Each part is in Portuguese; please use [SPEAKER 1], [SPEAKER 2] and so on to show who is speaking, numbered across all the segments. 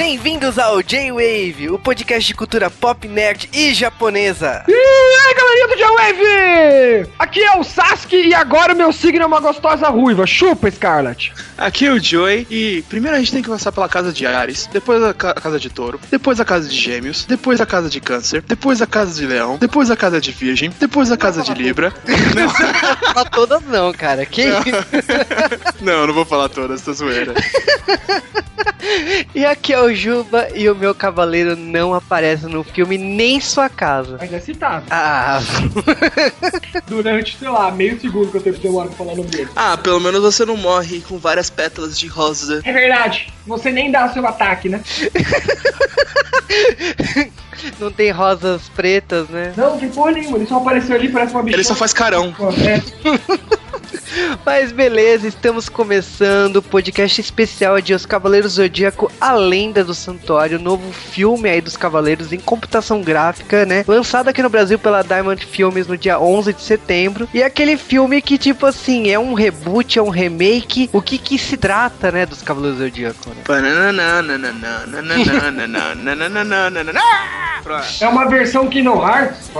[SPEAKER 1] Bem-vindos ao J-Wave, o podcast de cultura pop, nerd e japonesa.
[SPEAKER 2] E aí, galerinha do J-Wave! Aqui é o Sasuke e agora o meu signo é uma gostosa ruiva. Chupa, Scarlet.
[SPEAKER 3] Aqui é o Joey e primeiro a gente tem que passar pela casa de Ares, depois a ca casa de Touro, depois a casa de Gêmeos, depois a casa de Câncer, depois a casa de Leão, depois a casa de Virgem, depois a casa de Libra.
[SPEAKER 1] Não. não todas não, cara. Que não. isso?
[SPEAKER 3] não, não vou falar todas, tô zoeira.
[SPEAKER 1] E aqui é o Juba e o meu cavaleiro não aparece no filme nem em sua casa.
[SPEAKER 2] Mas é citado.
[SPEAKER 1] Ah.
[SPEAKER 2] Durante, sei lá, meio segundo que eu tenho que demorar pra falar o nome dele.
[SPEAKER 3] Ah, pelo menos você não morre com várias pétalas de rosa.
[SPEAKER 2] É verdade. Você nem dá o seu ataque, né?
[SPEAKER 1] não tem rosas pretas, né?
[SPEAKER 2] Não, de porra nenhuma. Ele só apareceu ali, parece uma bichona.
[SPEAKER 3] Ele só faz carão.
[SPEAKER 2] É.
[SPEAKER 1] Mas beleza, estamos começando o podcast especial de Os Cavaleiros Zodíacos Zodíaco, A Lenda do Santuário, novo filme aí dos Cavaleiros em computação gráfica, né? Lançado aqui no Brasil pela Diamond Filmes no dia 11 de setembro. E é aquele filme que, tipo assim, é um reboot, é um remake. O que que se trata, né, dos Cavaleiros do Zodíaco? Né?
[SPEAKER 3] É uma versão Kingdom Hearts.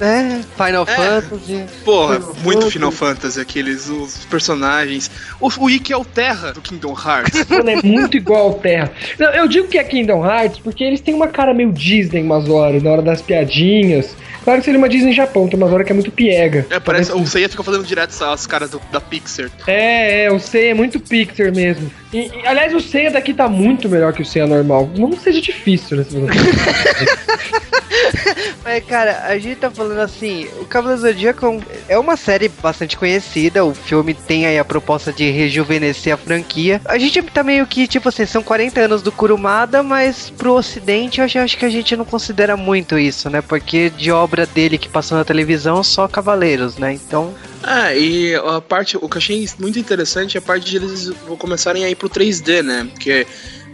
[SPEAKER 3] É, Final é. Fantasy. Porra, Final muito Fantasy. Final Fantasy, aqueles os personagens. O, o Ikki é o Terra do Kingdom Hearts.
[SPEAKER 2] Mano, é muito igual Terra. Não, eu digo que é Kingdom Hearts porque eles têm uma cara meio Disney umas horas, na hora das piadinhas. Claro que seria uma Disney Japão, tem umas horas que é muito piega.
[SPEAKER 3] É, parece. O Seiya fica fazendo direto as caras do- da Pixar.
[SPEAKER 2] É, é, o Seiya é muito Pixar mesmo. E, e, aliás, o Seiya daqui tá muito melhor que o Seiya normal. Não seja difícil, né?
[SPEAKER 1] Mas, cara, a gente tá falando assim, o Cavaleiro do Zodíaco é uma série bastante conhecida, o filme tem aí a proposta de rejuvenescer a franquia. A gente tá meio que, tipo assim, são 40 anos do Kurumada, mas pro ocidente eu já acho que a gente não considera muito isso, né? Porque de obra dele que passou na televisão, só Cavaleiros, né? Então,
[SPEAKER 3] É, e a parte, o que eu achei muito interessante é a parte de eles começarem a ir pro 3D, né? Porque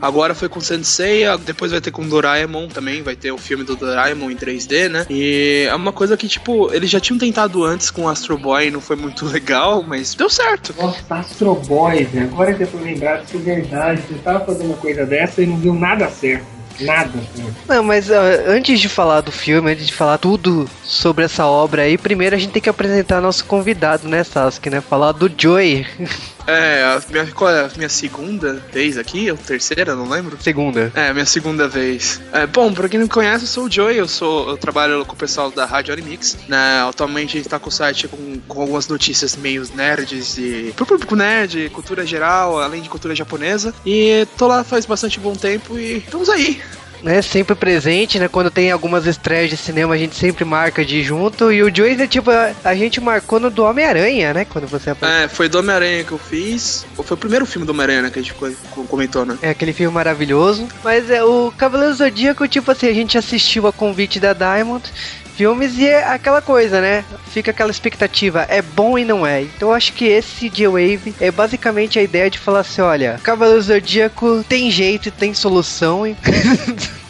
[SPEAKER 3] agora foi com Sensei, depois vai ter com Doraemon também, vai ter o filme do Doraemon em 3D, né? E é uma coisa que, tipo, eles já tinham tentado antes com Astro Boy, não foi muito legal, mas deu certo.
[SPEAKER 2] Nossa, Astro Boy, velho. Agora que eu tô lembrado, isso é verdade. Você tava fazendo uma coisa dessa e não deu nada certo. Nada certo.
[SPEAKER 1] Não, mas ó, antes de falar do filme, antes de falar tudo sobre essa obra aí, primeiro a gente tem que apresentar nosso convidado, né, Sasuke, né? Falar do Joey,
[SPEAKER 3] É, a minha, qual é a minha segunda vez aqui? Ou terceira, não lembro?
[SPEAKER 1] segunda.
[SPEAKER 3] É, minha segunda vez. É, bom, pra quem não me conhece, eu sou o Joey, eu sou. Eu trabalho com o pessoal da Rádio Animix. Né? Atualmente a gente tá com o site com, com algumas notícias meio nerds e. pro público nerd, cultura geral, além de cultura japonesa. E tô lá faz bastante bom tempo e estamos aí.
[SPEAKER 1] Né, sempre presente, né? Quando tem algumas estreias de cinema, a gente sempre marca de junto. E o Joey, é tipo, a, a gente marcou no do Homem-Aranha, né? Quando você apareceu.
[SPEAKER 3] É, foi do Homem-Aranha que eu fiz. Ou foi o primeiro filme do Homem-Aranha né, que a gente co- co- comentou, né?
[SPEAKER 1] É aquele filme maravilhoso. Mas é o Cavaleiro Zodíaco, tipo assim, a gente assistiu a convite da Diamond. Filmes e é aquela coisa, né? Fica aquela expectativa, é bom e não é. Então eu acho que esse J-Wave é basicamente a ideia de falar assim: olha, Cavaleiro Zodíaco tem jeito e tem solução. E...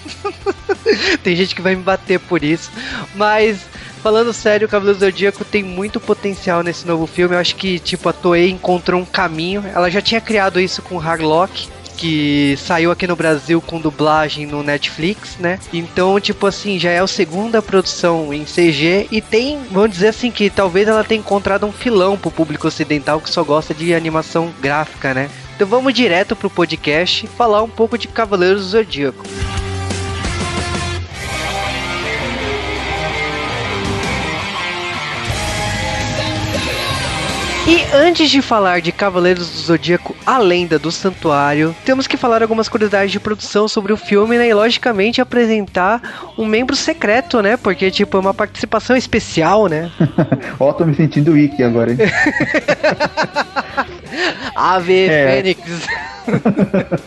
[SPEAKER 1] tem gente que vai me bater por isso. Mas falando sério, o Cavaleiro Zodíaco tem muito potencial nesse novo filme. Eu acho que, tipo, a Toei encontrou um caminho. Ela já tinha criado isso com Harlock. Que saiu aqui no Brasil com dublagem no Netflix, né? Então, tipo assim, já é a segunda produção em CG e tem, vamos dizer assim, que talvez ela tenha encontrado um filão pro público ocidental que só gosta de animação gráfica, né? Então vamos direto pro podcast falar um pouco de Cavaleiros do Zodíaco. E antes de falar de Cavaleiros do Zodíaco, a lenda do santuário, temos que falar algumas curiosidades de produção sobre o filme, né? E logicamente apresentar um membro secreto, né? Porque, tipo, é uma participação especial, né?
[SPEAKER 4] Ó, tô me sentindo wiki agora, hein?
[SPEAKER 1] Ave
[SPEAKER 4] É.
[SPEAKER 1] Fênix.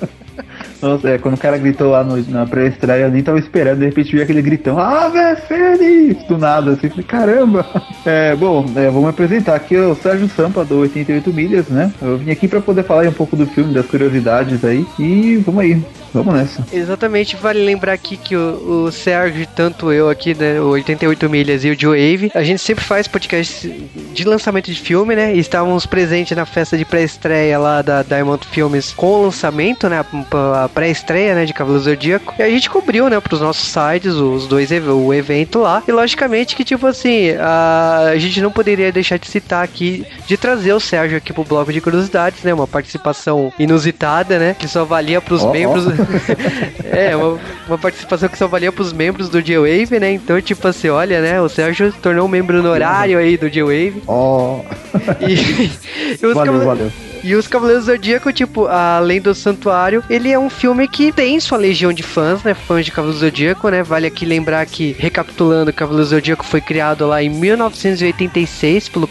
[SPEAKER 4] Nossa, é, quando o cara gritou lá no- na pré-estreia, eu nem tava esperando, de repente vi aquele gritão, Ave Fênix! Do nada, assim, falei, caramba! É, bom, é, me apresentar aqui, é o Sérgio Sampa, do 88 Milhas, né? Eu vim aqui pra poder falar um pouco do filme, das curiosidades aí, e vamos aí. vamos nessa.
[SPEAKER 1] Exatamente, vale lembrar aqui que o, o Sérgio, tanto eu aqui, né, o 88 Milhas e o Joe Wave, a gente sempre faz podcast de lançamento de filme, né? E estávamos presentes na festa de pré-estreia lá da Diamond Filmes com o lançamento, né? A pré-estreia, né, de Cavaleiro Zodíaco. E a gente cobriu, né, pros nossos sites, os dois o evento lá. E logicamente que, tipo assim, a, a gente não poderia deixar de citar aqui, de trazer o Sérgio aqui pro bloco de curiosidades, né? Uma participação inusitada, né? Que só valia pros oh, membros. Oh. é, uma, uma, participação que só valia pros membros do G-Wave, né? Então, tipo assim, olha, né? O Sérgio se tornou um membro honorário aí do G-Wave.
[SPEAKER 4] Ó. Oh.
[SPEAKER 1] E, e os valeu, valeu. E os Cavaleiros do Zodíaco, tipo, além do Santuário, ele é um filme que tem sua legião de fãs, né? Fãs de Cavaleiros do Zodíaco, né? Vale aqui lembrar que, recapitulando, Cavaleiros do Zodíaco foi criado lá em 1986 pelo,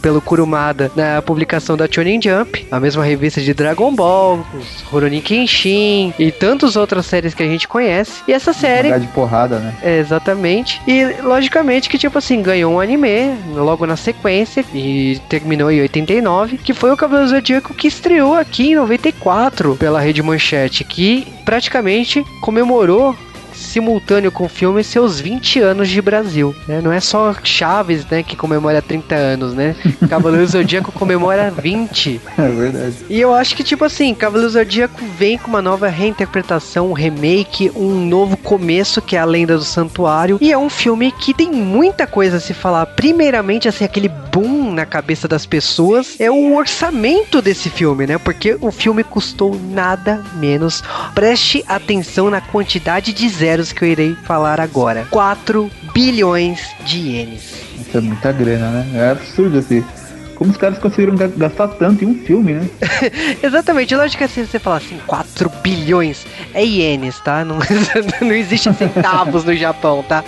[SPEAKER 1] pelo Kurumada na publicação da Shonen Jump, a mesma revista de Dragon Ball, os Rurouni Kenshin e tantas outras séries que a gente conhece. E essa série...
[SPEAKER 4] de porrada, né?
[SPEAKER 1] É, exatamente. E, logicamente, que, tipo assim, ganhou um anime logo na sequência e terminou em 89, que foi o Cavaleiros do Zodíaco Zodíaco que estreou aqui em 94 pela Rede Manchete, que praticamente comemorou simultâneo com o filme seus 20 anos de Brasil. Né? Não é só Chaves, né, que comemora 30 anos, né? Cavaleiro Zodíaco comemora 20.
[SPEAKER 4] É verdade.
[SPEAKER 1] E eu acho que, tipo assim, Cavaleiro Zodíaco vem com uma nova reinterpretação, um remake, um novo começo, que é a Lenda do Santuário. E é um filme que tem muita coisa a se falar. Primeiramente, assim, aquele boom na cabeça das pessoas é o orçamento desse filme, né? Porque o filme custou nada menos. Preste atenção na quantidade de zero zeros que eu irei falar agora. 4 bilhões de ienes.
[SPEAKER 4] Isso é muita grana, né? É absurdo assim. Como os caras conseguiram gastar tanto em um filme, né?
[SPEAKER 1] Exatamente. Lógico que assim, você fala assim, 4 bilhões é ienes, tá? Não, não existe centavos no Japão, tá?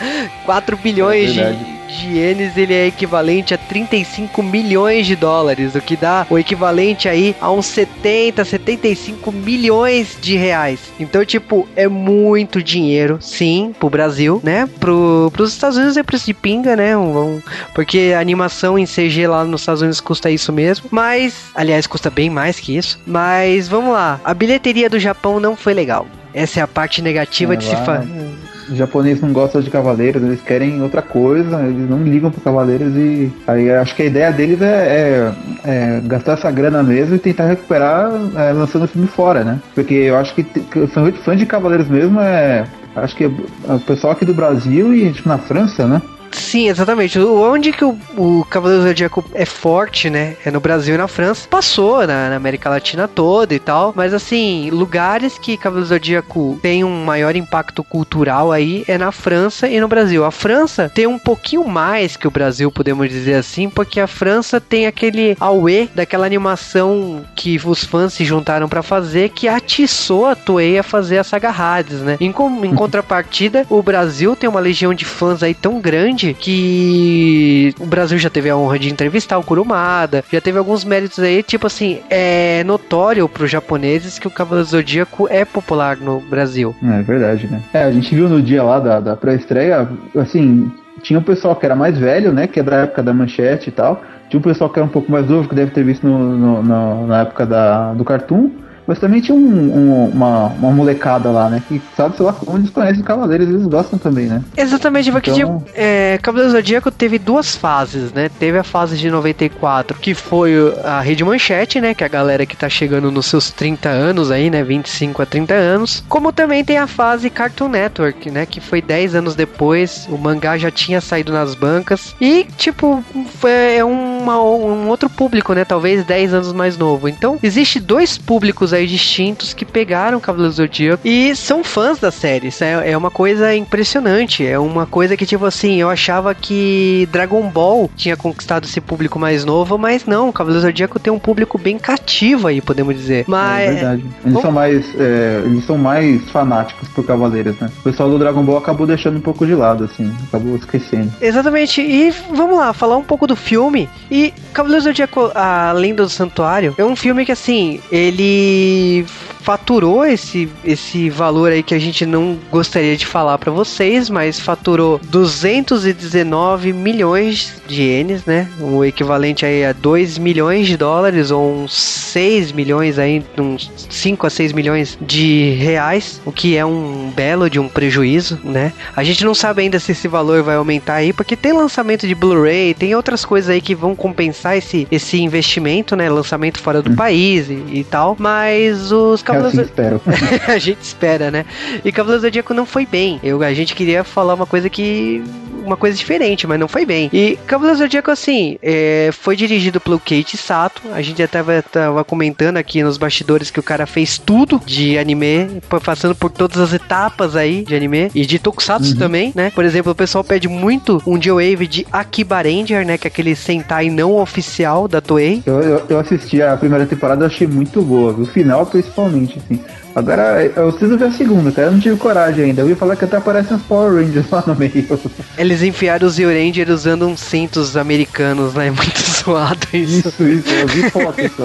[SPEAKER 1] 4 bilhões é de de ienes ele é equivalente a 35 milhões de dólares, o que dá o equivalente aí a uns 70, 75 milhões de reais. Então, tipo, é muito dinheiro, sim, pro Brasil, né? Pro, pros Estados Unidos é preço de pinga, né? Um, porque a animação em CG lá nos Estados Unidos custa isso mesmo. Mas, aliás, custa bem mais que isso. Mas vamos lá, a bilheteria do Japão não foi legal. Essa é a parte negativa é, de lá, se falar.
[SPEAKER 4] Os japoneses não gostam de cavaleiros, eles querem outra coisa, eles não ligam para cavaleiros e aí acho que a ideia deles é, é, é gastar essa grana mesmo e tentar recuperar é, lançando o filme fora, né? Porque eu acho que, que fã de cavaleiros mesmo é acho que o pessoal aqui do Brasil e tipo, na França, né?
[SPEAKER 1] Sim, exatamente. Onde que o, o Cavaleiro Zodíaco é forte, né? É no Brasil e na França. Passou na, na, América Latina toda e tal. Mas assim, lugares que Cavaleiro Zodíaco tem um maior impacto cultural aí é na França e no Brasil. A França tem um pouquinho mais que o Brasil, podemos dizer assim, porque a França tem aquele auê daquela animação que os fãs se juntaram para fazer que atiçou a Toei a fazer a saga Hades, né? Em, em contrapartida, o Brasil tem uma legião de fãs aí tão grande grande que o Brasil já teve a honra de entrevistar o Kurumada, já teve alguns méritos aí, tipo assim, é notório para os japoneses que o Cavaleiro Zodíaco é popular no Brasil.
[SPEAKER 4] É verdade, né? É, a gente viu no dia lá da, da pré-estreia, assim, tinha um pessoal que era mais velho, né, que é da época da manchete e tal, tinha um pessoal que era um pouco mais novo, que deve ter visto no, no, no na época da, do Cartoon, mas também tinha um, um, uma, uma molecada lá, né? Que sabe, sei lá, como eles conhecem Cavaleiros, eles gostam também, né?
[SPEAKER 1] Exatamente, porque então... tipo, é, Cavaleiros do Zodíaco teve duas fases, né? Teve a fase de 94, que foi a Rede Manchete, né? Que é a galera que tá chegando nos seus 30 anos aí, né? 25 a 30 anos. Como também tem a fase Cartoon Network, né? Que foi 10 anos depois, o mangá já tinha saído nas bancas. E, tipo, foi, é uma, um outro público, né? Talvez 10 anos mais novo. Então, existe dois públicos aí aí distintos que pegaram Cavaleiro Zodíaco e são fãs da série. É, é uma coisa impressionante. É uma coisa que, tipo assim, eu achava que Dragon Ball tinha conquistado esse público mais novo, mas não, Cavaleiro Zodíaco tem um público bem cativo aí, podemos dizer. Mas.
[SPEAKER 4] É verdade. Eles, Bom... são mais, é, eles são mais fanáticos por Cavaleiros, né? O pessoal do Dragon Ball acabou deixando um pouco de lado, assim, acabou esquecendo.
[SPEAKER 1] Exatamente. E vamos lá, falar um pouco do filme. E Cavaleiros do Zodíaco, A Lenda do Santuário, é um filme que, assim, ele Leave. Faturou esse, esse valor aí que a gente não gostaria de falar para vocês, mas faturou 219 milhões de ienes, né? O equivalente aí a 2 milhões de dólares ou uns 6 milhões aí, uns 5 a 6 milhões de reais, o que é um belo de um prejuízo, né? A gente não sabe ainda se esse valor vai aumentar aí, porque tem lançamento de Blu-ray, tem outras coisas aí que vão compensar esse, esse investimento, né? Lançamento fora do hum. país e, e, tal, mas os
[SPEAKER 4] Cavaleiros... Eu espero.
[SPEAKER 1] a gente espera, né? E Cavaleiros do Zodíaco não foi bem. Eu, a gente queria falar uma coisa que uma coisa diferente, mas não foi bem. E Cavaleiros do Zodíaco, assim, é, foi dirigido pelo Kate Sato. A gente até tava, tava comentando aqui nos bastidores que o cara fez tudo de anime, passando por todas as etapas aí de anime e de Tokusatsu uhum. também, né? Por exemplo, o pessoal pede muito um J-Wave de Akiba Ranger, né? Que é aquele Sentai não oficial da Toei.
[SPEAKER 4] Eu, eu, eu assisti a primeira temporada, achei muito boa. O final, principalmente, assim. Agora, eu preciso ver a segunda, cara. Eu não tive coragem ainda. Eu ia falar que até aparecem os Power Rangers lá no meio.
[SPEAKER 1] Eles enfiaram os Zio Rangers usando uns cintos americanos, né? Muito zoado
[SPEAKER 4] isso. Isso, isso. Eu vi foto só.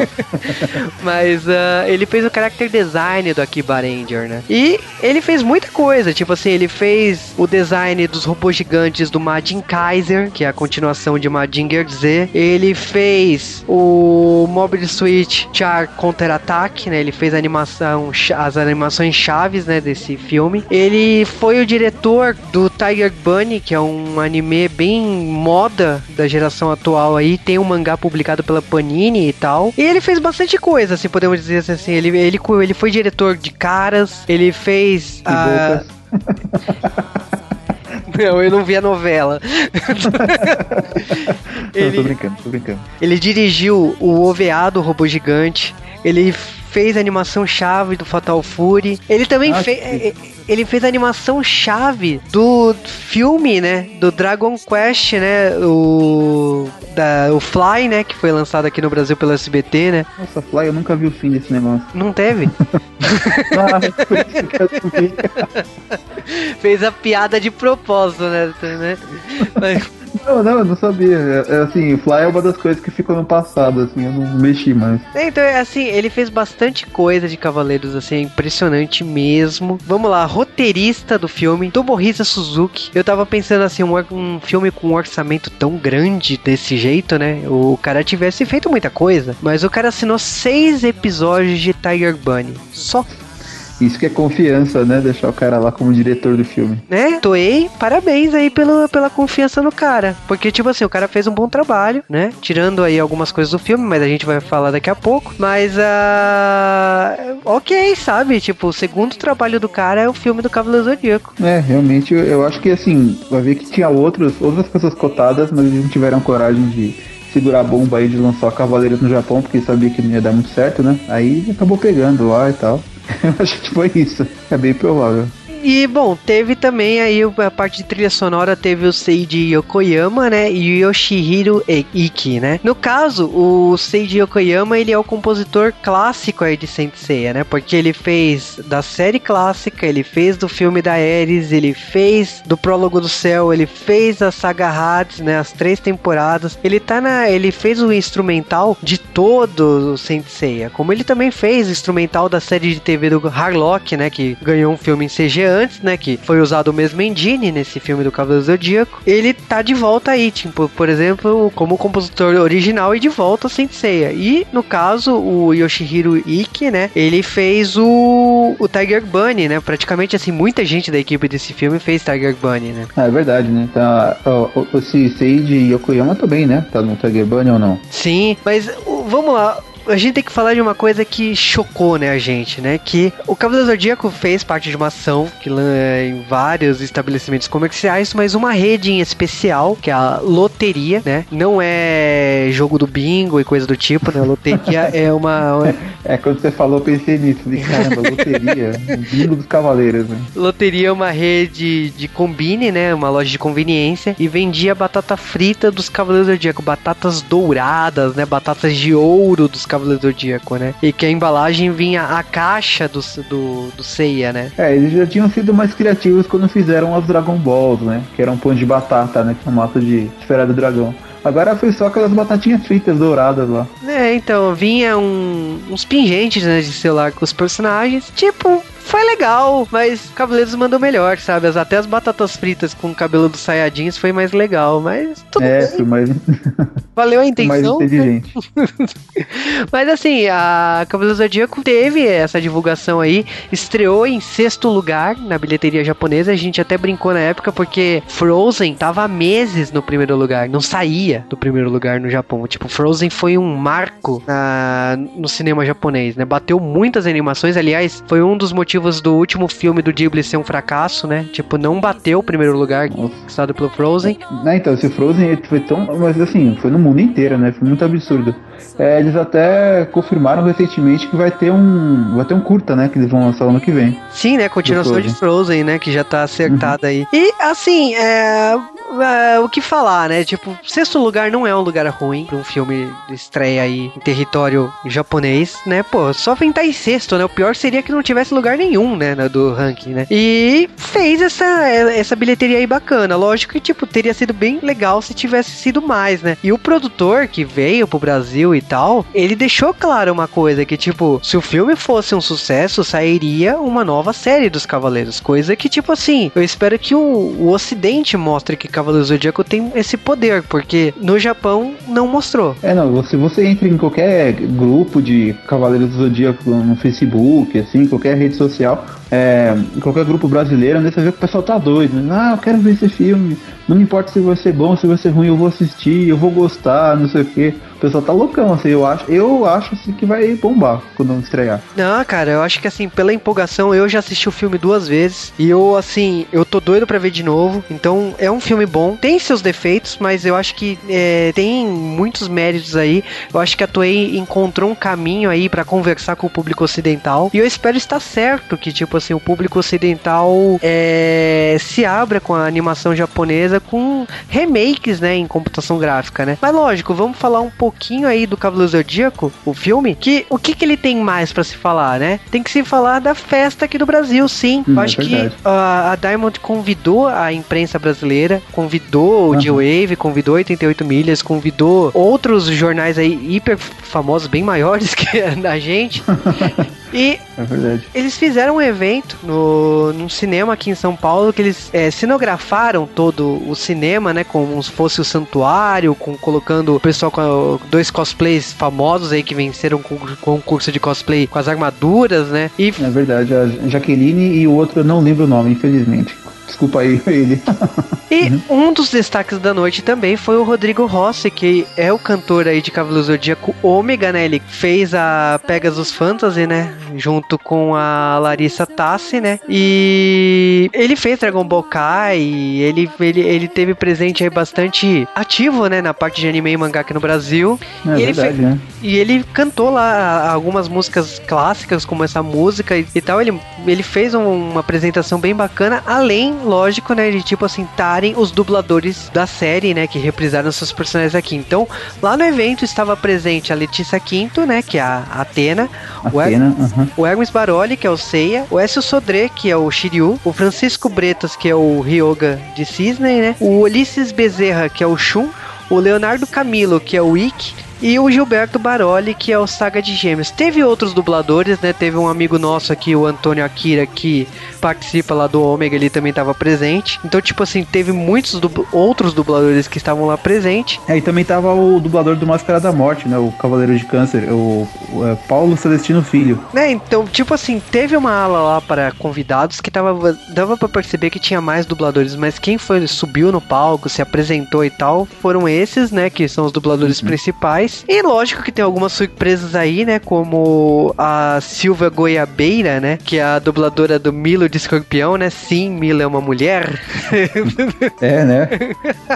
[SPEAKER 1] Mas uh, ele fez o character design do Akiba Ranger, né? E ele fez muita coisa. Tipo assim, ele fez o design dos robôs gigantes do Majin Kaiser, que é a continuação de Majinger Z. Ele fez o Mobile Suit Char Counter Attack, né? Ele fez a animação as animações chaves, né, desse filme. Ele foi o diretor do Tiger Bunny, que é um anime bem moda da geração atual aí, tem um mangá publicado pela Panini e tal. E ele fez bastante coisa, assim, podemos dizer assim, ele ele, ele foi diretor de Caras, ele fez a Não, eu não vi a novela.
[SPEAKER 4] ele, tô brincando, tô brincando.
[SPEAKER 1] Ele dirigiu o OVA do Robô Gigante. Ele fez a animação chave do Fatal Fury. Ele também ah, fez. É, é, ele fez a animação chave do filme, né? Do Dragon Quest, né? O. Da, o Fly, né? Que foi lançado aqui no Brasil pelo SBT, né?
[SPEAKER 4] Nossa, Fly, eu nunca vi o fim desse negócio.
[SPEAKER 1] Não teve? ah, fez a piada de propósito, né?
[SPEAKER 4] Mas... Não, não, eu não sabia. É, é, assim, Fly é uma das coisas que ficou no passado, assim, eu não mexi mais.
[SPEAKER 1] É, então, é assim, ele fez bastante coisa de Cavaleiros, assim, é impressionante mesmo. Vamos lá, roteirista do filme, Tomohisa Suzuki. Eu tava pensando, assim, um, um filme com um orçamento tão grande desse jeito, né? O cara tivesse feito muita coisa, mas o cara assinou seis episódios de Tiger Bunny. Só
[SPEAKER 4] isso que é confiança, né? Deixar o cara lá como diretor do filme.
[SPEAKER 1] Né? Toei, parabéns aí pelo, pela confiança no cara. Porque, tipo assim, o cara fez um bom trabalho, né? Tirando aí algumas coisas do filme, mas a gente vai falar daqui a pouco. Mas, uh... ok, sabe? Tipo, o segundo trabalho do cara é o filme do Cavaleiro Zodíaco.
[SPEAKER 4] É, realmente, eu, eu acho que, assim, vai ver que tinha outros, outras pessoas cotadas, mas eles não tiveram coragem de segurar a bomba aí de lançar Cavaleiros no Japão, porque sabia que não ia dar muito certo, né? Aí acabou pegando lá e tal. Acho que foi isso. É bem provável.
[SPEAKER 1] E, bom, teve também aí a parte de trilha sonora, teve o Seiji Yokoyama, né, e o Yoshihiro Iki, né. No caso, o Seiji Yokoyama, ele é o compositor clássico aí de Senseiya, né, porque ele fez da série clássica, ele fez do filme da Ares, ele fez do Prólogo do Céu, ele fez a saga Hades, né, as três temporadas. Ele tá na, ele fez o instrumental de todo o Senseiya, como ele também fez o instrumental da série de TV do Harlock, né, que ganhou um filme em CG antes, né? Que foi usado o mesmo engine nesse filme do Cavaleiro Zodíaco. Ele tá de volta aí, tipo, por exemplo, como compositor original e de volta sem ceia. E no caso, o Yoshihiro Ike, né? Ele fez o, o Tiger Bunny, né? Praticamente assim, muita gente da equipe desse filme fez Tiger Bunny, né?
[SPEAKER 4] É verdade, né? Tá, o, o, Seiji Yokoyama também, né? Tá no Tiger Bunny ou não?
[SPEAKER 1] Sim, mas vamos lá a gente tem que falar de uma coisa que chocou, né, a gente, né? Que o Cavaleiro Zodíaco fez parte de uma ação que em vários estabelecimentos comerciais, mas uma rede em especial, que é a loteria, né? Não é jogo do bingo e coisa do tipo, né? A loteria é uma.
[SPEAKER 4] É, quando você falou, eu pensei nisso. Falei, caramba, loteria. bingo dos cavaleiros, né?
[SPEAKER 1] Loteria é uma rede de combine, né? Uma loja de conveniência e vendia batata frita dos Cavaleiros Zodíaco, batatas douradas, né? Batatas de ouro dos Cavaleiros Cavaleiro do Zodíaco, né? E que a embalagem vinha a caixa do, do, do Seiya, né?
[SPEAKER 4] É, eles já tinham sido mais criativos quando fizeram as Dragon Balls, né? Que eram pão de batata, né? Que é um mato de esfera do dragão. Agora foi só aquelas batatinhas fritas douradas lá.
[SPEAKER 1] É, então, vinha um, uns pingentes né, de celular com os personagens. Tipo, foi legal, mas Cavaleiros mandou melhor, sabe? Até as batatas fritas com o cabelo dos Saiyajins foi mais legal, mas tudo
[SPEAKER 4] é,
[SPEAKER 1] bem.
[SPEAKER 4] mais,
[SPEAKER 1] Valeu a intenção.
[SPEAKER 4] mais inteligente.
[SPEAKER 1] Mas assim, a Cavaleiros do Zodíaco teve essa divulgação aí, estreou em sexto lugar na bilheteria japonesa. A gente até brincou na época porque Frozen tava há meses no primeiro lugar, não saía do primeiro lugar no Japão. Tipo, Frozen foi um marco na, no cinema japonês, né? Bateu muitas animações, aliás, foi um dos motivos do último filme do Ghibli ser um fracasso, né? Tipo, não bateu o primeiro lugar conquistado pelo Frozen.
[SPEAKER 4] Né, então, esse Frozen foi tão. Mas assim, foi no mundo inteiro, né? Foi muito absurdo. É, eles até confirmaram recentemente que vai ter um. Vai ter um curta, né? Que eles vão lançar ano que vem.
[SPEAKER 1] Sim, né? Continuação
[SPEAKER 4] Do
[SPEAKER 1] de Frozen, né? Que já tá acertada aí. E, assim, é, é, O que falar, né? Tipo, sexto lugar não é um lugar ruim pra um filme estreia aí em território japonês, né? Pô, só vem estar em sexto, né? O pior seria que não tivesse lugar nenhum, né? Do ranking, né? E fez essa, essa bilheteria aí bacana. Lógico que, tipo, teria sido bem legal se tivesse sido mais, né? E o produtor que veio pro Brasil e tal, ele deixou claro uma coisa: que, tipo, se o filme fosse um sucesso, sairia uma nova série dos Cavaleiros. Coisa que, tipo assim, eu espero que o, o Ocidente mostre que Cavaleiros do Zodíaco tem esse poder, porque no Japão não mostrou.
[SPEAKER 4] É, não, você, você entra em qualquer grupo de Cavaleiros do Zodíaco no Facebook, assim, qualquer rede social, é, em qualquer grupo brasileiro, né, você vê que o pessoal tá doido, né? Ah, eu quero ver esse filme, não me importa se vai ser bom, se vai ser ruim, eu vou assistir, eu vou gostar, não sei o que. O pessoal tá loucão, assim, eu acho, eu acho assim, que vai bombar quando estrear.
[SPEAKER 1] Não, cara, eu acho que assim, pela empolgação, eu já assisti o filme duas vezes. E eu, assim, eu tô doido pra ver de novo. Então, é um filme bom. Tem seus defeitos, mas eu acho que é, tem muitos méritos aí. Eu acho que a Toei encontrou um caminho aí pra conversar com o público ocidental. E eu espero estar certo que, tipo assim, o público ocidental é, se abra com a animação japonesa com remakes, né, em computação gráfica, né? Mas lógico, vamos falar um pouquinho aí do Cavaleiro Zodíaco, o filme, que o que, que ele tem mais pra se falar, né? Tem que se falar da festa aqui do Brasil, sim.
[SPEAKER 4] Hum,
[SPEAKER 1] Eu
[SPEAKER 4] é
[SPEAKER 1] acho que a, a Diamond convidou a imprensa brasileira, convidou o
[SPEAKER 4] Aham.
[SPEAKER 1] G-Wave, convidou 88 Milhas, convidou outros jornais aí hiper famosos, bem maiores que a da gente. e
[SPEAKER 4] É
[SPEAKER 1] eles fizeram um evento no, num cinema aqui em São Paulo que eles é, cenografaram todo o cinema, né? Como se fosse o santuário, com, colocando o pessoal com dois cosplays famosos aí que venceram com o concurso de cosplay com as armaduras, né? E
[SPEAKER 4] É verdade, a Jaqueline e o outro eu não lembro o nome, infelizmente. Desculpa aí ele.
[SPEAKER 1] E um dos destaques da noite também foi o Rodrigo Rossi, que é o cantor aí de Cavaleiro Zodíaco Ômega, né? Ele fez a Pegasus Fantasy, né? Junto com a Larissa Tassi, né? E ele fez Dragon Ball Kai, ele, ele, ele teve presente aí bastante ativo, né? Na parte de anime e mangá aqui no Brasil.
[SPEAKER 4] É
[SPEAKER 1] E ele
[SPEAKER 4] verdade,
[SPEAKER 1] fe-
[SPEAKER 4] né?
[SPEAKER 1] E ele cantou lá algumas músicas clássicas, como essa música e, e tal. Ele, ele fez um- uma apresentação bem bacana, além, lógico, né, de tipo assim, estarem os dubladores da série, né, que reprisaram seus personagens aqui. Então, lá no evento estava presente a Letícia Quinto, né, que é a Atena, o,
[SPEAKER 4] Atena,
[SPEAKER 1] o Hermes Baroli, que é o Seiya, o Écio Sodré, que é o Shiryu, o Francisco Bretas, que é o Ryoga de Cisne, né, o Ulisses Bezerra, que é o Shun, o Leonardo Camilo, que é o Ikki, e o Gilberto Baroli, que é o Saga de Gêmeos. Teve outros dubladores, né? Teve um amigo nosso aqui, o Antônio Akira, que participa lá do Ômega, ele também estava presente. Então, tipo assim, teve muitos outros dubladores que estavam lá presentes.
[SPEAKER 4] É, e também tava o dublador do Máscara da Morte, né? O Cavaleiro de Câncer, o, o, é, Paulo Celestino Filho.
[SPEAKER 1] Né, então, tipo assim, teve uma ala lá para convidados que tava, dava pra perceber que tinha mais dubladores, mas quem foi, subiu no palco, se apresentou e tal, foram esses, né, que são os dubladores principais. E lógico que tem algumas surpresas aí, né, como a Silvia Goiabeira, né, que é a dubladora do Milo de Escorpião, né, sim, Milo é uma mulher.
[SPEAKER 4] É, né?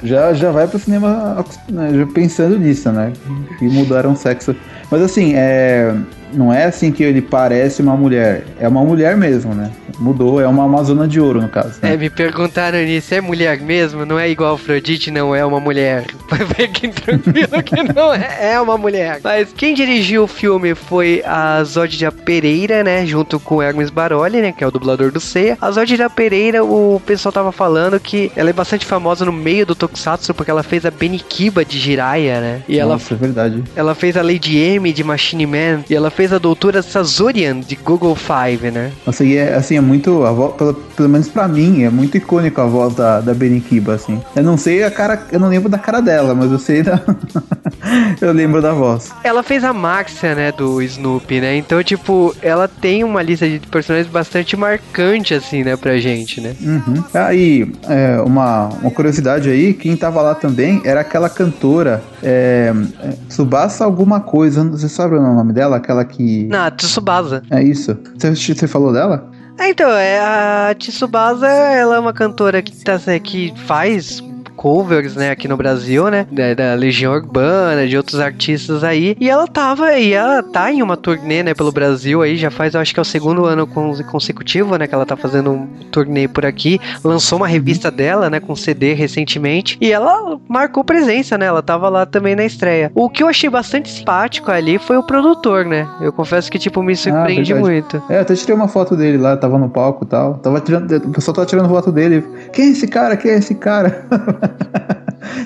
[SPEAKER 4] já, já vai pro cinema né, pensando nisso, né? E mudaram o sexo. Mas assim, é, não é assim que ele parece uma mulher. É uma mulher mesmo, né? Mudou, é uma Amazona de ouro, no caso. Né?
[SPEAKER 1] É, me perguntaram nisso, é mulher mesmo? Não é igual Afrodite, não é uma mulher. Fiquem tranquilo que não é, é uma mulher. Mas quem dirigiu o filme foi a Zódia Pereira, né? Junto com Hermes Baroli, né? Que é o dublador do Seiya. A Zódia Pereira, o pessoal tava falando que ela é bastante famosa no meio do Tokusatsu porque ela fez a Benikiba de Jiraiya, né? E
[SPEAKER 4] Nossa,
[SPEAKER 1] ela,
[SPEAKER 4] é verdade.
[SPEAKER 1] ela fez a Lady M de Machine Man. E ela fez a doutora Sazorian de Google Five, né?
[SPEAKER 4] Nossa, e é, assim, é muito, a voz, pelo, pelo menos pra mim, é muito icônico a voz da, da Benikiba, assim. Eu não sei a cara, eu não lembro da cara dela, mas eu sei da... eu lembro da voz.
[SPEAKER 1] Ela fez a Maxia, né, do Snoopy, né? Então, tipo, ela tem uma lista de personagens bastante marcante, assim, né, pra gente, né?
[SPEAKER 4] Uhum. Aí, é, uma, uma curiosidade aí, quem tava lá também era aquela cantora, é, é, Tsubasa alguma coisa, você sabe o nome dela? Aquela que...
[SPEAKER 1] Na Tsubasa.
[SPEAKER 4] É isso. Você, você falou dela?
[SPEAKER 1] É, então, é, a Tsubasa, ela é uma cantora que, tá, que faz covers, né, aqui no Brasil, né, da, da, Legião Urbana, de outros artistas aí, e ela tava, e ela tá em uma turnê, né, pelo Brasil aí, já faz, eu acho que é o segundo ano consecutivo, né, que ela tá fazendo um turnê por aqui, lançou uma revista dela, né, com CD recentemente, e ela marcou presença, né, ela tava lá também na estreia. O que eu achei bastante simpático ali foi o produtor, né, eu confesso que, tipo, me surpreende
[SPEAKER 4] ah,
[SPEAKER 1] muito.
[SPEAKER 4] É, até tirei uma foto dele lá, tava no palco e tal, tava tirando, o pessoal tava tirando foto dele, quem é esse cara, quem é esse cara?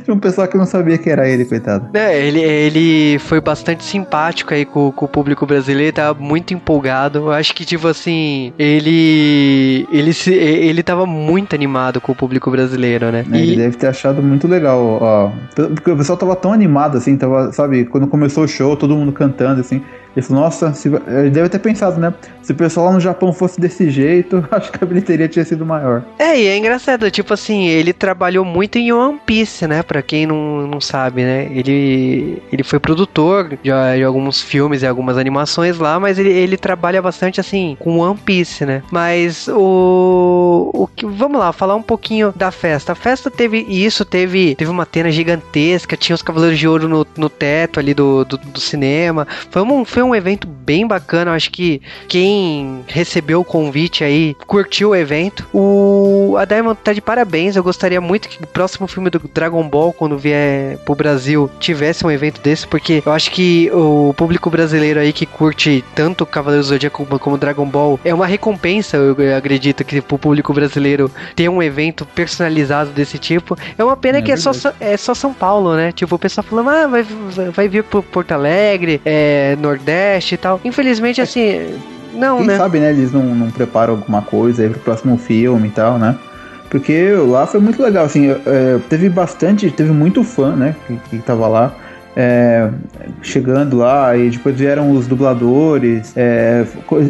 [SPEAKER 4] Tinha um pessoal que não sabia que era ele, coitado.
[SPEAKER 1] É, ele, ele foi bastante simpático aí com, com o público brasileiro, tava muito empolgado. Eu acho que, tipo assim, ele. Ele, se, ele tava muito animado com o público brasileiro, né?
[SPEAKER 4] É, ele deve ter achado muito legal, ó. Porque o pessoal tava tão animado, assim, tava, sabe, quando começou o show, todo mundo cantando, assim. Falou, nossa, se, ele deve ter pensado, né? Se o pessoal lá no Japão fosse desse jeito, acho que a bilheteria tinha sido maior.
[SPEAKER 1] É, e é engraçado, tipo assim, ele trabalhou muito em One Piece, né? Pra quem não, não sabe, né? Ele, ele foi produtor de, de alguns filmes e algumas animações lá, mas ele, ele trabalha bastante, assim, com One Piece, né? Mas o, o que, vamos lá, falar um pouquinho da festa. A festa teve isso, teve, teve uma tena gigantesca, tinha os Cavaleiros de Ouro no, no teto ali do, do, do cinema. Foi um, foi um evento bem bacana. Eu acho que quem recebeu o convite aí curtiu o evento. O a Diamond tá de parabéns. Eu gostaria muito que o próximo filme do Dragon Ball, quando vier pro Brasil, tivesse um evento desse, porque eu acho que o público brasileiro aí que curte tanto Cavaleiros do Zodíaco como, Dragon Ball é uma recompensa. Eu, eu acredito que pro público brasileiro ter um evento personalizado desse tipo. É uma pena é que é só, é só São Paulo, né? Tipo, o pessoal falando, ah, vai, vai vir pro Porto Alegre, é, Nordeste Nordeste e tal. Infelizmente, assim, não,
[SPEAKER 4] Quem
[SPEAKER 1] né?
[SPEAKER 4] sabe, né, eles não, não preparam alguma coisa aí pro próximo filme e tal, né? Porque lá foi muito legal, assim, é, teve bastante, teve muito fã, né, que, que tava lá. É, chegando lá e depois vieram os dubladores é,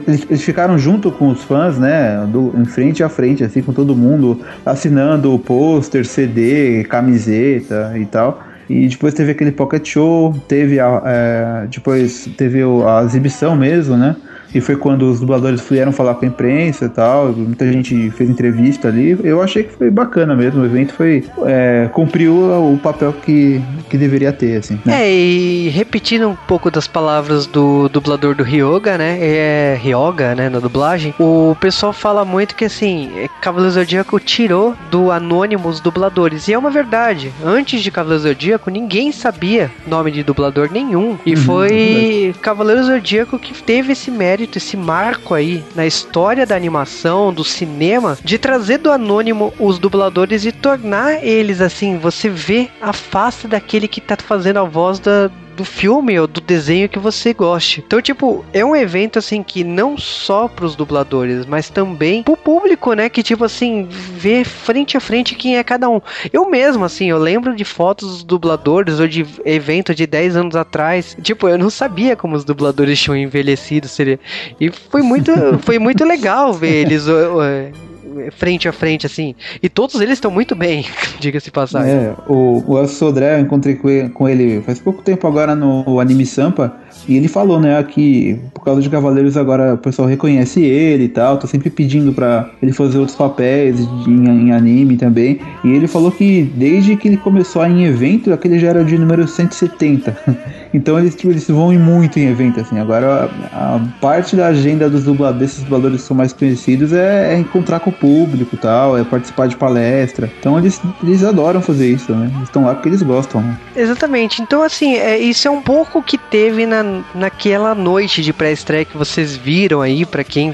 [SPEAKER 4] eles, eles, ficaram junto com os fãs né do, em frente a frente assim com todo mundo assinando o pôster CD camiseta e tal e depois teve aquele pocket show, teve a, é, depois teve a exibição mesmo, né? E foi quando os dubladores vieram falar com a imprensa e tal. Muita gente fez entrevista ali. Eu achei que foi bacana mesmo. O evento foi. É, cumpriu o papel que, que deveria ter, assim.
[SPEAKER 1] Né? É, e repetindo um pouco das palavras do dublador do Ryoga, né? É Ryoga, né? Na dublagem. O pessoal fala muito que assim, Cavaleiro Zodíaco tirou do anônimo os dubladores. E é uma verdade. Antes de Cavaleiro Zodíaco, ninguém sabia nome de dublador nenhum. E uhum, foi é Cavaleiro Zodíaco que teve esse mérito esse marco aí na história da animação, do cinema, de trazer do anônimo os dubladores e tornar eles assim, você vê a face daquele que tá fazendo a voz da, do filme ou do desenho que você goste. Então, tipo, é um evento assim que não só pros dubladores, mas também pro público, né? Que, tipo assim, vê frente a frente quem é cada um. Eu mesmo, assim, eu lembro de fotos dos dubladores ou de evento de 10 anos atrás. Tipo, eu não sabia como os dubladores tinham envelhecido. Seria... E foi muito, foi muito legal ver eles frente a frente, assim. E todos eles estão muito bem, diga-se passagem.
[SPEAKER 4] É, o, o Sodré, eu encontrei com ele faz pouco tempo agora no Anime Sampa. E ele falou, né, que por causa de Cavaleiros agora o pessoal reconhece ele e tal, tá sempre pedindo pra ele fazer outros papéis em, em anime também. E ele falou que desde que ele começou em evento, aquele já era de número 170. então eles, tipo, eles vão muito em evento, assim. Agora a, a parte da agenda dos dubladores, esses dubladores que são mais conhecidos, é, é, encontrar com o público tal, é participar de palestra. Então eles, eles adoram fazer isso, né? Eles estão lá porque eles gostam, né?
[SPEAKER 1] Exatamente. Então, assim, é, isso é um pouco que teve na naquela noite de pré-estreia que vocês viram aí, para quem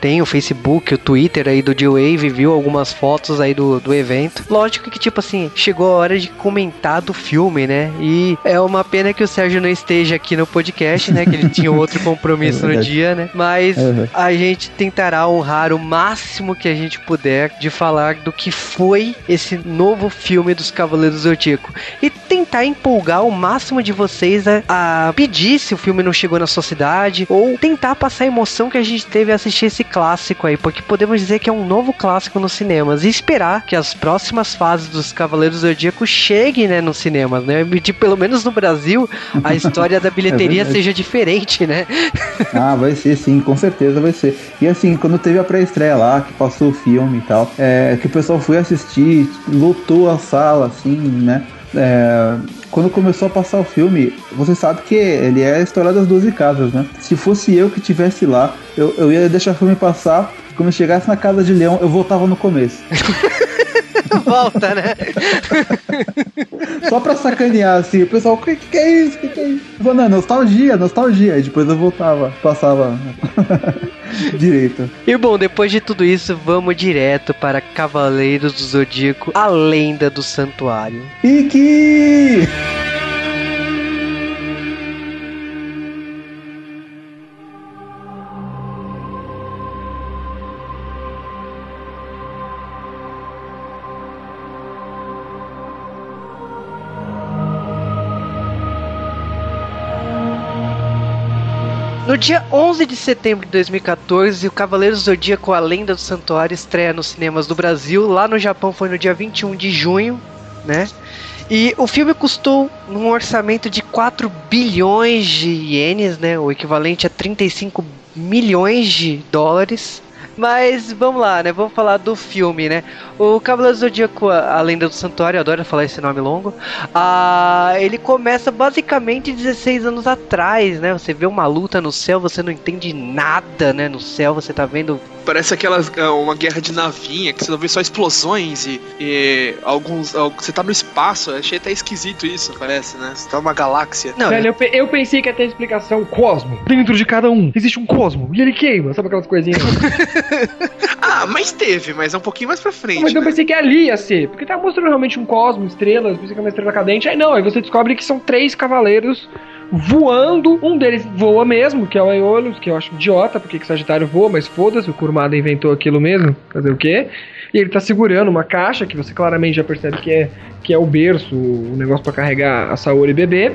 [SPEAKER 1] tem o Facebook, o Twitter aí do D-Wave, viu algumas fotos aí do, do evento. Lógico que, tipo assim, chegou a hora de comentar do filme, né? E é uma pena que o Sérgio não esteja aqui no podcast, né? Que ele tinha outro compromisso é no dia, né? Mas uhum. a gente tentará honrar o máximo que a gente puder de falar do que foi esse novo filme dos Cavaleiros do Zodíaco. E tentar empolgar o máximo de vocês a, a pedir se o filme não chegou na sua cidade, ou tentar passar a emoção que a gente teve a assistir esse clássico aí, porque podemos dizer que é um novo clássico nos cinemas e esperar que as próximas fases dos Cavaleiros do Zodíaco cheguem, né, nos cinemas, né? De pelo menos no Brasil, a história da bilheteria é seja diferente, né?
[SPEAKER 4] ah, vai ser sim, com certeza vai ser. E assim, quando teve a pré-estreia lá, que passou o filme e tal, é, que o pessoal foi assistir, lotou a sala, assim, né? É, quando começou a passar o filme, você sabe que ele é a história das 12 casas, né? Se fosse eu que tivesse lá, eu, eu ia deixar o filme passar. Quando chegasse na casa de leão, eu voltava no começo.
[SPEAKER 1] Volta, né?
[SPEAKER 4] Só pra sacanear, assim, o pessoal, o que, que, é isso? O que, que, é isso? Eu falei, não, nostalgia, nostalgia. E depois eu voltava, passava direito.
[SPEAKER 1] E bom, depois de tudo isso, vamos direto para Cavaleiros do Zodíaco, a lenda do santuário.
[SPEAKER 4] Iki!
[SPEAKER 1] No dia 11 de setembro de 2014, o Cavaleiro Zodíaco A Lenda do Santuário estreia nos cinemas do Brasil. Lá no Japão foi no dia 21 de junho, né? E o filme custou um orçamento de 4 bilhões de ienes, né? O equivalente a 35 milhões de dólares. Mas vamos lá, né? Vamos falar do filme, né? O Cavaleiro Zodíaco, a Lenda do Santuário, eu adoro falar esse nome longo. Ah, ele começa basicamente 16 anos atrás, né? Você vê uma luta no céu, você não entende nada, né? No céu, você tá vendo
[SPEAKER 3] Parece aquela é, uma guerra de navinha, que você não vê só explosões e, e alguns. Você tá no espaço, achei até esquisito isso, parece, né? Você tá numa galáxia.
[SPEAKER 2] Não, Velho, eu, eu pensei que ia ter explicação cosmo. Dentro de cada um existe um cosmo. E ele queima, sabe aquelas coisinhas?
[SPEAKER 3] ah, mas teve, mas é um pouquinho mais pra frente.
[SPEAKER 2] mas
[SPEAKER 3] né?
[SPEAKER 2] eu pensei que ali ia ser. Porque tá mostrando realmente um cosmo, estrelas, pensei que é uma estrela cadente. Aí não, aí você descobre que são três cavaleiros voando. Um deles voa mesmo, que é o Aeolus, que eu acho idiota, porque que Sagitário voa, mas foda-se, o Kurumada inventou aquilo mesmo, fazer o quê? E ele tá segurando uma caixa, que você claramente já percebe que é, que é o berço, o negócio para carregar a Saori bebê.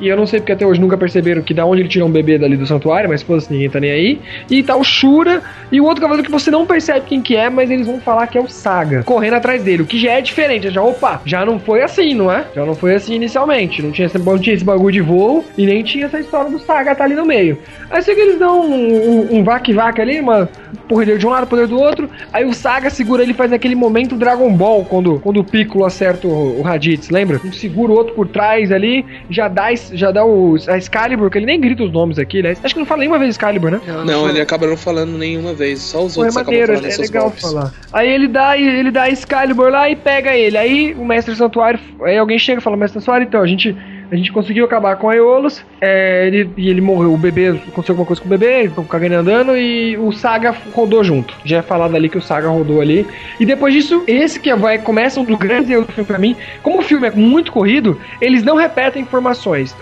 [SPEAKER 2] E eu não sei porque até hoje nunca perceberam que da onde ele tirou um bebê dali do santuário, mas foda-se, ninguém tá nem aí. E tá o Shura e o outro cavaleiro que você não percebe quem que é, mas eles vão falar que é o Saga, correndo atrás dele, o que já é diferente. Já, opa, já não foi assim, não é? Já não foi assim inicialmente. Não tinha esse, não tinha esse bagulho de voo e nem tinha essa história do Saga tá ali no meio. Aí sei que eles dão um, um, um vac-vac ali, uma poder de um lado, poder do outro. Aí o Saga segura ele faz aquele momento Dragon Ball, quando, quando o Piccolo acerta o, o Raditz, lembra? Um segura o outro por trás ali, já dá já dá o a Excalibur, que ele nem grita os nomes aqui, né? Acho que não fala nenhuma vez Excalibur, né?
[SPEAKER 3] Não, não ele acaba não falando nenhuma vez, só os
[SPEAKER 2] Pô, outros é maneiro, é legal golpes. falar. Aí ele dá, ele dá Excalibur lá e pega ele. Aí o Mestre Santuário, aí alguém chega e fala, Mestre Santuário, então, a gente a gente conseguiu acabar com a Aeolus, é, ele, e ele morreu. O bebê aconteceu alguma coisa com o bebê, eles estão cagando andando e o Saga rodou junto. Já é falado ali que o Saga rodou ali. E depois disso, esse que vai começa um dos grandes erros do filme pra mim. Como o filme é muito corrido, eles não repetem informações.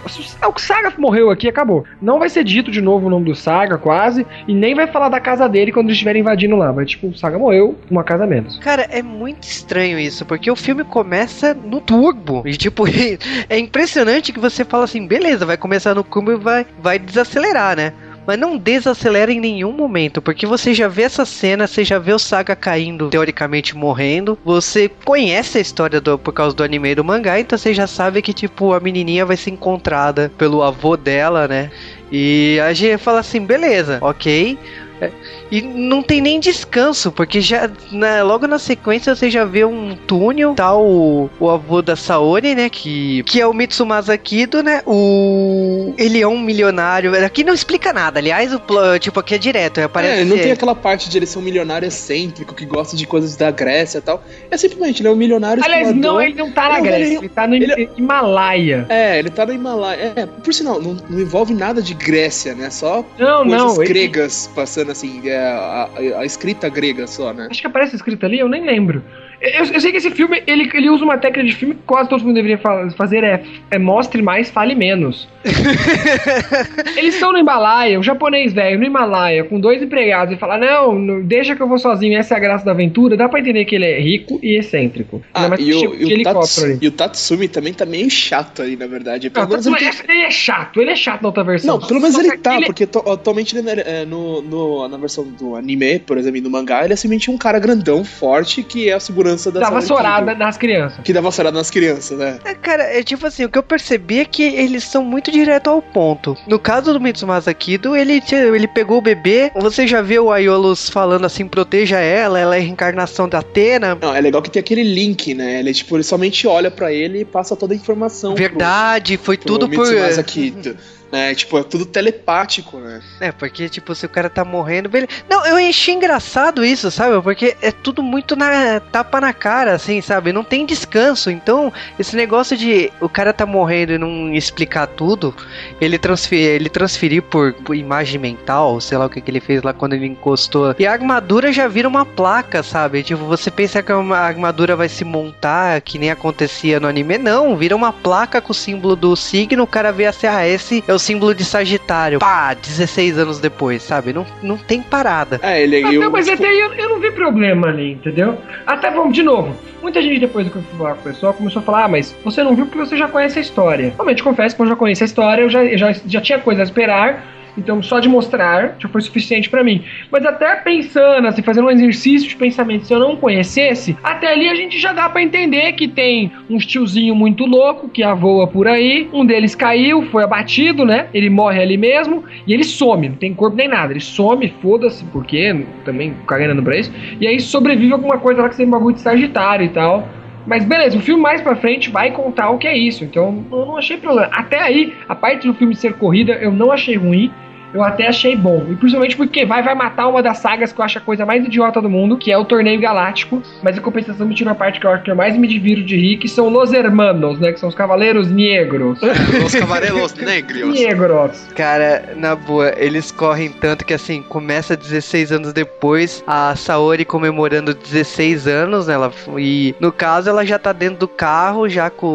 [SPEAKER 2] O Saga morreu aqui, acabou. Não vai ser dito de novo o nome do Saga, quase, e nem vai falar da casa dele quando eles estiverem invadindo lá. Vai tipo, o Saga morreu, uma casa menos.
[SPEAKER 1] Cara, é muito estranho isso, porque o filme começa no turbo. E tipo, é impressionante que você fala assim, beleza, vai começar no cubo e vai, vai desacelerar, né? mas não desacelera em nenhum momento, porque você já vê essa cena, você já vê o Saga caindo, teoricamente morrendo, você conhece a história do, por causa do anime e do mangá, então você já sabe que, tipo, a menininha vai ser encontrada pelo avô dela, né? E a gente fala assim, beleza, ok. É, e não tem nem descanso, porque já na, logo na sequência você já vê um túnel, tá o, o avô da Saori, né, que, que é o Mitsumasa Kido, né, o... ele é um milionário, aqui não explica nada, aliás, o tipo, aqui é direto, aparece...
[SPEAKER 3] É, não tem aquela parte de ele ser um milionário excêntrico, que gosta de coisas da Grécia e tal, é simplesmente, ele é um milionário
[SPEAKER 2] Aliás, não, ele não tá na Grécia, ele, ele tá no ele, Himalaia.
[SPEAKER 3] É, ele tá no Himalaia, é, por sinal, não, não envolve nada de Grécia, né, só
[SPEAKER 2] não,
[SPEAKER 3] coisas
[SPEAKER 2] não,
[SPEAKER 3] gregas passando assim, é, a, a, escrita grega só, né?
[SPEAKER 2] Acho que aparece a escrita ali, eu nem lembro. Eu, eu, sei que esse filme, ele, ele usa uma técnica de filme que quase todo mundo deveria fazer, é, é mostre mais, fale menos. Eles estão no Himalaia, o japonês velho no Himalaia, com dois empregados, e fala, não, não, deixa que eu vou sozinho, essa é a graça da aventura, dá pra entender que ele é rico e excêntrico.
[SPEAKER 3] Ah, e, o, e, o Tatsu, e, o, Tatsumi também tá meio chato ali, na verdade.
[SPEAKER 2] Pelo não, ele, tem... ele, é chato, ele é chato na outra versão.
[SPEAKER 3] Não, pelo menos ele tá, ele... porque to, atualmente ele, é, no, no, na versão do anime, por exemplo, no mangá, ele é simplesmente um cara grandão, forte, que é a segurança da
[SPEAKER 2] Dá vassourada nas crianças.
[SPEAKER 3] Que dá vassourada nas crianças, né?
[SPEAKER 1] É, cara, é tipo assim, o que eu percebi é que eles são muito direto ao ponto. No caso do Mitsumasa Kido, ele, ele pegou o bebê, você já viu o Aiolos falando assim, proteja ela, ela é a reencarnação da Atena.
[SPEAKER 3] Não, é legal que tem aquele link, né? Ele, tipo, ele somente olha para ele e passa toda a informação.
[SPEAKER 1] Verdade,
[SPEAKER 3] pro,
[SPEAKER 1] foi
[SPEAKER 3] pro
[SPEAKER 1] tudo
[SPEAKER 3] Mitsumasa por... Kido. É, tipo, é tudo telepático, né?
[SPEAKER 1] É, porque, tipo, se o cara tá morrendo. Ele... Não, eu achei engraçado isso, sabe? Porque é tudo muito na tapa na cara, assim, sabe? Não tem descanso. Então, esse negócio de o cara tá morrendo e não explicar tudo, ele, transfer... ele transferir por, por imagem mental, sei lá o que, que ele fez lá quando ele encostou. E a armadura já vira uma placa, sabe? Tipo, você pensa que a armadura vai se montar, que nem acontecia no anime. Não, vira uma placa com o símbolo do signo, o cara vê a CRS, o símbolo de Sagitário. Pá, 16 anos depois, sabe? Não, não tem parada.
[SPEAKER 2] É, ele é. Não, mas tipo... até eu, eu não vi problema ali, entendeu? Até vamos, de novo. Muita gente, depois que eu fui falar com o pessoal, começou a falar: ah, mas você não viu porque você já conhece a história. Realmente, confesso que eu já conheço a história, eu já, já, já tinha coisa a esperar então, só de mostrar já foi suficiente para mim. Mas até pensando, assim, fazendo um exercício de pensamento, se eu não conhecesse, até ali a gente já dá para entender que tem um tiozinho muito louco que avoa por aí. Um deles caiu, foi abatido, né? Ele morre ali mesmo e ele some, não tem corpo nem nada. Ele some, foda-se, porque também cagando pra isso. E aí sobrevive alguma coisa lá que tem bagulho de Sagitário e tal. Mas beleza, o filme mais pra frente vai contar o que é isso. Então eu não achei problema. Até aí, a parte do filme ser corrida, eu não achei ruim eu até achei bom. E principalmente porque vai, vai matar uma das sagas que eu acho a coisa mais idiota do mundo, que é o Torneio Galáctico. Mas em compensação me tira a parte que eu acho que eu mais me divirto de rir, que são Los Hermanos, né? Que são os Cavaleiros Negros.
[SPEAKER 3] os Cavaleiros Negros.
[SPEAKER 2] Negros.
[SPEAKER 1] Cara, na boa, eles correm tanto que assim, começa 16 anos depois, a Saori comemorando 16 anos, né? Ela, e no caso ela já tá dentro do carro, já com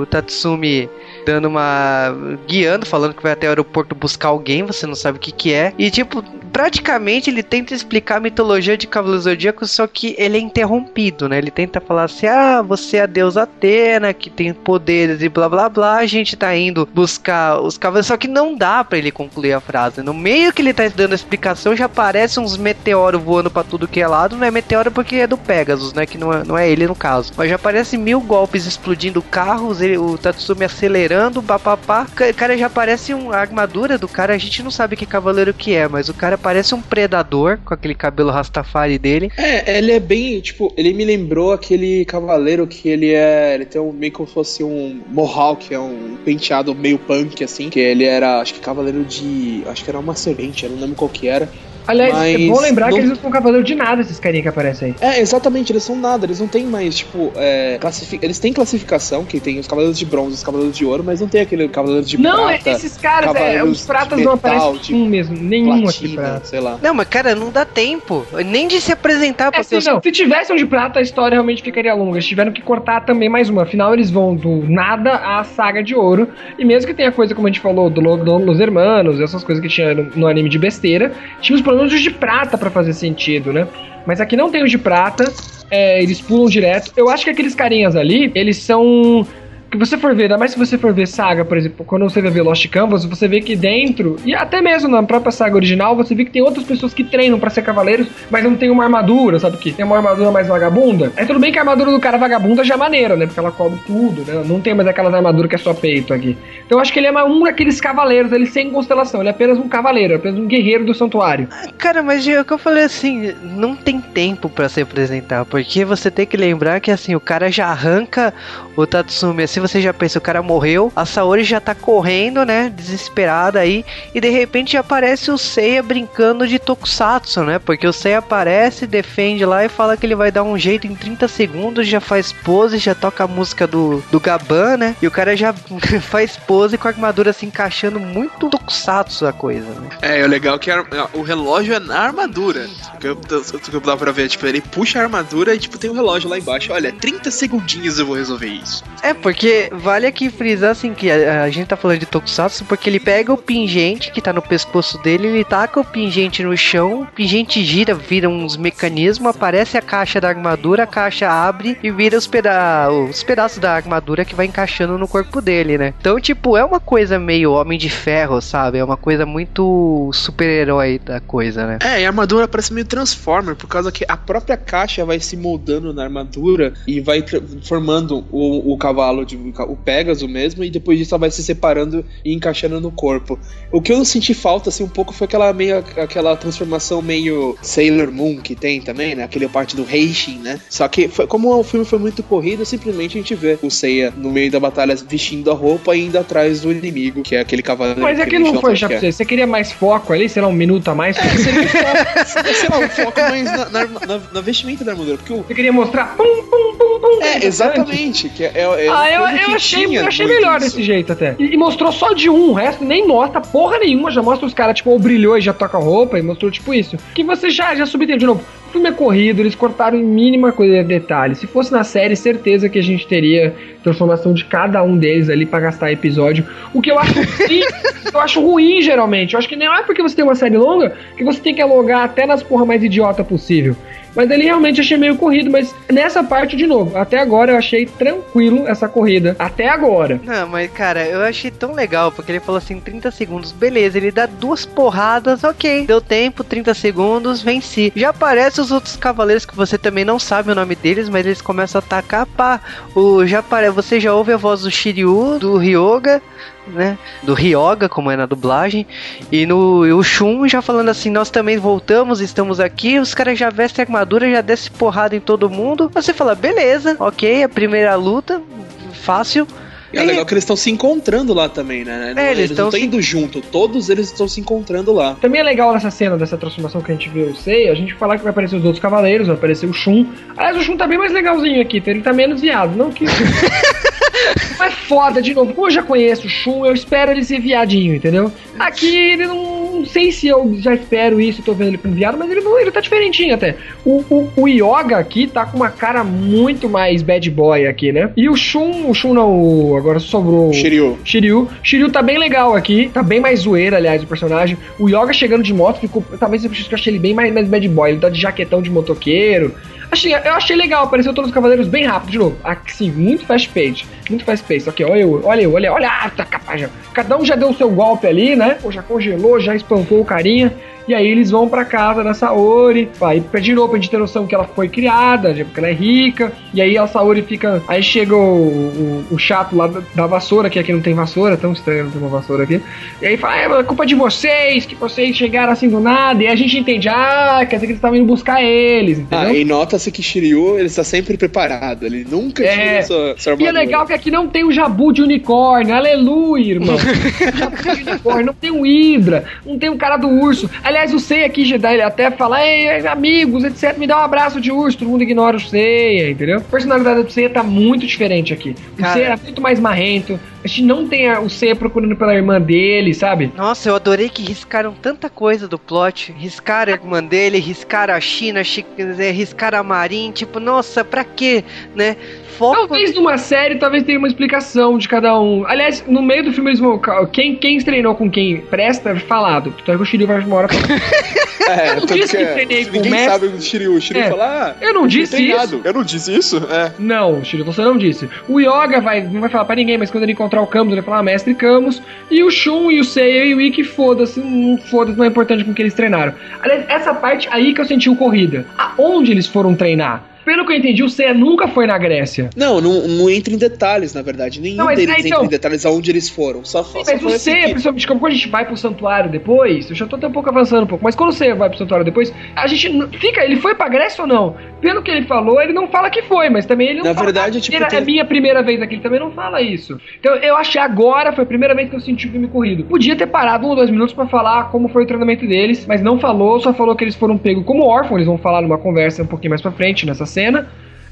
[SPEAKER 1] o Tatsumi dando uma. guiando, falando que vai até o aeroporto buscar alguém, você não sabe o que que é. E tipo, praticamente ele tenta explicar a mitologia de Cavaleiro Zodíaco, só que ele é interrompido, né? Ele tenta falar assim: ah, você é a deusa Atena, que tem poderes e blá blá blá. A gente tá indo buscar os cavaleiros, só que não dá para ele concluir a frase. No meio que ele tá dando a explicação, já aparece uns meteoros voando para tudo que é lado. Não é meteoro porque é do Pegasus, né? Que não é, não é ele no caso. Mas já aparece mil golpes explodindo carros, ele, o Tatsumi acelerando papapá. Cara, já parece uma armadura do cara, a gente não sabe que cavaleiro que é, mas o cara parece um predador com aquele cabelo rastafari dele.
[SPEAKER 3] É, ele é bem, tipo, ele me lembrou aquele cavaleiro que ele é, ele tem um meio como se fosse um mohawk, é um penteado meio punk assim, que ele era, acho que cavaleiro de, acho que era uma serpente, eu não lembro qual que era.
[SPEAKER 2] Aliás, Mas é bom lembrar não... que eles não são cavaleiro de nada, esses carinha que aparecem
[SPEAKER 3] aí. É, exatamente, eles são nada, eles não têm mais, tipo, é, classific... eles têm classificação, que tem os cavaleiros de bronze, os cavaleiros de ouro, mas não tem aquele cavaleiro de
[SPEAKER 2] não,
[SPEAKER 3] prata.
[SPEAKER 2] Não, esses caras, é, os pratas metal, não aparecem tipo, um mesmo, nenhum platina, aqui pra...
[SPEAKER 3] sei lá.
[SPEAKER 1] Não, mas cara, não dá tempo, nem de se apresentar pra é.
[SPEAKER 2] Não, se tivessem um de prata, a história realmente ficaria longa, eles tiveram que cortar também mais uma, afinal eles vão do nada à saga de ouro, e mesmo que tenha coisa, como a gente falou, do Logo dos Hermanos, essas coisas que tinha no, no anime de besteira, tinha os problemas de prata prata para fazer sentido, né? Mas aqui não tem os de prata, é, eles pulam direto. Eu acho que aqueles carinhas ali, eles são Porque você for ver, ainda mais se você for ver saga, por exemplo, quando você vai ver Lost Canvas, você vê que dentro, e até mesmo na própria saga original, você vê que tem outras pessoas que treinam para ser cavaleiros, mas não tem uma armadura, sabe o que? Tem uma armadura mais vagabunda. É tudo bem que a armadura do cara vagabunda já é maneira, né? Porque ela cobre tudo, né? Não tem mais aquelas armaduras que é só peito aqui. Então eu acho que ele é um daqueles cavaleiros, ele sem constelação, ele é apenas um cavaleiro, é apenas um guerreiro do santuário.
[SPEAKER 1] Cara, mas é o que eu falei assim, não tem tempo para se apresentar, porque você tem que lembrar que assim, o cara já arranca o Tatsumi, assim você já pensa, o cara morreu, a Saori já tá correndo, né, desesperada aí, e de repente aparece o Seiya brincando de Tokusatsu, né, porque o Seiya aparece, defende lá e fala que ele vai dar um jeito em 30 segundos, já faz pose, já toca a música do, do Gaban, né, e o cara já faz pose com a armadura se encaixando muito Tokusatsu a coisa, né.
[SPEAKER 3] É, o legal é que a, o relógio é na armadura, que eu, que eu dá pra ver, tipo, ele puxa a armadura e, tipo, tem um relógio lá embaixo, olha, 30 segundinhos eu vou resolver isso.
[SPEAKER 1] É, porque vale aqui frisar assim que a, a, gente tá falando de Tokusatsu porque ele pega o pingente que tá no pescoço dele, ele taca o pingente no chão, o pingente gira, vira uns mecanismos, aparece a caixa da armadura, a caixa abre e vira os, peda os pedaços da armadura que vai encaixando no corpo dele, né? Então, tipo, é uma coisa meio Homem de Ferro, sabe? É uma coisa muito super-herói da coisa, né?
[SPEAKER 3] É, e a armadura parece meio Transformer, por causa que a própria caixa vai se moldando na armadura e vai formando o, o cavalo, de, o Pegasus mesmo, e depois disso ela vai se separando e encaixando no corpo. O que eu senti falta, assim, um pouco foi aquela meio aquela transformação meio Sailor Moon que tem também, né? Aquele parte do Heishin, né? Só que foi, como o filme foi muito corrido, simplesmente a gente vê o Seiya no meio da batalha vestindo a roupa e indo atrás do inimigo, que é aquele cavaleiro.
[SPEAKER 2] Mas é que não foi já pra você. Você queria mais foco ali, sei lá, um minuto a mais? É, seria
[SPEAKER 3] foco, sei lá, um foco mais na, na, na, na vestimenta da armadura. Porque o...
[SPEAKER 2] Você queria mostrar pum, pum, pum, pum.
[SPEAKER 3] É, exatamente. Que é, é, é
[SPEAKER 2] ah, eu, eu achei, eu achei melhor isso. desse jeito até. E, e, mostrou só de um, o resto nem mostra porra nenhuma, já mostra os caras, tipo, ou brilhou e já toca roupa, e mostrou tipo isso. Que você já, já subentende de novo. O filme é corrido, eles cortaram em mínima coisa de detalhe. Se fosse na série, certeza que a gente teria transformação de cada um deles ali para gastar episódio. O que eu acho ruim, eu acho ruim geralmente. Eu acho que não é porque você tem uma série longa que você tem que alogar até nas porra mais idiota possível. Mas ele realmente achei meio corrido, mas nessa parte, de novo, até agora eu achei tranquilo essa corrida. Até agora.
[SPEAKER 1] Não, mas cara, eu achei tão legal, porque ele falou assim, 30 segundos, beleza, ele dá duas porradas, ok. Deu tempo, 30 segundos, venci. Já aparece os outros cavaleiros que você também não sabe o nome deles, mas eles começam a atacar, pá. O, já apare... Você já ouve a voz do Shiryu, do Ryoga, né? Do Ryoga, como é na dublagem. E no o Shun já falando assim: nós também voltamos, estamos aqui. Os caras já vestem armadura, já desce porrada em todo mundo. Você fala: beleza, ok, a primeira luta, fácil.
[SPEAKER 3] E é legal que eles estão se encontrando lá também, né?
[SPEAKER 1] É, eles, estão
[SPEAKER 3] se... indo junto, todos eles estão se encontrando lá.
[SPEAKER 2] Também é legal nessa cena dessa transformação que a gente o Sei, a gente falar que vai aparecer os outros cavaleiros, vai aparecer o Shun. Aliás, o Shun tá bem mais legalzinho aqui, ele tá menos viado, não que. Mas foda, de novo, como eu já conheço o Shun, eu espero ele ser viadinho, entendeu? Aqui ele não. Não sei se eu já espero isso, tô vendo ele com viado, mas ele, não, ele tá diferentinho até. O, o, o Yoga aqui tá com uma cara muito mais bad boy aqui, né? E o Shun, o Shun não, o, agora sobrou.
[SPEAKER 3] Shiryu.
[SPEAKER 2] Shiryu. Shiryu tá bem legal aqui, tá bem mais zoeira, aliás, o personagem. O Yoga chegando de moto ficou. Talvez eu achei ele bem mais, mais bad boy. Ele tá de jaquetão de motoqueiro. Achei, eu achei legal, apareceu todos os cavaleiros bem rápido, de novo. Assim, muito fast page. Muito fast pace. Aqui, olha eu, olha eu, olha, olha, ah, tá capaz já. Cada um já deu o seu golpe ali, né? Ou já congelou, já espancou o carinha. E aí eles vão pra casa da Saori. Aí de novo pra gente ter noção que ela foi criada, porque ela é rica. E aí a Saori fica. Aí chega o, o, o chato lá da vassoura, que aqui não tem vassoura, tão estranho não ter uma vassoura aqui. E aí fala, é culpa de vocês, que vocês chegaram assim do nada. E a gente entende, ah, quer dizer que eles estavam indo buscar eles, entendeu?
[SPEAKER 3] Ah, e nota-se que Shiryu, ele está sempre preparado. Ele nunca é. tira sua, sua
[SPEAKER 2] E é legal que aqui não tem o jabu de unicórnio. Aleluia, irmão. jabu de unicórnio, não tem o Hydra, não tem o cara do urso. Aliás, o Seiya aqui, Jedi, ele até fala, ei, amigos, etc, me dá um abraço de urso, todo mundo ignora o Seiya, entendeu? A personalidade do Seiya tá muito diferente aqui. O Cara... Seiya é muito mais marrento, A gente não tem o Seiya procurando pela irmã dele, sabe?
[SPEAKER 1] Nossa, eu adorei que riscaram tanta coisa do plot. Riscaram a irmã dele, riscaram a China, chi- riscaram a Marin. Tipo, nossa, pra quê, né? Foco.
[SPEAKER 2] Talvez numa série, talvez tenha uma explicação de cada um. Aliás, no meio do filme eles vão. Quem, quem treinou com quem presta é falado. Então o Shiryu vai uma hora falar.
[SPEAKER 3] É,
[SPEAKER 2] Eu não disse que
[SPEAKER 3] é-
[SPEAKER 2] treinei com o mestre.
[SPEAKER 3] sabe do Shiryu. O Shiryu
[SPEAKER 2] É.
[SPEAKER 3] fala, ah,
[SPEAKER 2] Eu não
[SPEAKER 3] fui
[SPEAKER 2] disse isso.
[SPEAKER 3] Eu não disse isso? É.
[SPEAKER 2] Não, Shiryu, você não disse. O Yoga vai, não vai falar pra ninguém, mas quando ele encontrar o Camus, ele vai falar, ah, mestre Camus. E o Shun e o Seiya e o Ikki, foda-se, não foda-se, não é importante com o que eles treinaram. Aliás, essa parte aí que eu senti o corrida. Aonde eles foram treinar? Pelo que eu entendi, o Seiya nunca foi na Grécia.
[SPEAKER 3] Não, não, não entra em detalhes, na verdade. Nenhum
[SPEAKER 2] Não, mas
[SPEAKER 3] deles
[SPEAKER 2] é, então-
[SPEAKER 3] entra em detalhes aonde eles foram. Só,
[SPEAKER 2] Sim,
[SPEAKER 3] só
[SPEAKER 2] mas o
[SPEAKER 3] assim que-
[SPEAKER 2] principalmente quando a gente vai pro santuário depois, eu já tô até um pouco avançando um pouco, mas quando o Seiya vai pro santuário depois, a gente não- fica, ele foi pra Grécia ou não? Pelo que ele falou, ele não fala que foi, mas também ele não
[SPEAKER 3] Na
[SPEAKER 2] fala
[SPEAKER 3] verdade,
[SPEAKER 2] "Ah,
[SPEAKER 3] tipo,
[SPEAKER 2] era-
[SPEAKER 3] tem-
[SPEAKER 2] é minha primeira vez aqui, ele também não fala isso. Então eu achei agora, foi a primeira vez que eu senti o filme corrido. Podia ter parado um ou dois minutos pra falar como foi o treinamento deles, mas não falou, só falou que eles foram pegos como órfãos, eles vão falar numa conversa um pouquinho mais pra frente nessa cena.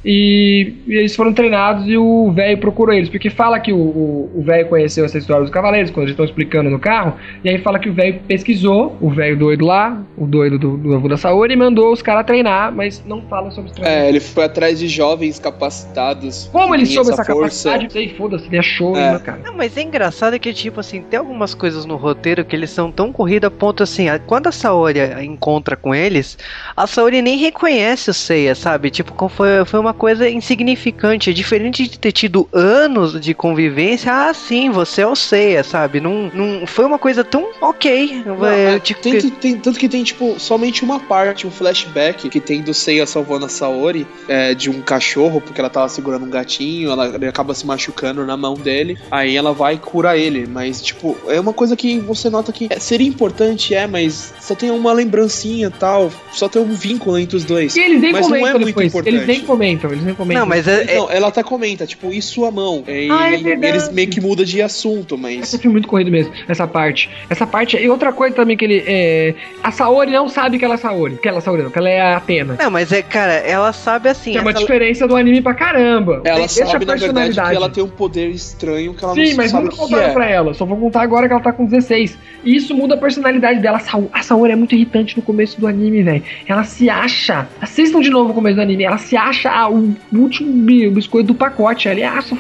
[SPEAKER 2] E, e eles foram treinados e o velho procurou eles, porque fala que o- velho conheceu essa história dos cavaleiros, quando eles estão explicando no carro, e aí fala que o velho pesquisou, o velho doido lá, o doido do, do avô da Saori, e mandou os caras treinar, mas não fala sobre os treinamentos.
[SPEAKER 3] É, ele foi atrás de jovens capacitados.
[SPEAKER 2] Como ele soube essa
[SPEAKER 3] força.
[SPEAKER 2] capacidade? Sei, foda-se, ele achou,
[SPEAKER 3] É.
[SPEAKER 2] né, cara?
[SPEAKER 1] Não, mas é engraçado que, tipo assim, tem algumas coisas no roteiro que eles são tão corridos a ponto assim, a- quando a Saori encontra com eles, a Saori nem reconhece o Seiya, sabe? Tipo, como foi, foi uma coisa insignificante. É diferente de ter tido anos de convivência, ah, sim, você é o Seiya, sabe? Não, não foi uma coisa tão ok.
[SPEAKER 3] Não,
[SPEAKER 1] é,
[SPEAKER 3] é,
[SPEAKER 1] tipo,
[SPEAKER 3] tem- tem- tanto que tem, tipo, somente uma parte, um flashback que tem do Seiya salvando a Saori é, de um cachorro, porque ela tava segurando um gatinho, ela, ele acaba se machucando na mão dele, aí ela vai e cura ele. Mas, tipo, é uma coisa que você nota que é, seria importante, é, mas só tem uma lembrancinha e tal, só tem um vínculo entre os dois.
[SPEAKER 2] E eles nem
[SPEAKER 3] Mas não
[SPEAKER 2] comentam
[SPEAKER 3] é muito
[SPEAKER 2] depois.
[SPEAKER 3] importante.
[SPEAKER 2] Eles nem comentam, eles nem comentam.
[SPEAKER 1] não, mas é, é-
[SPEAKER 3] Então, ela até comenta, tipo, e sua mão? E
[SPEAKER 2] Ah, é
[SPEAKER 3] ele- eles meio que mudam de assunto, mas.
[SPEAKER 2] É muito corrido mesmo, essa parte. Essa parte. E outra coisa também que ele. É, a Saori não sabe que ela é Saori. Que ela é Saori, não, que ela é a Atena.
[SPEAKER 1] Não, mas é, cara, ela sabe assim.
[SPEAKER 2] Que é uma
[SPEAKER 1] essa-
[SPEAKER 2] diferença do anime pra caramba.
[SPEAKER 3] Ela
[SPEAKER 2] Deixa a
[SPEAKER 3] sabe, na verdade, que
[SPEAKER 2] personalidade.
[SPEAKER 3] ela tem um poder estranho que ela
[SPEAKER 2] Sim,
[SPEAKER 3] não
[SPEAKER 2] mas
[SPEAKER 3] sabe
[SPEAKER 2] nunca
[SPEAKER 3] o que
[SPEAKER 2] contaram
[SPEAKER 3] é.
[SPEAKER 2] pra ela. Só vou contar agora que ela tá com 16. E isso muda a personalidade dela. A Saori é muito irritante no começo do anime, velho. Ela se acha. Assistam de novo o começo do anime. Ela se acha a- o último bi- biscoito do pacote. Ela acha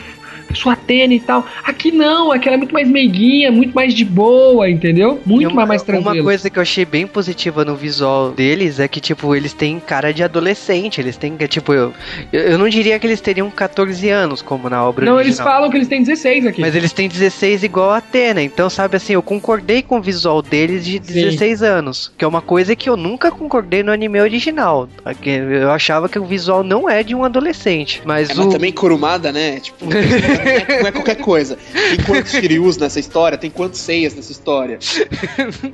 [SPEAKER 2] sua Atena e tal. Aqui não, aqui ela é muito mais meiguinha, muito mais de boa, entendeu? Muito
[SPEAKER 1] uma,
[SPEAKER 2] mais tranquila.
[SPEAKER 1] Uma coisa que eu achei bem positiva no visual deles é que, tipo, eles têm cara de adolescente. Eles têm, que, tipo, eu, eu não diria que eles teriam 14 anos, como na obra
[SPEAKER 2] Não, eles
[SPEAKER 1] original.
[SPEAKER 2] falam que eles têm 16 aqui.
[SPEAKER 1] Mas eles têm 16 igual a Atena. Então, sabe assim, eu concordei com o visual deles de 16 anos. Que é uma coisa que eu nunca concordei no anime original. Eu achava que o visual não é de um adolescente. Mas
[SPEAKER 3] É,
[SPEAKER 1] o.
[SPEAKER 3] mas também Kurumada, né? Tipo, é, não é qualquer coisa. Tem quantos Shiryus nessa história? Tem quantos Seias nessa história?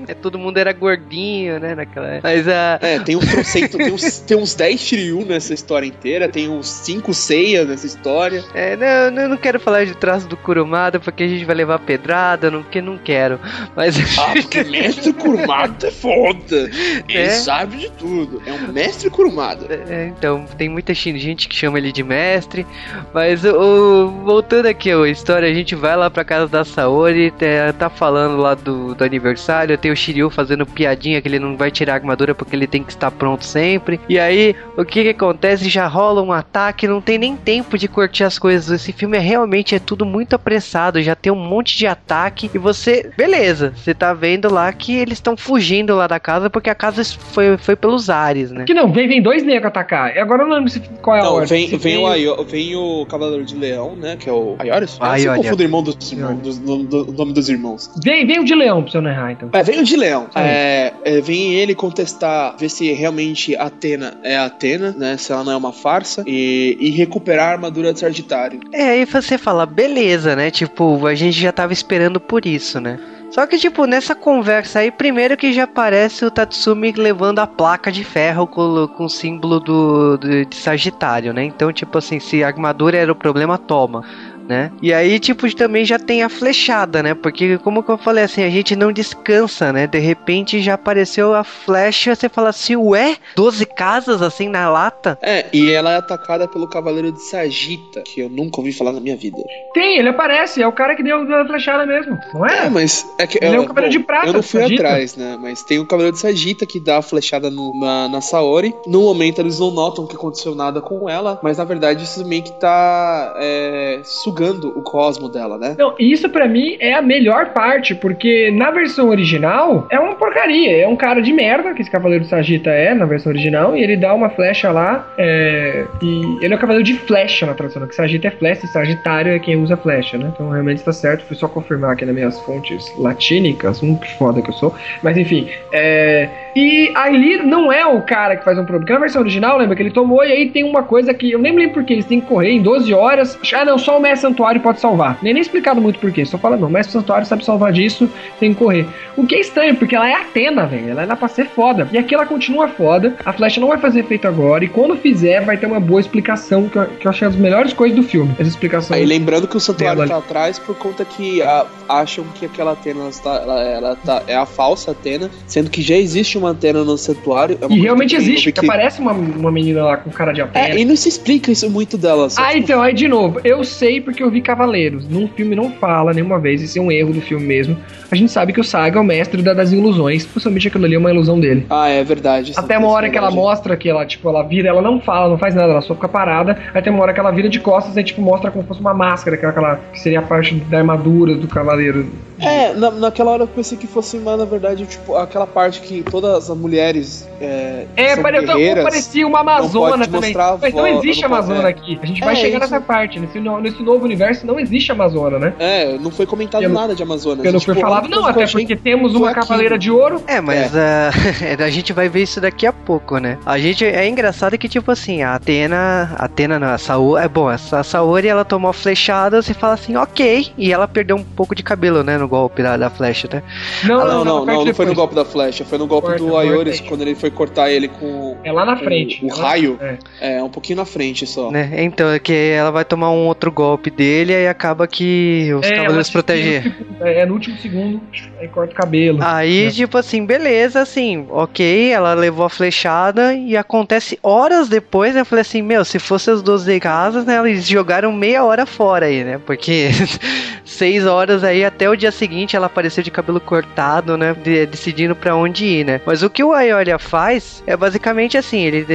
[SPEAKER 1] é, todo mundo era gordinho, né? Naquela época. Mas a.
[SPEAKER 3] É, tem uns trocentos, tem uns, tem uns 10 Shiryu nessa história inteira, tem uns 5 Seias nessa história.
[SPEAKER 1] É, não, eu não quero falar de traço do Kurumada porque a gente vai levar pedrada, não, que não quero. Mas.
[SPEAKER 3] Ah, porque mestre Kurumada é foda. Ele
[SPEAKER 1] É.
[SPEAKER 3] sabe de tudo. É um mestre Kurumada.
[SPEAKER 1] É, então, tem muita gente que chama ele de mestre, mas o, o- voltando aqui a história, a gente vai lá pra casa da Saori, tá, tá falando lá do, do aniversário, tem o Shiryu fazendo piadinha que ele não vai tirar a armadura porque ele tem que estar pronto sempre. E aí, o que que acontece? Já rola um ataque, não tem nem tempo de curtir as coisas. Esse filme é realmente é tudo muito apressado, já tem um monte de ataque e você, beleza, você tá vendo lá que eles estão fugindo lá da casa porque a casa foi, foi pelos ares, né?
[SPEAKER 2] Que não, vem, vem dois negros atacar. E agora eu não lembro se, qual é a
[SPEAKER 3] Não,
[SPEAKER 2] ordem.
[SPEAKER 3] vem,
[SPEAKER 2] Se
[SPEAKER 3] vem, o vem o Cavaleiro de Leão, né? Que é o Ayorius? Eu
[SPEAKER 1] Ayorius.
[SPEAKER 3] sempre confundo o irmão dos irmãos, dos- do, do- nome dos irmãos.
[SPEAKER 2] Vem, vem o de leão pra você não errar, então.
[SPEAKER 3] É, vem o de Leão. É, é, vem ele contestar, ver se realmente Atena é Atena, né? Se ela não é uma farsa. E, e recuperar a armadura de Sagitário.
[SPEAKER 1] É, aí você fala, beleza, né? Tipo, a gente já tava esperando por isso, né? Só que, tipo, nessa conversa aí, primeiro que já aparece o Tatsumi levando a placa de ferro com, com o símbolo do, do- de Sagitário, né? Então, tipo assim, se a armadura era o problema, toma. Né? E aí, tipo, também já tem a flechada, né? Porque, como que eu falei assim, a gente não descansa, né? De repente já apareceu a flecha, você fala assim, ué? 12 casas assim na lata?
[SPEAKER 3] É, e ela é atacada pelo Cavaleiro de Sagita, que eu nunca ouvi falar na minha vida.
[SPEAKER 2] Tem, ele aparece, é o cara que deu a flechada mesmo, não é?
[SPEAKER 3] É, mas é que.
[SPEAKER 2] Ele é
[SPEAKER 3] eu-
[SPEAKER 2] o Cavaleiro de Prata,
[SPEAKER 3] Eu não fui
[SPEAKER 2] Sagita.
[SPEAKER 3] atrás, né? Mas tem o Cavaleiro de Sagita que dá a flechada no- na, na Saori. No momento eles não notam que aconteceu nada com ela, mas na verdade isso meio que tá é, sugando o cosmo dela, né?
[SPEAKER 2] Não, isso pra mim é a melhor parte, porque na versão original é uma porcaria. É um cara de merda, que esse Cavaleiro Sagita é na versão original, e ele dá uma flecha lá. é, e ele é o Cavaleiro de Flecha na tradução, que Sagita é flecha e Sagitário é quem usa flecha, né? Então realmente está certo. Fui só confirmar aqui nas minhas fontes latínicas, um que foda que eu sou. Mas enfim, é. E ali não é o cara que faz um problema. Porque na versão original, lembra que ele tomou e aí tem uma coisa que eu nem lembro porque eles têm que correr em 12 horas. Ah, não, só o Mestre Santuário pode salvar. Nem nem explicado muito porquê. Só fala, não, o Mestre Santuário sabe salvar disso, tem que correr. O que é estranho, porque ela é Atena, velho. Ela é lá pra ser foda. E aqui ela continua foda. A flecha não vai fazer efeito agora. E quando fizer, vai ter uma boa explicação, que eu, que eu achei uma das melhores coisas do filme. Essa explicação.
[SPEAKER 3] Aí lembrando que o santuário
[SPEAKER 2] Dela
[SPEAKER 3] tá atrás por conta que a- acham que aquela Atena ela está- ela, ela tá- é a falsa Atena, sendo que já existe uma Atena no santuário. É
[SPEAKER 2] E realmente existe, porque
[SPEAKER 3] que-
[SPEAKER 2] aparece uma, uma menina lá com cara de Atena.
[SPEAKER 3] É, e não se explica isso muito dela. só,
[SPEAKER 2] Ah,
[SPEAKER 3] tipo,
[SPEAKER 2] então, aí de novo, eu sei porque eu vi Cavaleiros. Num filme não fala nenhuma vez, isso é um erro do filme mesmo. A gente sabe que o Saga é o mestre da- das ilusões, possivelmente aquilo ali é uma ilusão dele.
[SPEAKER 3] Ah, é verdade.
[SPEAKER 2] Até
[SPEAKER 3] é
[SPEAKER 2] uma hora que ela mostra que ela, tipo, ela vira, ela não fala, não faz nada, ela só fica parada. Aí tem uma hora que ela vira de costas e, tipo, mostra como se fosse uma máscara, que é aquela que seria a parte da armadura do cavaleiro.
[SPEAKER 3] É, na, naquela hora eu pensei que fosse, mas na verdade, tipo, aquela parte que todas as mulheres é,
[SPEAKER 2] É,
[SPEAKER 3] são
[SPEAKER 2] pare-
[SPEAKER 3] guerreiras.
[SPEAKER 2] parecia uma Amazona
[SPEAKER 3] pode
[SPEAKER 2] também.
[SPEAKER 3] mostrar a
[SPEAKER 2] Mas não existe
[SPEAKER 3] não
[SPEAKER 2] Amazona
[SPEAKER 3] é.
[SPEAKER 2] aqui. A gente vai
[SPEAKER 3] É,
[SPEAKER 2] chegar
[SPEAKER 3] isso.
[SPEAKER 2] nessa parte. Nesse, no- nesse novo universo não existe Amazona, né?
[SPEAKER 3] É, não foi comentado
[SPEAKER 2] Pelo-
[SPEAKER 3] nada de Amazonas.
[SPEAKER 2] Pelo que
[SPEAKER 3] Tipo,
[SPEAKER 2] foi falado,
[SPEAKER 3] a
[SPEAKER 2] não, até
[SPEAKER 3] eu
[SPEAKER 2] porque temos uma
[SPEAKER 3] aquilo.
[SPEAKER 2] cavaleira de ouro.
[SPEAKER 1] É, mas ah, a gente vai ver isso daqui a pouco, né? A gente é engraçado que tipo assim, a Atena, a Atena não, a Saori, é bom, essa Saori ela tomou flechadas e fala assim, ok, e ela perdeu um pouco de cabelo, né, no golpe da, da flecha, né?
[SPEAKER 2] Não,
[SPEAKER 3] Ah, não, não, não, não foi no golpe da flecha, foi no golpe
[SPEAKER 2] Corta,
[SPEAKER 3] do
[SPEAKER 2] aí.
[SPEAKER 3] quando ele foi cortar ele com
[SPEAKER 2] É lá na frente.
[SPEAKER 3] o
[SPEAKER 2] É lá-
[SPEAKER 3] raio.
[SPEAKER 2] É.
[SPEAKER 3] É, um pouquinho na frente só.
[SPEAKER 1] Né? Então, é que ela vai tomar um outro golpe dele e acaba que os
[SPEAKER 2] É,
[SPEAKER 1] cavaleiros protegem.
[SPEAKER 2] segundo- É, no último segundo, aí corta o cabelo.
[SPEAKER 1] Aí,
[SPEAKER 2] É.
[SPEAKER 1] tipo assim, beleza, assim, ok, ela levou a flechada e acontece horas depois, né? Eu falei assim, meu, se fosse as 12 casas, né? Eles jogaram meia hora fora aí, né? Porque seis horas aí até o dia seguinte ela apareceu de cabelo cortado, né? de- decidindo pra onde ir, né? Mas o que o Ayolia faz é basicamente assim, ele,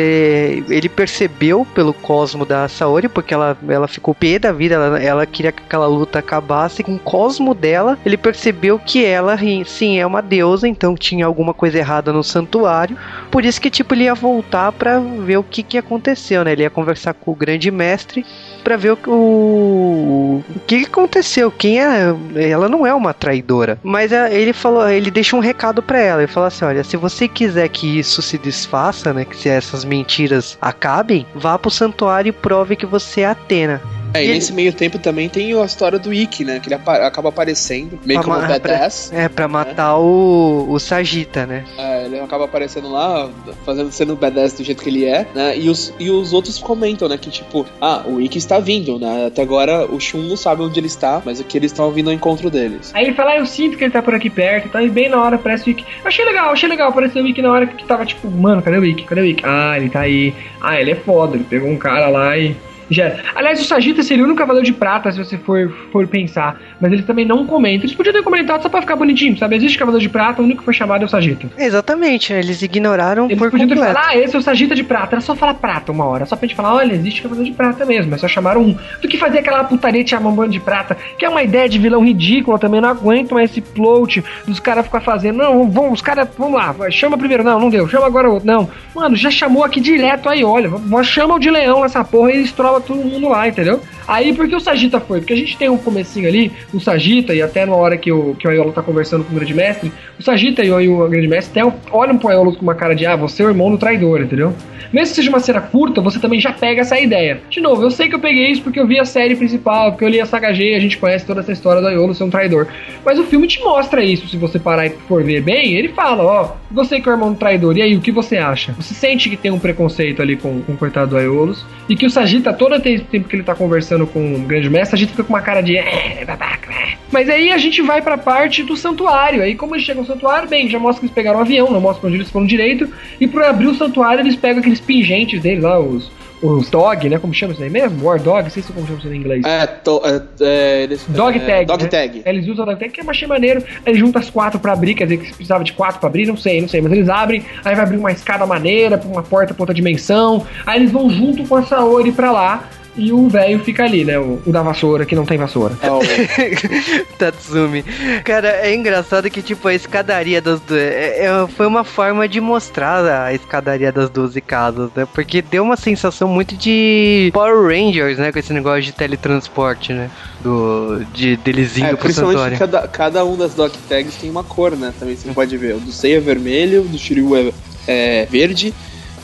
[SPEAKER 1] ele percebeu pelo cosmo da Saori, porque ela, ela ficou pé da vida, ela, ela queria que aquela luta acabasse com o cosmo dela, ele percebeu que ela sim é uma deusa, então tinha alguma coisa errada no santuário. Por isso que tipo ele ia voltar pra ver o que que aconteceu, né? Ele ia conversar com o grande mestre pra ver o, o, o que aconteceu. Quem é? Ela não é uma traidora, mas ele falou, ele deixa um recado pra ela. Ele fala assim, olha, se você quiser que isso se desfaça, né, que se essas mentiras acabem, vá pro santuário e prove que você é Atena.
[SPEAKER 3] É, e
[SPEAKER 1] E-
[SPEAKER 3] nesse meio tempo também tem a história do Ikki, né? Que ele apa- acaba aparecendo, meio
[SPEAKER 1] Pra
[SPEAKER 3] como um
[SPEAKER 1] ma- pra-
[SPEAKER 3] badass.
[SPEAKER 1] É pra matar o, o Sagita, né?
[SPEAKER 3] É, ele acaba aparecendo lá, fazendo sendo badass do jeito que ele é, né? E os, e os outros comentam, né? Que tipo, ah, o Ikki está vindo, né? Até agora o Shun não sabe onde ele está, mas aqui eles estão vindo ao encontro deles.
[SPEAKER 2] Aí ele fala, ah, eu sinto que ele tá por aqui perto, tá? E bem na hora aparece o. Eu achei legal, achei legal, apareceu o Wiki na hora que tava tipo, mano, cadê o Wiki? Cadê o Wiki? Ah, ele tá aí. Ah, ele é foda, ele pegou um cara lá e. Já. Aliás, o Sagita seria o único cavaleiro de prata, se você for, for pensar. Mas eles também não comentam. Eles podiam ter comentado só pra ficar bonitinho, sabe? Existe cavaleiro de prata, o único que foi chamado é o Sagita.
[SPEAKER 1] Exatamente, eles ignoraram
[SPEAKER 2] Eles
[SPEAKER 1] por
[SPEAKER 2] podiam ter
[SPEAKER 1] completo.
[SPEAKER 2] falado, ah, esse é o Sagita de prata. Era só falar prata uma hora. Só pra gente falar, olha, existe cavaleiro de prata mesmo. Mas só chamaram um. Do que fazer aquela putaria de chamar um bando de prata, que é uma ideia de vilão ridícula também. Não aguento mais esse plot dos caras ficar fazendo. Não, vamos, os caras, vamos lá, chama primeiro. Não, não deu. Chama agora o outro. Não. Mano, já chamou aqui direto aí, olha. Chama o de leão nessa porra e estrola todo mundo lá, entendeu? Aí, por que o Sagita foi? Porque a gente tem um comecinho ali, o Sagita, e até na hora que o, que o Aiolo tá conversando com o grande mestre, o Sagita e o, e o grande mestre até olham pro Aiolo com uma cara de, ah, você é o irmão do traidor, entendeu? Mesmo que seja uma cena curta, você também já pega essa ideia. De novo, eu sei que eu peguei isso porque eu vi a série principal, porque eu li a saga G a gente conhece toda essa história do Aiolo ser um traidor. Mas o filme te mostra isso, se você parar e for ver bem, ele fala, ó, você que é o irmão do traidor, e aí, o que você acha? Você sente que tem um preconceito ali com, com o coitado do Aiolos, e que o Sagita, todo todo o tempo que ele tá conversando com o grande mestre, a gente fica com uma cara de. "É, babaca, é". Mas aí a gente vai pra parte do santuário. Aí, como eles chegam no santuário, bem, já mostra que eles pegaram um avião, não mostra pra onde eles foram direito. E pra abrir o santuário, eles pegam aqueles pingentes deles lá, os. Os dog, né? Como chama isso aí mesmo? War dog? Não sei se como chama isso aí em inglês.
[SPEAKER 3] É, to, é, é, eles,
[SPEAKER 2] Dog
[SPEAKER 3] é,
[SPEAKER 2] tag.
[SPEAKER 3] Dog
[SPEAKER 2] né?
[SPEAKER 3] tag.
[SPEAKER 2] Eles usam dog tag, que eu achei maneiro. Eles juntam as quatro pra abrir, quer dizer que precisava de quatro pra abrir, não sei, não sei. Mas eles abrem, aí vai abrir uma escada maneira, uma porta pra outra dimensão. Aí eles vão junto com a Saori pra lá. E o velho fica ali, né? O, o da vassoura, que não tem vassoura.
[SPEAKER 3] É o-
[SPEAKER 1] Tatsumi. Cara, é engraçado que, tipo, a escadaria das duas. É, é- foi uma forma de mostrar a escadaria das 12 casas, né? Porque deu uma sensação muito de Power Rangers, né? Com esse negócio de teletransporte, né? Do, de, deles indo
[SPEAKER 3] É,
[SPEAKER 1] pro
[SPEAKER 3] principalmente
[SPEAKER 1] santuário.
[SPEAKER 3] cada, cada um das dog tags tem uma cor, né? Também você pode ver. O do Sei é vermelho, do Shiryu é, é verde,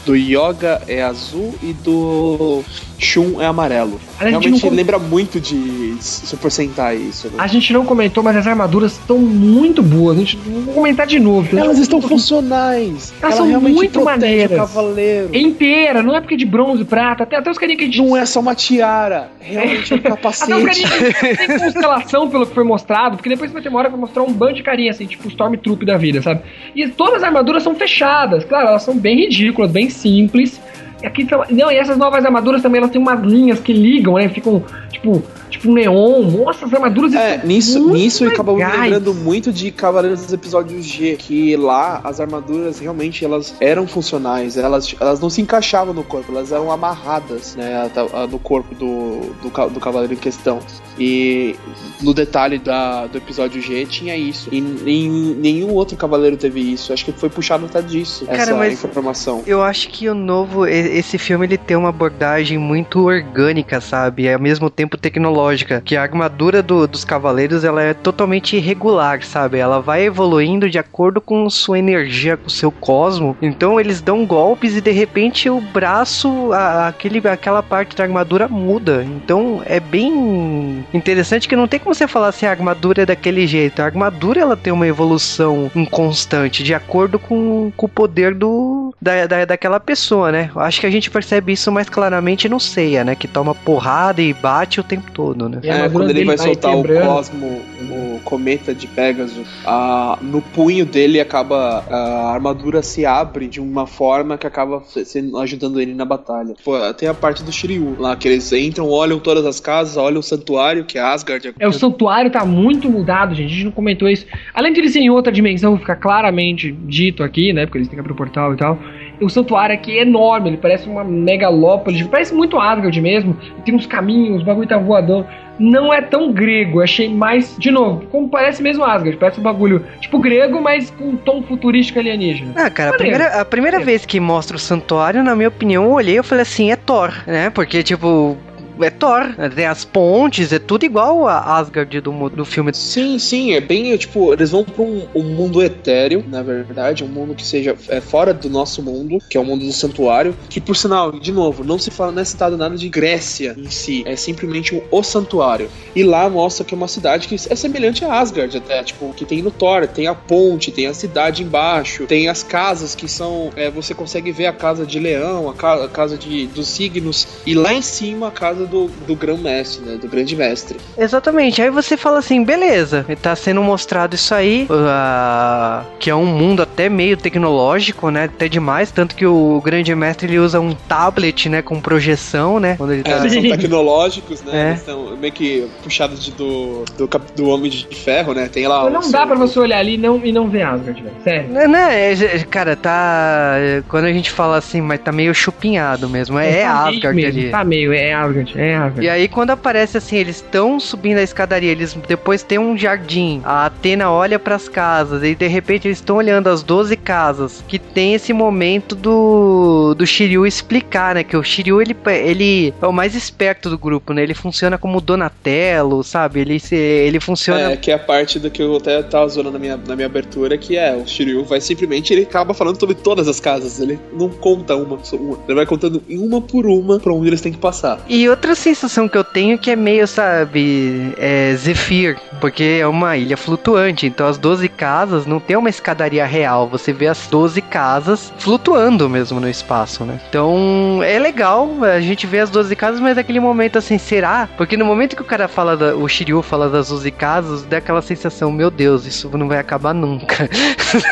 [SPEAKER 3] do Yoga é azul e do Shun é amarelo.
[SPEAKER 2] A gente
[SPEAKER 3] Realmente
[SPEAKER 2] não com-
[SPEAKER 3] lembra muito de Super Sentai isso, né?
[SPEAKER 2] A gente não comentou, mas as armaduras estão muito boas. A gente não vou comentar de novo.
[SPEAKER 3] Elas estão funcionais.
[SPEAKER 2] Elas
[SPEAKER 3] Ela
[SPEAKER 2] são muito maneiras.
[SPEAKER 3] cavaleiro.
[SPEAKER 2] É inteira, não é porque é de bronze, prata, até, até os carinha que a gente
[SPEAKER 3] Não é só uma tiara, realmente é um
[SPEAKER 2] Até os
[SPEAKER 3] capacete.
[SPEAKER 2] carinha que tem constelação pelo que foi mostrado, porque depois vai ter uma hora que vai mostrar um bando de carinha assim, tipo Stormtroop da vida, sabe? E todas as armaduras são fechadas, claro, elas são bem ridículas, bem simples. E aqui são- não, e essas novas armaduras também elas têm umas linhas que ligam, né? Ficam tipo, tipo neon. Nossa, as armaduras
[SPEAKER 3] É, nisso, nisso acabou me
[SPEAKER 2] legais.
[SPEAKER 3] lembrando muito de Cavaleiros dos Episódios G, que lá as armaduras realmente elas eram funcionais, elas, elas não se encaixavam no corpo, elas eram amarradas né, no corpo do, do, do Cavaleiro em questão. E no detalhe da, do episódio G tinha isso. E em nenhum outro Cavaleiro teve isso. Acho que foi puxado até disso,
[SPEAKER 1] Cara,
[SPEAKER 3] essa informação.
[SPEAKER 1] Eu acho que o novo, e- esse filme ele tem uma abordagem muito orgânica, sabe? E ao mesmo tempo tecnológica. Que a armadura do- dos cavaleiros ela é totalmente irregular, sabe? Ela vai evoluindo de acordo com sua energia, com seu cosmo. Então eles dão golpes e de repente o braço, a- aquele, aquela parte da armadura muda. Então é bem interessante que não tem como você falar se a armadura é daquele jeito. A armadura ela tem uma evolução inconstante de acordo com, com o poder do da, da, daquela pessoa, né? Eu acho que a gente percebe isso mais claramente no Seiya, né? Que toma porrada e bate o tempo todo, né?
[SPEAKER 3] É,
[SPEAKER 2] armadura
[SPEAKER 3] quando ele vai
[SPEAKER 2] vai
[SPEAKER 3] soltar o. Cosmo, o cometa de Pegasus, a- no punho dele acaba. A armadura se abre de uma forma que acaba sendo, ajudando ele na batalha. Pô, tem a parte do Shiryu lá, que eles entram, olham todas as casas, olham o santuário, que é Asgard.
[SPEAKER 2] É, o santuário tá muito mudado, gente. A gente não comentou isso. Além de eles serem em outra dimensão, fica claramente dito aqui, né? Porque eles têm que abrir o portal e tal. O santuário aqui é enorme, ele parece uma megalópole, parece muito Asgard mesmo. Tem uns caminhos, o bagulho tá voador. Não é tão grego, achei mais. De novo, como parece mesmo Asgard, parece um bagulho tipo grego, mas com um tom futurístico alienígena.
[SPEAKER 1] Ah, cara, a primeira, a primeira vez que mostra o santuário, na minha opinião, eu olhei e falei assim, é Thor, né? Porque, tipo, é Thor, tem as pontes, é tudo igual a Asgard do, do filme.
[SPEAKER 3] Sim, sim, é bem, tipo, eles vão pra um, um mundo etéreo, na verdade, um mundo que seja é, fora do nosso mundo, que é o mundo do santuário, que por sinal, de novo, não se fala, não é citado nada de Grécia em si, é simplesmente o santuário. E lá mostra que é uma cidade que é semelhante a Asgard até, tipo, que tem no Thor, tem a ponte, tem a cidade embaixo, tem as casas que são, é, você consegue ver a casa de leão, a, ca- a casa de, dos signos, e lá em cima a casa do, do grão-mestre, né, do grande mestre.
[SPEAKER 1] Exatamente, aí você fala assim, beleza, tá sendo mostrado isso aí, ah, que é um mundo até meio tecnológico, né? Até demais, tanto que o grande mestre ele usa um tablet, né, com projeção, né? Quando ele
[SPEAKER 3] É,
[SPEAKER 1] tá...
[SPEAKER 3] eles são
[SPEAKER 2] Sim.
[SPEAKER 3] tecnológicos, né?
[SPEAKER 1] É.
[SPEAKER 3] Eles são meio que puxados de, do, do, do Homem de Ferro, né? Tem lá.
[SPEAKER 2] Mas
[SPEAKER 3] o
[SPEAKER 2] não
[SPEAKER 3] seu-
[SPEAKER 2] dá pra você olhar ali e não, e não ver Asgard, velho. Sério.
[SPEAKER 1] Não, não, é, é, cara, tá. é, Quando a gente fala assim, mas tá meio chupinhado mesmo. É,
[SPEAKER 2] tá meio
[SPEAKER 1] Asgard
[SPEAKER 2] mesmo,
[SPEAKER 1] ali.
[SPEAKER 2] Tá meio, é Asgard, é.
[SPEAKER 1] E aí, quando aparece assim, eles estão subindo a escadaria, eles depois tem um jardim. A Atena olha pras casas, e de repente eles estão olhando as 12 casas. Que tem esse momento do, do Shiryu explicar, né? Que o Shiryu ele, ele é o mais esperto do grupo, né? Ele funciona como Donatello, sabe? Ele, se, ele funciona.
[SPEAKER 3] É, que é a parte do que eu até tava zoando na minha, na minha abertura, que é o Shiryu vai simplesmente, ele acaba falando sobre todas as casas, ele não conta uma, só uma. ele vai contando em uma por uma pra onde eles têm que passar.
[SPEAKER 1] E, o- outra sensação que eu tenho que é meio, sabe, é Zephyr, porque é uma ilha flutuante, então as 12 casas não tem uma escadaria real, você vê as 12 casas flutuando mesmo no espaço, né? Então é legal, a gente vê as 12 casas, mas naquele momento assim, será? Porque no momento que o cara fala, da, o Shiryu fala das 12 casas, dá aquela sensação, meu Deus, isso não vai acabar nunca.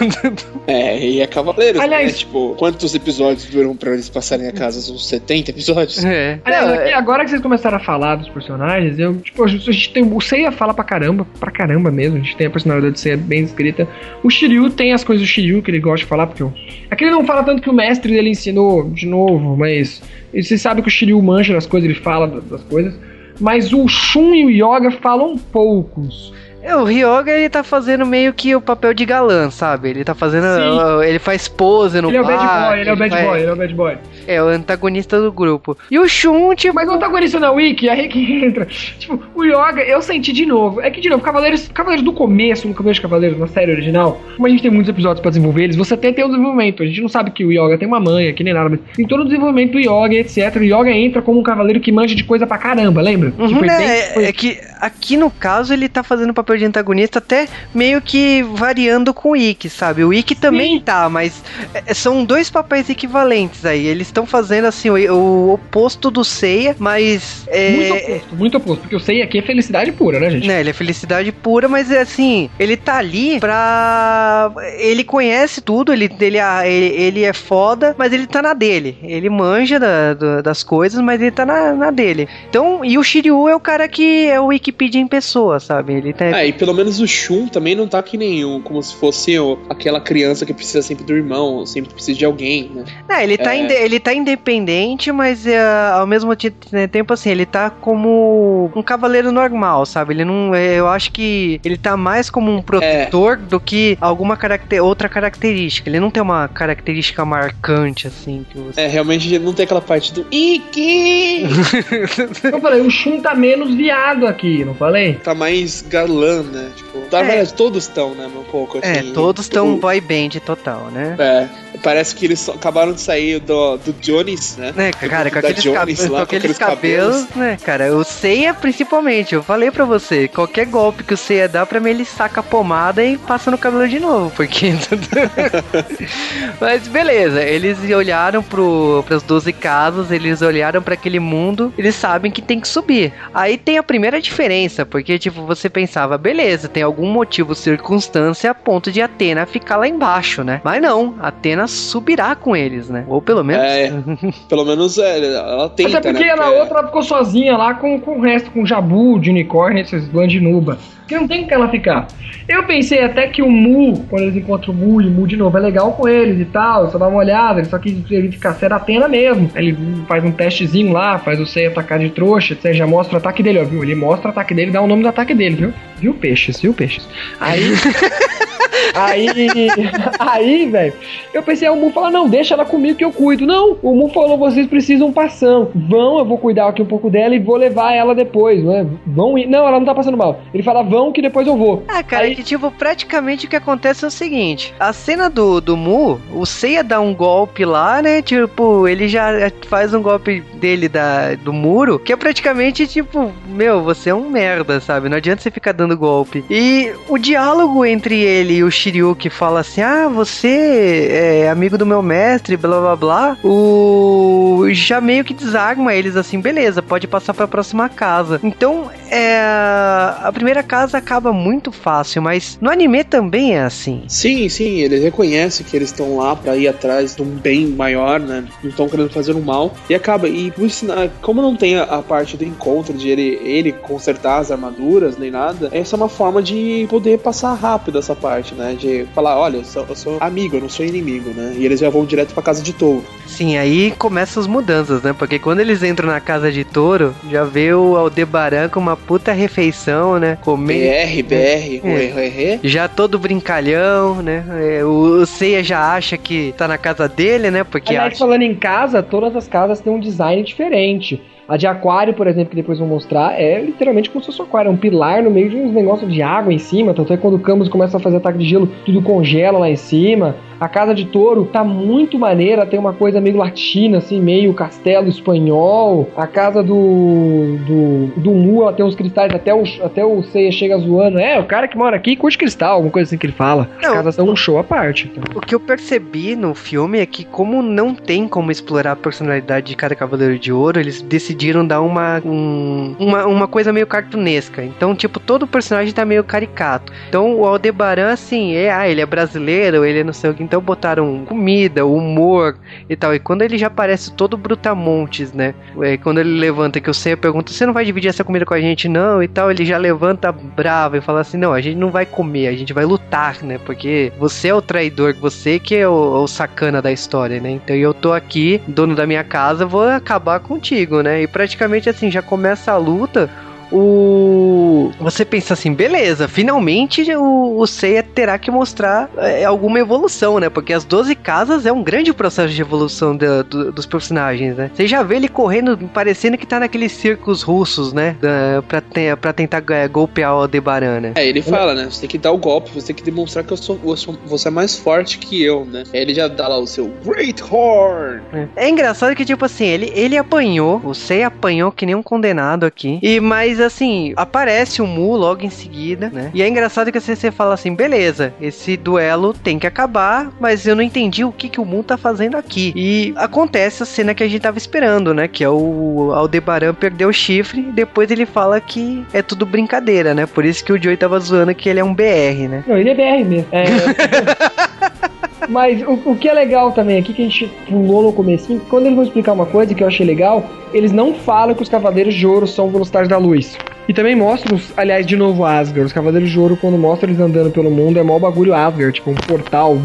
[SPEAKER 3] é, e é Cavaleiros,
[SPEAKER 2] Aliás,
[SPEAKER 3] né? Tipo, quantos episódios duram pra eles passarem a casa? Uns 70 episódios?
[SPEAKER 1] É.
[SPEAKER 2] Aliás, aqui, agora que vocês começaram a falar dos personagens, eu, tipo, a gente tem. O Seiya fala pra caramba, pra caramba mesmo. A gente tem a personalidade do Seiya bem escrita. O Shiryu tem as coisas do Shiryu que ele gosta de falar, porque. Aqui ele não fala tanto que o mestre dele ensinou de novo, mas. Você sabe que o Shiryu manja das coisas, ele fala da- das coisas. Mas o Shun e o Yoga falam poucos.
[SPEAKER 1] É, o Ryoga ele tá fazendo meio que o papel de galã, sabe? Ele tá fazendo.
[SPEAKER 2] Sim.
[SPEAKER 1] Ele faz pose no
[SPEAKER 2] ele é o bad
[SPEAKER 1] bar,
[SPEAKER 2] boy, ele é o bad
[SPEAKER 1] faz-
[SPEAKER 2] boy, ele é o bad boy.
[SPEAKER 1] É, o antagonista do grupo. E o Shun, tipo.
[SPEAKER 2] Mas o antagonista na Wiki, aí que entra. Tipo, o Yoga, eu senti de novo. É que, de novo, Cavaleiros, Cavaleiros do começo, no começo de Cavaleiros, na série original, como a gente tem muitos episódios pra desenvolver eles, você até tem um desenvolvimento. A gente não sabe que o Yoga tem uma manha, que nem nada, mas tem todo o desenvolvimento do Yoga, etc. O Yoga entra como um cavaleiro que manja de coisa pra caramba, lembra?
[SPEAKER 1] Uhum,
[SPEAKER 2] que
[SPEAKER 1] né,
[SPEAKER 2] bem-
[SPEAKER 1] é,
[SPEAKER 2] foi-
[SPEAKER 1] é que aqui no caso ele tá fazendo o papel de antagonista até meio que variando com o Ikki, sabe? O Ikki também
[SPEAKER 2] Sim.
[SPEAKER 1] tá, mas é, são dois papéis equivalentes aí. Eles estão fazendo assim o, o oposto do Seiya, mas é,
[SPEAKER 2] Muito oposto, muito oposto. Porque eu sei aqui é felicidade pura, né, gente?
[SPEAKER 1] né, ele é felicidade pura, mas é assim, ele tá ali pra. Ele conhece tudo, ele, ele, ele, ele é foda, mas ele tá na dele. Ele manja da- do- das coisas, mas ele tá na, na dele. Então, e o Shiryu é o cara que é o Wikipedia em pessoa, sabe? Ele tá.
[SPEAKER 3] É, e pelo menos o Shun também não tá que nenhum, como se fosse o- aquela criança que precisa sempre do irmão, sempre precisa de alguém, né?
[SPEAKER 1] É, ele, tá
[SPEAKER 3] É.
[SPEAKER 1] ele tá independente, mas é, ao mesmo ti- tempo, assim, ele tá como um cavaleiro normal, sabe? Ele não. é, Eu acho que ele tá mais como um protetor do que alguma caracter, outra característica. Ele não tem uma característica marcante, assim, que você.
[SPEAKER 3] É, realmente não tem aquela parte do Iki!
[SPEAKER 2] Eu falei, o Shun tá menos viado aqui, não falei?
[SPEAKER 3] tá mais galã, né? Tipo, na
[SPEAKER 1] É.
[SPEAKER 3] todos estão, né? Um pouco
[SPEAKER 1] É,
[SPEAKER 3] assim.
[SPEAKER 1] todos estão
[SPEAKER 3] O-
[SPEAKER 1] boy band total, né?
[SPEAKER 3] É, parece que eles acabaram de sair do, do Jones, né?
[SPEAKER 1] Né, cara, com aqueles,
[SPEAKER 3] Jones
[SPEAKER 1] cabelos,
[SPEAKER 3] lá,
[SPEAKER 1] com
[SPEAKER 3] com
[SPEAKER 1] aqueles
[SPEAKER 3] aqueles
[SPEAKER 1] cabelos,
[SPEAKER 3] cabelos.
[SPEAKER 1] né, cara? O Seiya, principalmente, eu falei pra você, qualquer golpe que o Seiya dá pra mim, ele saca a pomada e passa no cabelo de novo, porque... Mas beleza, eles olharam pro, pras 12 casas, eles olharam pra aquele mundo, eles sabem que tem que subir. Aí tem a primeira diferença, porque, tipo, você pensava, beleza, tem algum motivo, circunstância a ponto de Atena ficar lá embaixo, né? Mas não, Atena subirá com eles, né? Ou pelo menos...
[SPEAKER 3] É, pelo menos é, ela tenta,
[SPEAKER 2] Até porque
[SPEAKER 3] né?
[SPEAKER 2] na outra ela ficou sozinha lá com, com o resto, com Jabu, de unicórnio, esses Blandinuba. Que não tem com ela ficar. Eu pensei até que o Mu, quando eles encontram o Mu e o Mu de novo, é legal com eles e tal, só dá uma olhada, ele só quis verificar se era Atena mesmo. Ele faz um testezinho lá, faz o Sei atacar de trouxa, etc, já mostra o ataque dele, ó, viu? Ele mostra o ataque dele, dá o nome do ataque dele, viu? Viu, peixes, viu, peixes? Aí. Aí, aí, velho, eu pensei, o Mu fala, não, deixa ela comigo que eu cuido. Não, o Mu falou, vocês precisam passar. Vão, eu vou cuidar aqui um pouco dela e vou levar ela depois, né? Vão ir. Não, ela não tá passando mal. Ele fala, vão que depois eu vou.
[SPEAKER 1] Ah, cara,
[SPEAKER 2] Aí-
[SPEAKER 1] que tipo, praticamente o que acontece é o seguinte: a cena do, do Mu, o Seiya dá um golpe lá, né? Tipo, ele já faz um golpe dele da, do muro, que é praticamente tipo, meu, você é um merda, sabe? Não adianta você ficar dando golpe. E o diálogo entre ele e o Shiryu que fala assim: ah, você é amigo do meu mestre, blá blá blá. O. Já meio que desarma eles assim, beleza, pode passar pra próxima casa. Então, é. A primeira casa acaba muito fácil, mas no anime também é assim.
[SPEAKER 3] Sim, sim, eles reconhecem que eles estão lá pra ir atrás de um bem maior, né? Não estão querendo fazer um mal. E acaba, e por isso, ah, como não tem a, a parte do encontro de ele, ele consertar as armaduras nem nada, essa é uma forma de poder passar rápido essa parte, né? De falar, olha, eu sou, eu sou amigo, eu não sou inimigo, né? E eles já vão direto pra casa de touro.
[SPEAKER 1] Sim, aí começam as mudanças, né? Porque quando eles entram na casa de touro, já vê o Aldebaran com uma puta refeição, né? Comendo.
[SPEAKER 3] BR, BR,
[SPEAKER 1] É.
[SPEAKER 3] RR.
[SPEAKER 1] Já todo brincalhão, né? É, o, o Seiya já acha que tá na casa dele, né? Porque
[SPEAKER 2] Aliás,
[SPEAKER 1] acha...
[SPEAKER 2] falando em casa, todas as casas têm um design diferente. A de aquário, por exemplo, que depois vou mostrar, é literalmente como se fosse um aquário. É um pilar no meio de uns negócios de água em cima. Tanto é que quando o Camus começa a fazer ataque de gelo, tudo congela lá em cima. A Casa de Touro tá muito maneira, tem uma coisa meio latina, assim, meio castelo espanhol. A casa do. do, do Mu, ela tem uns cristais, até o, até o Seiya chega zoando. É, o cara que mora aqui curte cristal, alguma coisa assim que ele fala. As
[SPEAKER 1] Não.
[SPEAKER 2] casas são um show à parte. Então.
[SPEAKER 1] O que eu percebi no filme é que, como não tem como explorar a personalidade de cada Cavaleiro de Ouro, eles decidiram dar uma, um- uma, uma coisa meio cartunesca. Então, tipo, todo personagem tá meio caricato. Então, o Aldebaran, assim, é, ah, ele é brasileiro, ele é não sei o que. Então, botaram comida, humor e tal. E quando ele já aparece todo brutamontes, né? É, quando ele levanta, que o Seiya pergunta: Você não vai dividir essa comida com a gente, não? E tal. Ele já levanta bravo e fala assim: Não, a gente não vai comer, a gente vai lutar, né? Porque você é o traidor, você que é o, o sacana da história, né? Então eu tô aqui, dono da minha casa, vou acabar contigo, né? E praticamente assim, já começa a luta. O. Você pensa assim, beleza, finalmente o, o Seiya terá que mostrar é, alguma evolução, né? Porque as 12 casas é um grande processo de evolução do- dos personagens, né? Você já vê ele correndo, parecendo que tá naqueles circos russos, né? Da, pra, te- pra tentar é, golpear o Aldebaran, né?
[SPEAKER 3] É, ele fala, né? Você tem que dar o golpe, você tem que demonstrar que eu sou, eu sou- você é mais forte que eu, né? Aí ele já dá lá o seu Great Horn.
[SPEAKER 1] É engraçado que, tipo assim, ele, ele apanhou, o Sei apanhou que nem um condenado aqui. E, mas assim, aparece o Mu logo em seguida, né? E é engraçado que você fala assim, beleza, esse duelo tem que acabar, mas eu não entendi o que, que o Mu tá fazendo aqui. E acontece a cena que a gente tava esperando, né? Que é o Aldebaran perdeu o chifre e depois ele fala que é tudo brincadeira, né? Por isso que o Joey tava zoando que ele é um BR, né?
[SPEAKER 2] Não, ele é BR mesmo. É. Mas o, o que é legal também aqui, que a gente pulou no comecinho, quando eles vão explicar uma coisa que eu achei legal, eles não falam que os Cavaleiros de Ouro são Velocitários da Luz. E também mostram, os- aliás, de novo Asgard. Os Cavaleiros de Ouro, quando mostram eles andando pelo mundo, é mó bagulho Asgard. Tipo, um portal,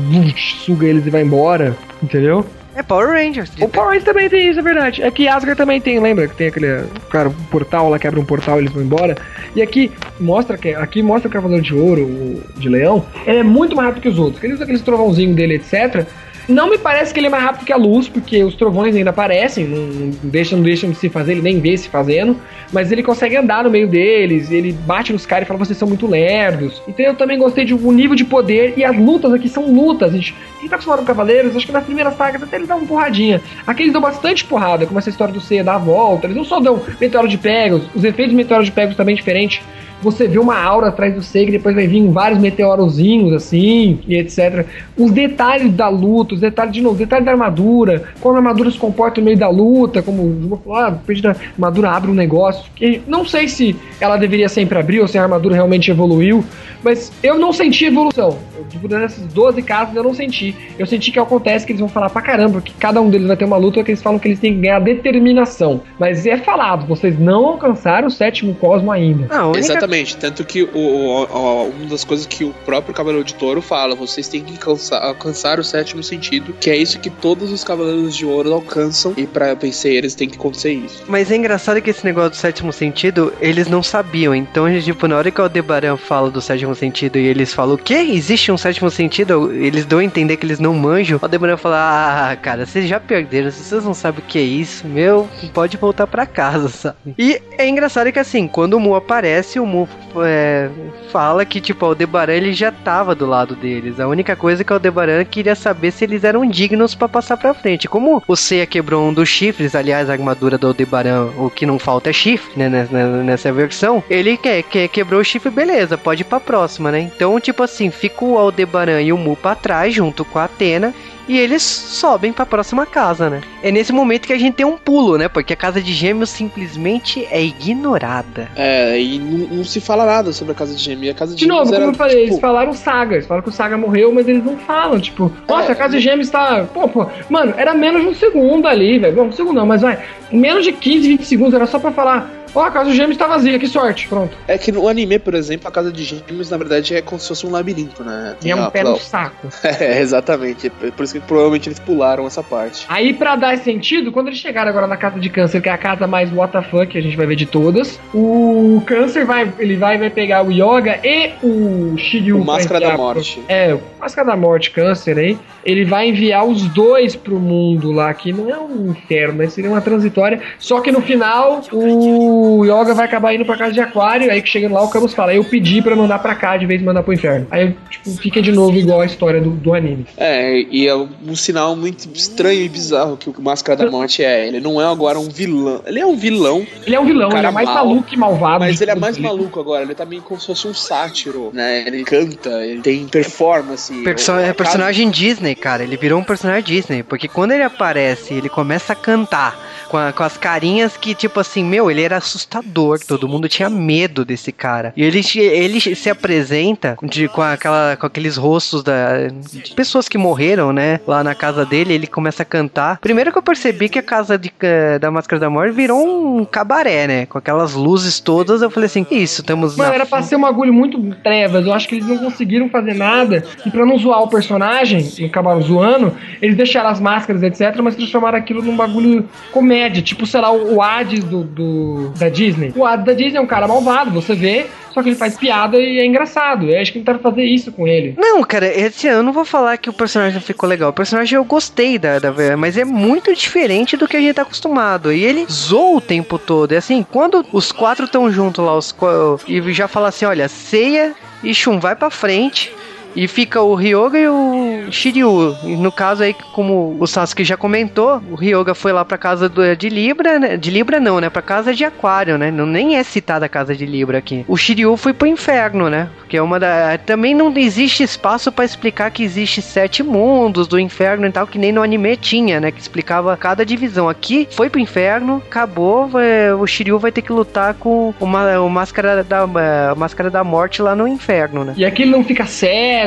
[SPEAKER 2] suga eles e vai embora. Entendeu?
[SPEAKER 1] É Power Rangers.
[SPEAKER 2] O Power Rangers também tem isso, é verdade. É que Asgard também tem, lembra? Que tem aquele, cara, um portal lá, quebra um portal e eles vão embora. E aqui mostra que aqui mostra o Cavaleiro de Ouro, o de Leão, ele é muito mais rápido que os outros. Ele usa aqueles trovãozinhos dele, etc. Não me parece que ele é mais rápido que a luz, porque os trovões ainda aparecem, não, deixam, não deixam de se fazer, ele nem vê se fazendo, mas ele consegue andar no meio deles, ele bate nos caras e fala vocês são muito lerdos. Então eu também gostei de um nível de poder e as lutas aqui são lutas. Gente, quem tá acostumado com Cavaleiros, acho que nas primeiras sagas até eles dão uma porradinha. Aqui eles dão bastante porrada, como essa história do Seiya dar a volta, eles não só dão meteoro de Pegasus, os efeitos de meteoro de Pegasus também diferentes. Você vê uma aura atrás do Seiya, e depois vai vir vários meteorozinhos assim, e etc. Os detalhes da luta, os detalhes, de novo, os detalhes da armadura, como a armadura se comporta no meio da luta, como o Juba falou, ah, da armadura abre um negócio. Que não sei se ela deveria sempre abrir ou se a armadura realmente evoluiu, mas eu não senti evolução. Eu, tipo, nessas 12 casos eu não senti. Eu senti que acontece que eles vão falar pra caramba, que cada um deles vai ter uma luta que eles falam que eles têm que ganhar determinação. Mas é falado, vocês não alcançaram o sétimo cosmo ainda.
[SPEAKER 1] Ah, a única
[SPEAKER 3] Exatamente, tanto que o, o- o- uma das coisas que o próprio Cavaleiro de Touro fala, vocês têm que alcançar, alcançar o sétimo sentido, que é isso que todos os Cavaleiros de Ouro alcançam, e pra vencer eles tem que acontecer isso.
[SPEAKER 1] Mas é engraçado que esse negócio do sétimo sentido, eles não sabiam. Então, tipo, na hora que o Aldebaran fala do sétimo sentido e eles falam, o quê? Existe um sétimo sentido? Eles dão a entender que eles não manjam. O Aldebaran fala, ah, cara, vocês já perderam. Se vocês não sabem o que é isso, meu, pode voltar pra casa, sabe? E é engraçado que, assim, quando o Mu aparece, o Mu é, fala que, tipo, Aldebaran, ele já tava do lado deles. A única coisa é que o Aldebaran queria saber se eles eram dignos pra passar pra frente. Como o Seiya quebrou um dos chifres, aliás, a armadura do Aldebaran, o que não falta é chifre, né, nessa, nessa versão, ele quer, quer, quebrou o chifre, beleza, pode ir pra próxima, né? Então, tipo assim, fica o Aldebaran e o Mu pra trás, junto com a Atena, e eles sobem pra próxima casa, né? É nesse momento que a gente tem um pulo, né? Porque a casa de gêmeos simplesmente é ignorada.
[SPEAKER 3] É, e não, não se fala nada sobre a Casa de Gêmeos. A Casa de,
[SPEAKER 2] De novo,
[SPEAKER 3] Gêmeos
[SPEAKER 2] como
[SPEAKER 3] era,
[SPEAKER 2] eu falei, eles
[SPEAKER 3] tipo,
[SPEAKER 2] falaram Saga. Eles falaram que o Saga morreu, mas eles não falam, tipo, nossa,
[SPEAKER 3] É.
[SPEAKER 2] a casa de gêmeos tá. Pô, pô. Mano, era menos de um segundo ali, velho. Bom, um segundo não, mas vai. Menos de 15, 20 segundos era só pra falar. Ó, a casa de gêmeos tá vazia, que sorte. Pronto.
[SPEAKER 3] É que no anime, por exemplo, a Casa de Gêmeos, na verdade, é como se fosse um labirinto, né?
[SPEAKER 2] E é um pé no saco.
[SPEAKER 3] É, exatamente. Por isso que provavelmente eles pularam essa parte.
[SPEAKER 2] Aí, pra dar sentido, quando eles chegaram agora na casa de câncer, que é a casa mais WTF que a gente vai ver de todas, o câncer vai, ele vai, vai pegar o Yoga e o Shiryu.
[SPEAKER 3] O Máscara da
[SPEAKER 2] enviar pro-
[SPEAKER 3] Morte.
[SPEAKER 2] É, o Máscara da Morte, câncer aí. Ele vai enviar os dois pro mundo lá, que não é um inferno, mas seria uma transitória. Só que no final, o Yoga vai acabar indo pra casa de Aquário, aí que chegando lá o Camus fala, eu pedi pra mandar pra cá de vez de mandar pro inferno. Aí, tipo, fica de novo igual a história do, do anime.
[SPEAKER 3] É, e é um sinal muito estranho e bizarro que o Máscara da Morte é. Ele não é agora um vilão. Ele é um vilão.
[SPEAKER 2] Ele é um vilão, ele é mais mal, maluco e malvado.
[SPEAKER 3] Mas ele é mais maluco agora, ele tá meio como se fosse um sátiro, né? Ele canta, ele tem performance.
[SPEAKER 1] Perso é personagem Disney, cara. Ele virou um personagem Disney, porque quando ele aparece, ele começa a cantar com, a, com as carinhas que, tipo assim, meu, ele era assustador. Todo mundo tinha medo desse cara. E ele, ele se apresenta de, com, aquela, com aqueles rostos da, de pessoas que morreram, né? Lá na casa dele, ele começa a cantar. Primeiro que eu percebi que a casa de, eh, da Máscara da Morte virou um cabaré, né? Com aquelas luzes todas, eu falei assim, isso, temos...
[SPEAKER 2] Mano, era pra ser um agulho muito trevas. Eu acho que eles não conseguiram fazer nada. E pra não zoar o personagem, e acabaram zoando, eles deixaram as máscaras, etc., mas transformaram aquilo num bagulho comédia comédia, tipo, sei lá, o Hades do, do, da Disney. O Hades da Disney é um cara malvado, você vê, só que ele faz piada e é engraçado. Eu acho que tentaram fazer isso com ele.
[SPEAKER 1] Não, cara, eu não vou falar que o personagem não ficou legal. O personagem eu gostei da, da mas é muito diferente do que a gente tá acostumado. E ele zoou o tempo todo. É assim, quando os quatro estão juntos lá, os, e já fala assim: olha, ceia e Shun vai pra frente e fica o Ryoga e o Shiryu. No caso aí, como o Sasuke já comentou, o Ryoga foi lá pra casa do, de Libra, né? De Libra não, né? Pra casa de Aquário, né? Não, nem é citada a casa de Libra aqui. O Shiryu foi pro inferno, né? Porque é uma da... Também não existe espaço para explicar que existe sete mundos do inferno e tal, que nem no anime tinha, né? Que explicava cada divisão. Aqui foi pro inferno, acabou, vai... o Shiryu vai ter que lutar com uma, o Máscara da, a Máscara da Morte lá no inferno, né?
[SPEAKER 2] E aqui ele não fica sério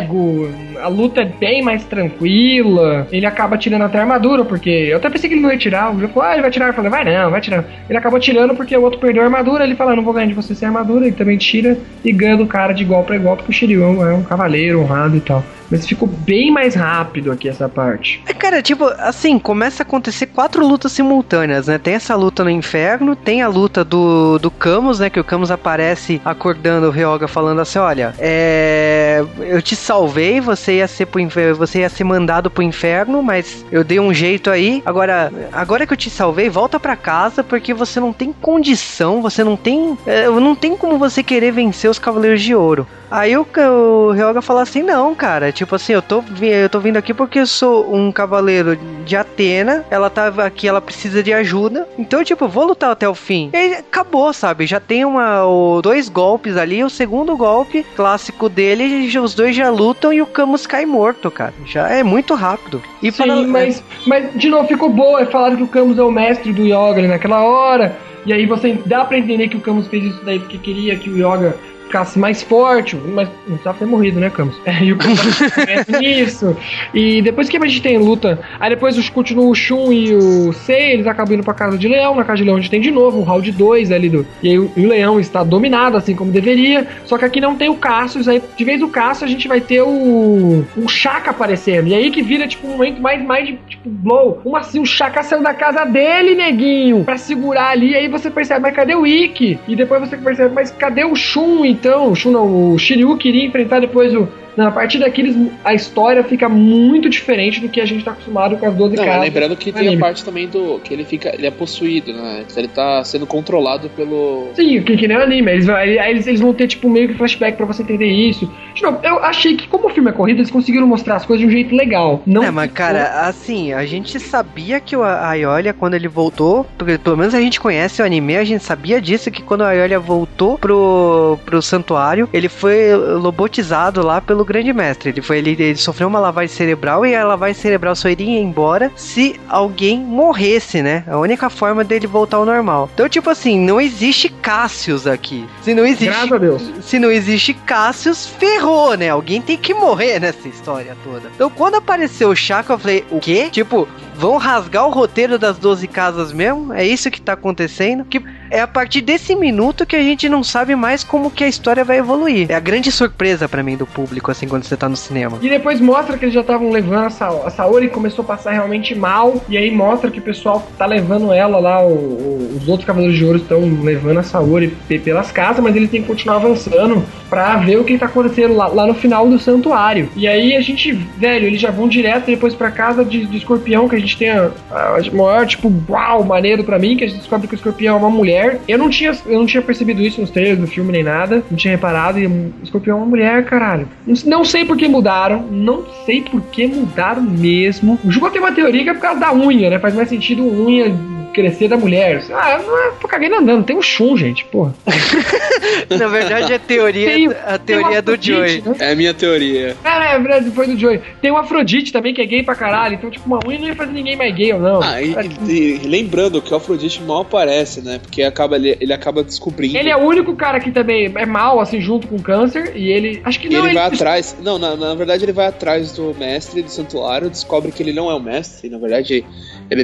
[SPEAKER 2] a luta é bem mais tranquila. Ele acaba tirando até a armadura, porque eu até pensei que ele não ia tirar. O falou, ah, ele vai tirar. Eu falei, vai não, vai tirar. Ele acabou tirando porque o outro perdeu a armadura. Ele fala, não vou ganhar de você sem armadura. Ele também tira e ganha do cara de igual para igual, porque o Shiryu é um cavaleiro honrado e tal. Mas ficou bem mais rápido aqui essa parte.
[SPEAKER 1] É, cara, tipo, assim, começa a acontecer quatro lutas simultâneas, né? Tem essa luta no inferno, tem a luta do, do Camus, né? Que o Camus aparece acordando o Ryoga falando assim: olha, é. Eu te salvei, você ia ser pro inferno, você ia ser mandado pro inferno, mas eu dei um jeito aí. Agora, agora que eu te salvei, volta para casa, porque você não tem condição, você não tem. É, não tem como você querer vencer os Cavaleiros de Ouro. Aí o, o Ryoga fala assim: não, cara, tipo assim, eu tô, eu tô vindo aqui porque eu sou um cavaleiro de Atena, ela tá aqui, ela precisa de ajuda, então, tipo, vou lutar até o fim. E acabou, sabe? Já tem uma, o, dois golpes ali, o segundo golpe clássico dele, os dois já lutam e o Camus cai morto, cara. Já é muito rápido.
[SPEAKER 2] E Sim, para... mas, mas, de novo, ficou boa. É Falaram que o Camus é o mestre do Yoga naquela hora. E aí você dá pra entender que o Camus fez isso daí porque queria que o Yoga ficasse mais forte, mas não precisava ter morrido, né, Camus? É, e o Camus isso. E depois que a gente tem luta, aí depois continua o Shun e o Sei, eles acabam indo pra casa de Leão, na casa de Leão a gente tem de novo o round 2 ali do. E aí o, o Leão está dominado, assim como deveria. Só que aqui não tem o Cassius, aí de vez do Cassius a gente vai ter o. o Chaka aparecendo. E aí que vira, tipo, um momento mais, mais de tipo, blow. Como assim? O Chaka saiu da casa dele, neguinho, pra segurar ali. Aí você percebe, mas cadê o Ikki? E depois você percebe, mas cadê o Shun? Então, o, o Shiryu queria enfrentar depois o, na partir daqueles, a história fica muito diferente do que a gente tá acostumado com as 12 casas.
[SPEAKER 3] Lembrando que tem anime. a parte também do. que ele fica. Ele é possuído, né? Ele tá sendo controlado pelo.
[SPEAKER 2] Sim, que, que nem o anime. Eles, eles, eles vão ter, tipo, meio que flashback pra você entender isso. De novo, eu achei que, como o filme é corrido, eles conseguiram mostrar as coisas de um jeito legal. Não
[SPEAKER 1] é, mas, cara, assim, a gente sabia que o Aiolia, quando ele voltou, porque pelo menos a gente conhece o anime, a gente sabia disso, que quando o Aiolia voltou pro, pro santuário, ele foi lobotizado lá pelo grande mestre. Ele foi ele, ele sofreu uma lavagem cerebral e a lavagem cerebral só iria embora se alguém morresse, né? A única forma dele voltar ao normal. Então, tipo assim, não existe Cássius aqui. Se não existe,
[SPEAKER 2] Graças a Deus.
[SPEAKER 1] Se não existe Cássius, ferrou, né? Alguém tem que morrer nessa história toda. Então, quando apareceu o Chaka, eu falei, o quê? Tipo, vão rasgar o roteiro das 12 casas mesmo? É isso que tá acontecendo? Que é a partir desse minuto que a gente não sabe mais como que a história vai evoluir. É a grande surpresa para mim do público, assim, quando você tá no cinema.
[SPEAKER 2] E depois mostra que eles já estavam levando a, Sa a Saori começou a passar realmente mal, e aí mostra que o pessoal tá levando ela lá, o, o, os outros Cavaleiros de Ouro estão levando a Saori pelas casas, mas eles têm que continuar avançando pra ver o que tá acontecendo lá, lá no final do santuário. E aí a gente, velho, eles já vão direto depois pra casa de, de escorpião, que a gente gente tem a, a, maior, tipo, uau, maneiro pra mim, que a gente descobre que o escorpião é uma mulher. Eu não tinha, eu não tinha percebido isso nos trailers do filme nem nada, não tinha reparado, e o escorpião é uma mulher, caralho. Não, não sei por que mudaram, não sei por que mudaram mesmo. O Juba tem uma teoria que é por causa da unha, né? Faz mais sentido unha crescer da mulher. Ah, não é, tô cagando andando, tem um chum, gente, porra.
[SPEAKER 1] Na verdade, a teoria,
[SPEAKER 2] Tem-
[SPEAKER 1] a teoria é do Joey.
[SPEAKER 2] né?
[SPEAKER 3] É a minha teoria.
[SPEAKER 2] É, é verdade, foi do Joey. Tem o Afrodite também, que é gay pra caralho. Então, tipo, uma unha não ia fazer ninguém mais gay ou não.
[SPEAKER 3] Ah, e, e- lembrando que o Afrodite mal aparece, né? Porque acaba, ele, ele acaba descobrindo.
[SPEAKER 2] Ele é o único cara que também é mal, assim, junto com o câncer. E ele. Acho que
[SPEAKER 3] E
[SPEAKER 2] não,
[SPEAKER 3] ele vai atrás. Não, na, na verdade ele vai atrás do mestre do santuário, descobre que ele não é o mestre, na verdade ele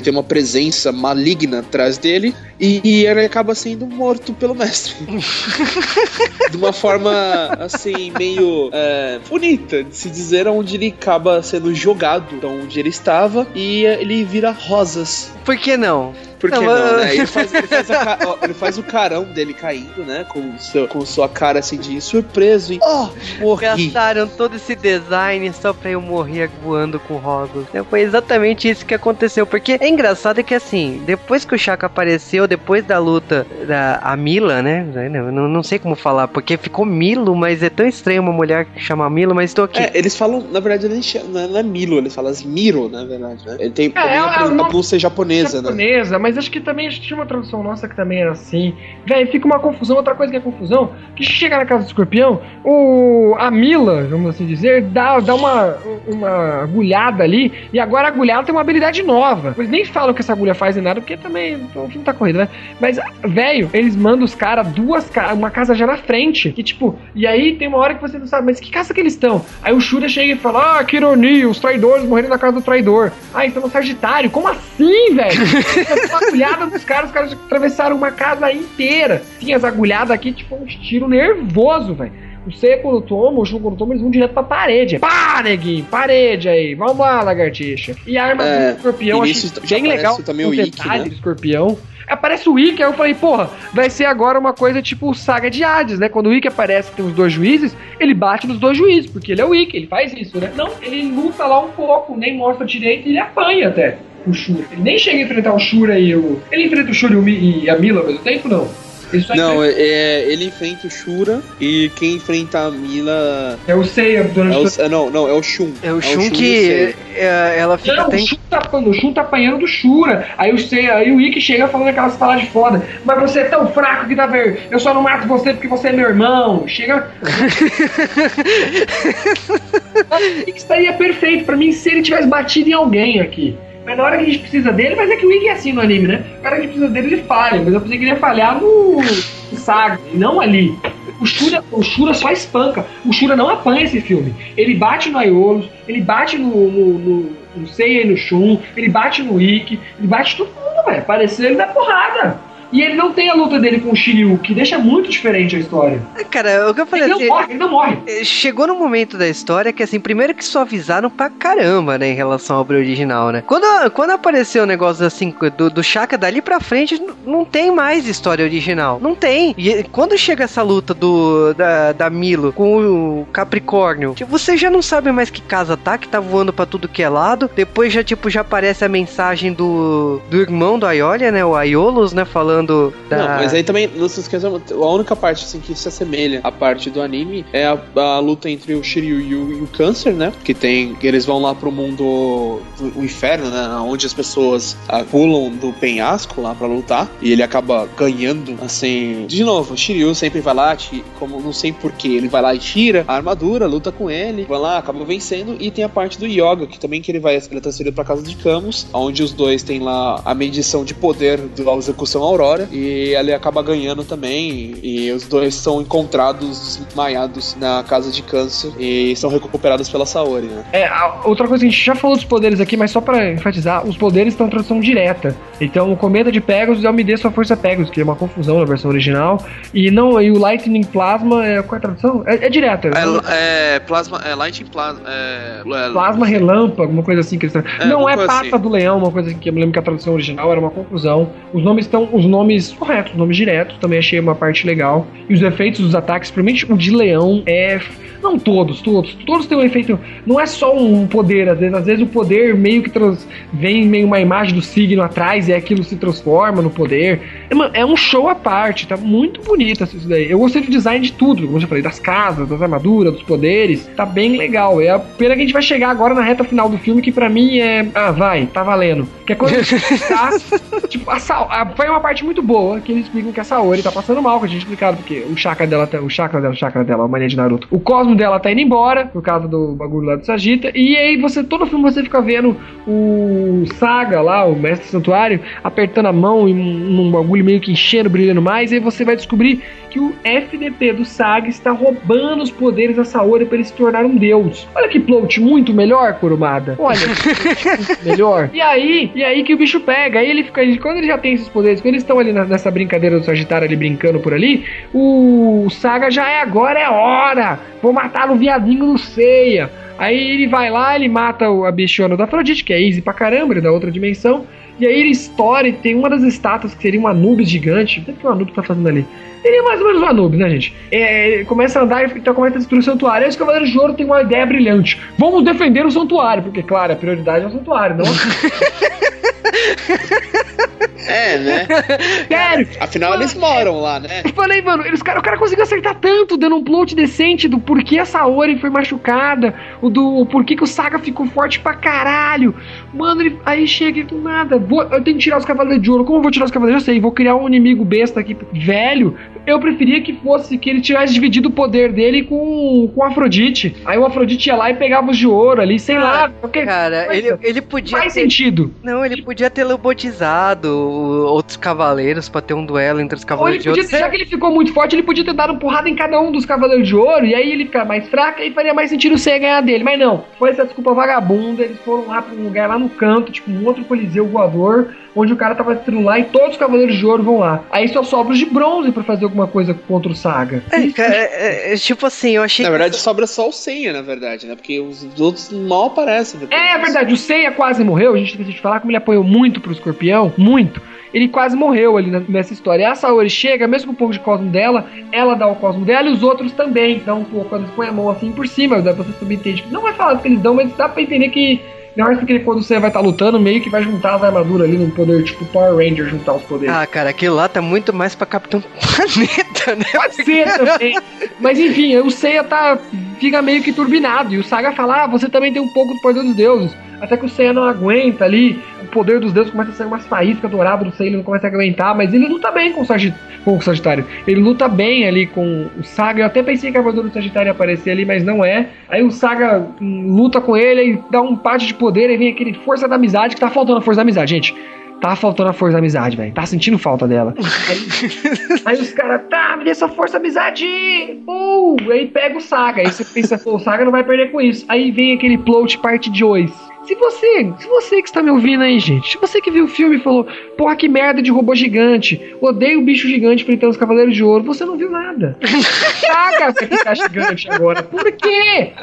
[SPEAKER 3] tem uma presença maligna atrás dele e, e ele acaba sendo morto pelo mestre. de uma forma assim, meio é, bonita de se dizer, onde ele acaba sendo jogado de onde ele estava e eh, ele vira rosas.
[SPEAKER 1] Por que não?
[SPEAKER 3] Por que
[SPEAKER 1] Não,
[SPEAKER 3] não, né? Ele faz, ele, faz a ca- ó, ele faz o carão dele caindo, né? Com, seu, com sua cara assim de surpreso e. Oh, morri.
[SPEAKER 1] Gastaram todo esse design só pra eu morrer voando com rosas. Né? Foi exatamente isso que aconteceu. Porque é engraçado que assim, depois que o Shaka apareceu, depois da luta da a Mila, né? Não, não sei como falar, porque ficou Milo, mas é tão estranho uma mulher que chama Milo, mas estou aqui.
[SPEAKER 3] É, eles falam, na verdade, ele chama- não é- não é Milo, eles falam Miro, na verdade, né? Ele tem também
[SPEAKER 2] é
[SPEAKER 3] a, a pronúncia japonesa, né?
[SPEAKER 2] japonesa, mas acho que também tinha uma tradução nossa que também era assim. Véi, fica uma confusão. Outra coisa que é confusão, que chega na casa do escorpião, o a Mila, vamos assim dizer, dá, dá uma, uma agulhada ali, e agora a agulhada tem uma habilidade nova. Eles nem falam que essa agulha faz nem nada, porque também o filme tá corrido, né? Mas, velho, eles mandam os caras duas ca- uma casa já na frente. Que tipo, e aí tem uma hora que você não sabe, mas que casa que eles estão? Aí o Shura chega e fala: Ah, que ironia, os traidores morreram na casa do traidor. Ah, então no Sagitário. Como assim, velho? agulhada dos caras, os caras atravessaram uma casa inteira. Tinha as agulhadas aqui, tipo, um tiro nervoso, velho. O Seiya quando toma, o Shun quando toma, eles vão direto pra parede. Pá, neguinho, parede aí. Vamos lá, lagartixa. E a arma
[SPEAKER 3] É,
[SPEAKER 2] do escorpião, achei bem legal.
[SPEAKER 3] também
[SPEAKER 2] o detalhe
[SPEAKER 3] né?
[SPEAKER 2] do escorpião. Aparece o Ikki, aí eu falei, porra, vai ser agora uma coisa tipo saga de Hades, né? Quando o Ikki aparece tem os dois juízes, ele bate nos dois juízes, porque ele é o Ikki, ele faz isso, né? Não, ele luta lá um pouco, nem mostra direito e ele apanha até o Shura. Ele nem chega a enfrentar o Shura e o... Ele enfrenta o Shura e, o Mi- e a Mila ao mesmo tempo, não? Ele
[SPEAKER 3] Não,
[SPEAKER 2] enfrenta...
[SPEAKER 3] é, ele enfrenta o Shura e quem enfrenta a Mila.
[SPEAKER 2] É o Seiya durante
[SPEAKER 3] É o, é, não, não, é o Shun.
[SPEAKER 1] É o
[SPEAKER 3] Shun
[SPEAKER 1] Shun que é, ela fica
[SPEAKER 2] Não,
[SPEAKER 1] até.
[SPEAKER 2] o Shun, tá, o Shun tá apanhando do Shura. Aí o, Seiya, aí o Ikki chega falando aquelas palavras de foda. Mas você é tão fraco que tá vendo. Eu só não mato você porque você é meu irmão. Chega. o Ikki estaria perfeito pra mim se ele tivesse batido em alguém aqui. Mas na hora que a gente precisa dele, mas é que o Ikki é assim no anime, né? Na hora que a gente precisa dele, ele falha. Mas eu pensei que ele ia falhar no, Saga, e não ali. O Shura, o Shura só espanca. O Shura não apanha esse filme. Ele bate no Aiolos, ele bate no, no, no, no Seiya e no Shun, ele bate no Ikki, ele bate todo mundo, velho. Pareceu ele dar porrada. E ele não tem a luta dele com o Shiryu, que deixa muito diferente a história.
[SPEAKER 1] Cara, o que eu falei
[SPEAKER 2] Ele
[SPEAKER 1] assim.
[SPEAKER 2] não morre, ele não morre.
[SPEAKER 1] eh, Chegou no momento da história que, assim, primeiro que suavizaram pra caramba, né, em relação ao original, né? Quando, quando apareceu o negócio, assim, do, do Shaka dali pra frente, não tem mais história original. Não tem. E eh, quando chega essa luta do, da, da Milo com o Capricórnio, tipo, você já não sabe mais que casa tá, que tá voando pra tudo que é lado. Depois já, tipo, já aparece a mensagem do, do irmão do Aiolia, né, o Aiolos, né, falando da...
[SPEAKER 3] Não, mas aí também, não se esqueça, a única parte assim, que se assemelha à parte do anime é a, a luta entre o Shiryu e o, e o Câncer, né? Que tem. Eles vão lá pro mundo. do o inferno, né? Onde as pessoas ah, pulam do penhasco lá pra lutar. E ele acaba ganhando, assim. De novo, o Shiryu sempre vai lá, como não sei porquê, ele vai lá e tira a armadura, luta com ele, vai lá, acaba vencendo. E tem a parte do Yoga, que também que ele vai. Ele é transferido pra casa de Camus, onde os dois têm lá a medição de poder da execução Aurora. E ele acaba ganhando também. E os dois são encontrados desmaiados na casa de câncer e são recuperados pela Saori, né?
[SPEAKER 2] É, a- outra coisa que a gente já falou dos poderes aqui, mas só pra enfatizar, os poderes estão em tradução direta. Então, o Cometa de Pegasus é o Me Dê Sua Força Pegasus, que é uma confusão na versão original. E não, e o Lightning Plasma é qual é a tradução? É, é direta.
[SPEAKER 3] É, plasma, é Lightning Plasma. É,
[SPEAKER 2] Plasma relâmpago, alguma coisa assim que eles tra-
[SPEAKER 3] É,
[SPEAKER 2] Não é pata
[SPEAKER 3] assim.
[SPEAKER 2] do leão, uma coisa que eu me lembro que a tradução original era uma confusão. Os nomes estão. Os nomes nomes corretos, nomes diretos. Também achei uma parte legal. E os efeitos dos ataques, principalmente o de leão, é não todos, todos. Todos têm um efeito. Não é só um poder, às vezes. Às vezes o poder meio que trans, vem meio uma imagem do signo atrás e aquilo se transforma no poder. É, é um show à parte, tá muito bonito isso daí. Eu gostei do design de tudo, como eu já falei, das casas, das armaduras, dos poderes. Tá bem legal. É a pena que a gente vai chegar agora na reta final do filme, que pra mim é. Ah, vai, tá valendo. Que é quando tá, tipo, a, a, foi uma parte muito boa que eles explicam que a Saori tá passando mal, que a gente explicado, porque o chakra dela, tá, o chakra dela, o chakra dela, a mania de Naruto. O Cosmo dela tá indo embora, por causa do bagulho lá do Sagita. E aí você, todo filme você fica vendo o Saga lá, o mestre do santuário, apertando a mão e um, um meio que enchendo, brilhando mais. E aí você vai descobrir que o FDP do Saga está roubando os poderes da Saori para ele se tornar um deus. Olha que plot muito melhor, Kurumada. Olha, melhor. E aí, e aí que o bicho pega. Aí ele fica, quando ele já tem esses poderes, quando eles estão ali nessa brincadeira do Sagitário ali brincando por ali, o Saga já é agora é hora. Vou matar o viadinho no ceia. Aí ele vai lá, ele mata a bichona da Afrodite, que é easy pra caramba, ele é da outra dimensão. E aí ele estoura e tem uma das estátuas que seria um Anubis gigante. O que o Anubis tá fazendo ali? Ele é mais ou menos um Anubis, né, gente? É, começa a andar e então começa a destruir o santuário. Aí os Cavaleiros de Ouro têm uma ideia brilhante. Vamos defender o santuário, porque, claro, a prioridade é o santuário, não
[SPEAKER 3] É, né?
[SPEAKER 2] Sério.
[SPEAKER 3] Afinal, eles moram lá, né?
[SPEAKER 2] Eu falei, mano, eles, cara, o cara conseguiu acertar tanto, dando um plot decente do porquê a Saori foi machucada, o do o porquê que o Saga ficou forte pra caralho. Mano, ele, aí chega do nada. Vou, eu tenho que tirar os Cavaleiros de Ouro. Como eu vou tirar os Cavaleiros? Eu sei, vou criar um inimigo besta aqui, velho. Eu preferia que fosse que ele tivesse dividido o poder dele com, com o Afrodite. Aí o Afrodite ia lá e pegava os de ouro ali, sei lá.
[SPEAKER 1] Porque, cara, ele, ele podia.
[SPEAKER 2] Faz ter, sentido.
[SPEAKER 1] Não, ele podia ter lobotizado outros cavaleiros pra ter um duelo entre os cavaleiros de ouro.
[SPEAKER 2] Já que ele ficou muito forte, ele podia ter dado porrada em cada um dos cavaleiros de ouro. E aí ele ficar mais fraco e faria mais sentido você ganhar dele. Mas não, foi essa desculpa vagabunda. Eles foram lá pra um lugar lá no canto, tipo um outro coliseu voador onde o cara tava destruindo lá e todos os Cavaleiros de Ouro vão lá. Aí só sobra os de bronze para fazer alguma coisa contra o Saga.
[SPEAKER 1] É, cara, é, é, tipo assim, eu achei.
[SPEAKER 3] Na verdade, que... sobra só o Seiya, na verdade, né? Porque os outros mal aparecem.
[SPEAKER 2] É, é verdade, o Seiya quase morreu. A gente tem que falar como ele apoiou muito pro escorpião, muito ele quase morreu ali nessa história. E a Saori chega, mesmo com um pouco de cosmo dela, ela dá o cosmo dela e os outros também. Então, pô, quando eles põem a mão assim por cima, dá pra você subentender. Não vai falar que eles dão, mas dá pra entender que não é porque quando você vai estar tá lutando, meio que vai juntar as armaduras ali no poder, tipo Power Ranger, juntar os poderes.
[SPEAKER 1] Ah, cara, aquilo lá tá muito mais pra Capitão Planeta, né?
[SPEAKER 2] Pode ser também. Mas enfim, o Seiya tá, fica meio que turbinado. E o Saga fala: ah, você também tem um pouco do poder dos deuses. Até que o Seiya não aguenta ali, poder dos deuses começa a sair umas faíscas douradas do Seiya, ele não começa a aguentar, mas ele luta bem com o, Sagit com o Sagitário. Ele luta bem ali com o Saga. Eu até pensei que a armadura do Sagitário ia aparecer ali, mas não é. Aí o Saga hum, luta com ele e dá um parte de poder, e vem aquele força da amizade, que tá faltando a força da amizade, gente. Tá faltando a força da amizade, velho. Tá sentindo falta dela. Aí, aí os caras, tá, me dê essa força da amizade! Uh! Aí pega o Saga. Aí você pensa, o Saga não vai perder com isso. Aí vem aquele plot parte 2 se você, se você que está me ouvindo aí, gente, se você que viu o filme e falou, porra, que merda de robô gigante, odeio o bicho gigante enfrentando os Cavaleiros de Ouro, você não viu nada. Caga você ficar gigante agora. Por quê?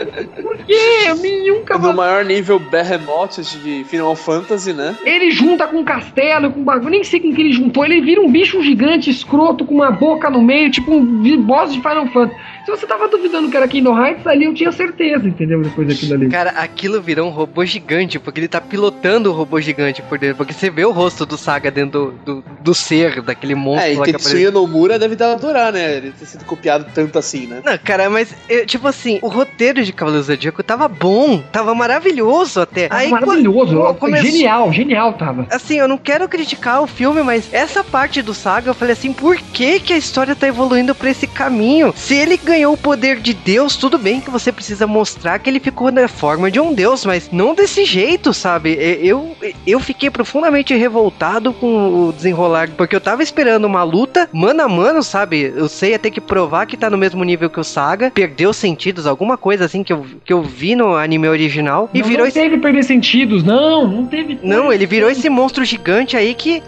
[SPEAKER 2] Por quê? Nenhum
[SPEAKER 3] cavaleiro. No maior nível Behemoth de Final Fantasy, né?
[SPEAKER 2] Ele junta com um castelo, com um bagulho, nem sei com que ele juntou, ele vira um bicho gigante escroto com uma boca no meio, tipo um boss de Final Fantasy. Se você tava duvidando que era Kingdom Hearts, ali eu tinha certeza, entendeu? Depois daquilo ali.
[SPEAKER 1] Cara, aquilo virou um robô gigante, porque ele tá pilotando o robô gigante por dentro. Porque você vê o rosto do Saga dentro do, do, do ser, daquele monstro é,
[SPEAKER 3] e lá que apareceu. Nomura deve dar adorar, né? Ele ter sido copiado tanto assim, né?
[SPEAKER 1] Não, cara, mas, eu, tipo assim, o roteiro de Cavaleiro Zodíaco tava bom, tava maravilhoso até.
[SPEAKER 2] Tava Aí, maravilhoso, come... genial, genial tava.
[SPEAKER 1] Assim, eu não quero criticar o filme, mas essa parte do Saga, eu falei assim, por que que a história tá evoluindo pra esse caminho? Se ele ganhou o poder de Deus, tudo bem que você precisa mostrar que ele ficou na forma de um Deus, mas não desse jeito, sabe? Eu, eu fiquei profundamente revoltado com o desenrolar, porque eu tava esperando uma luta mano a mano, sabe? Eu sei ter que provar que tá no mesmo nível que o Saga, perdeu sentidos, alguma coisa assim que eu, que eu vi no anime original
[SPEAKER 2] e
[SPEAKER 1] não, virou.
[SPEAKER 2] Não teve esse... perder sentidos, não, não teve.
[SPEAKER 1] Não, ele virou esse monstro gigante aí que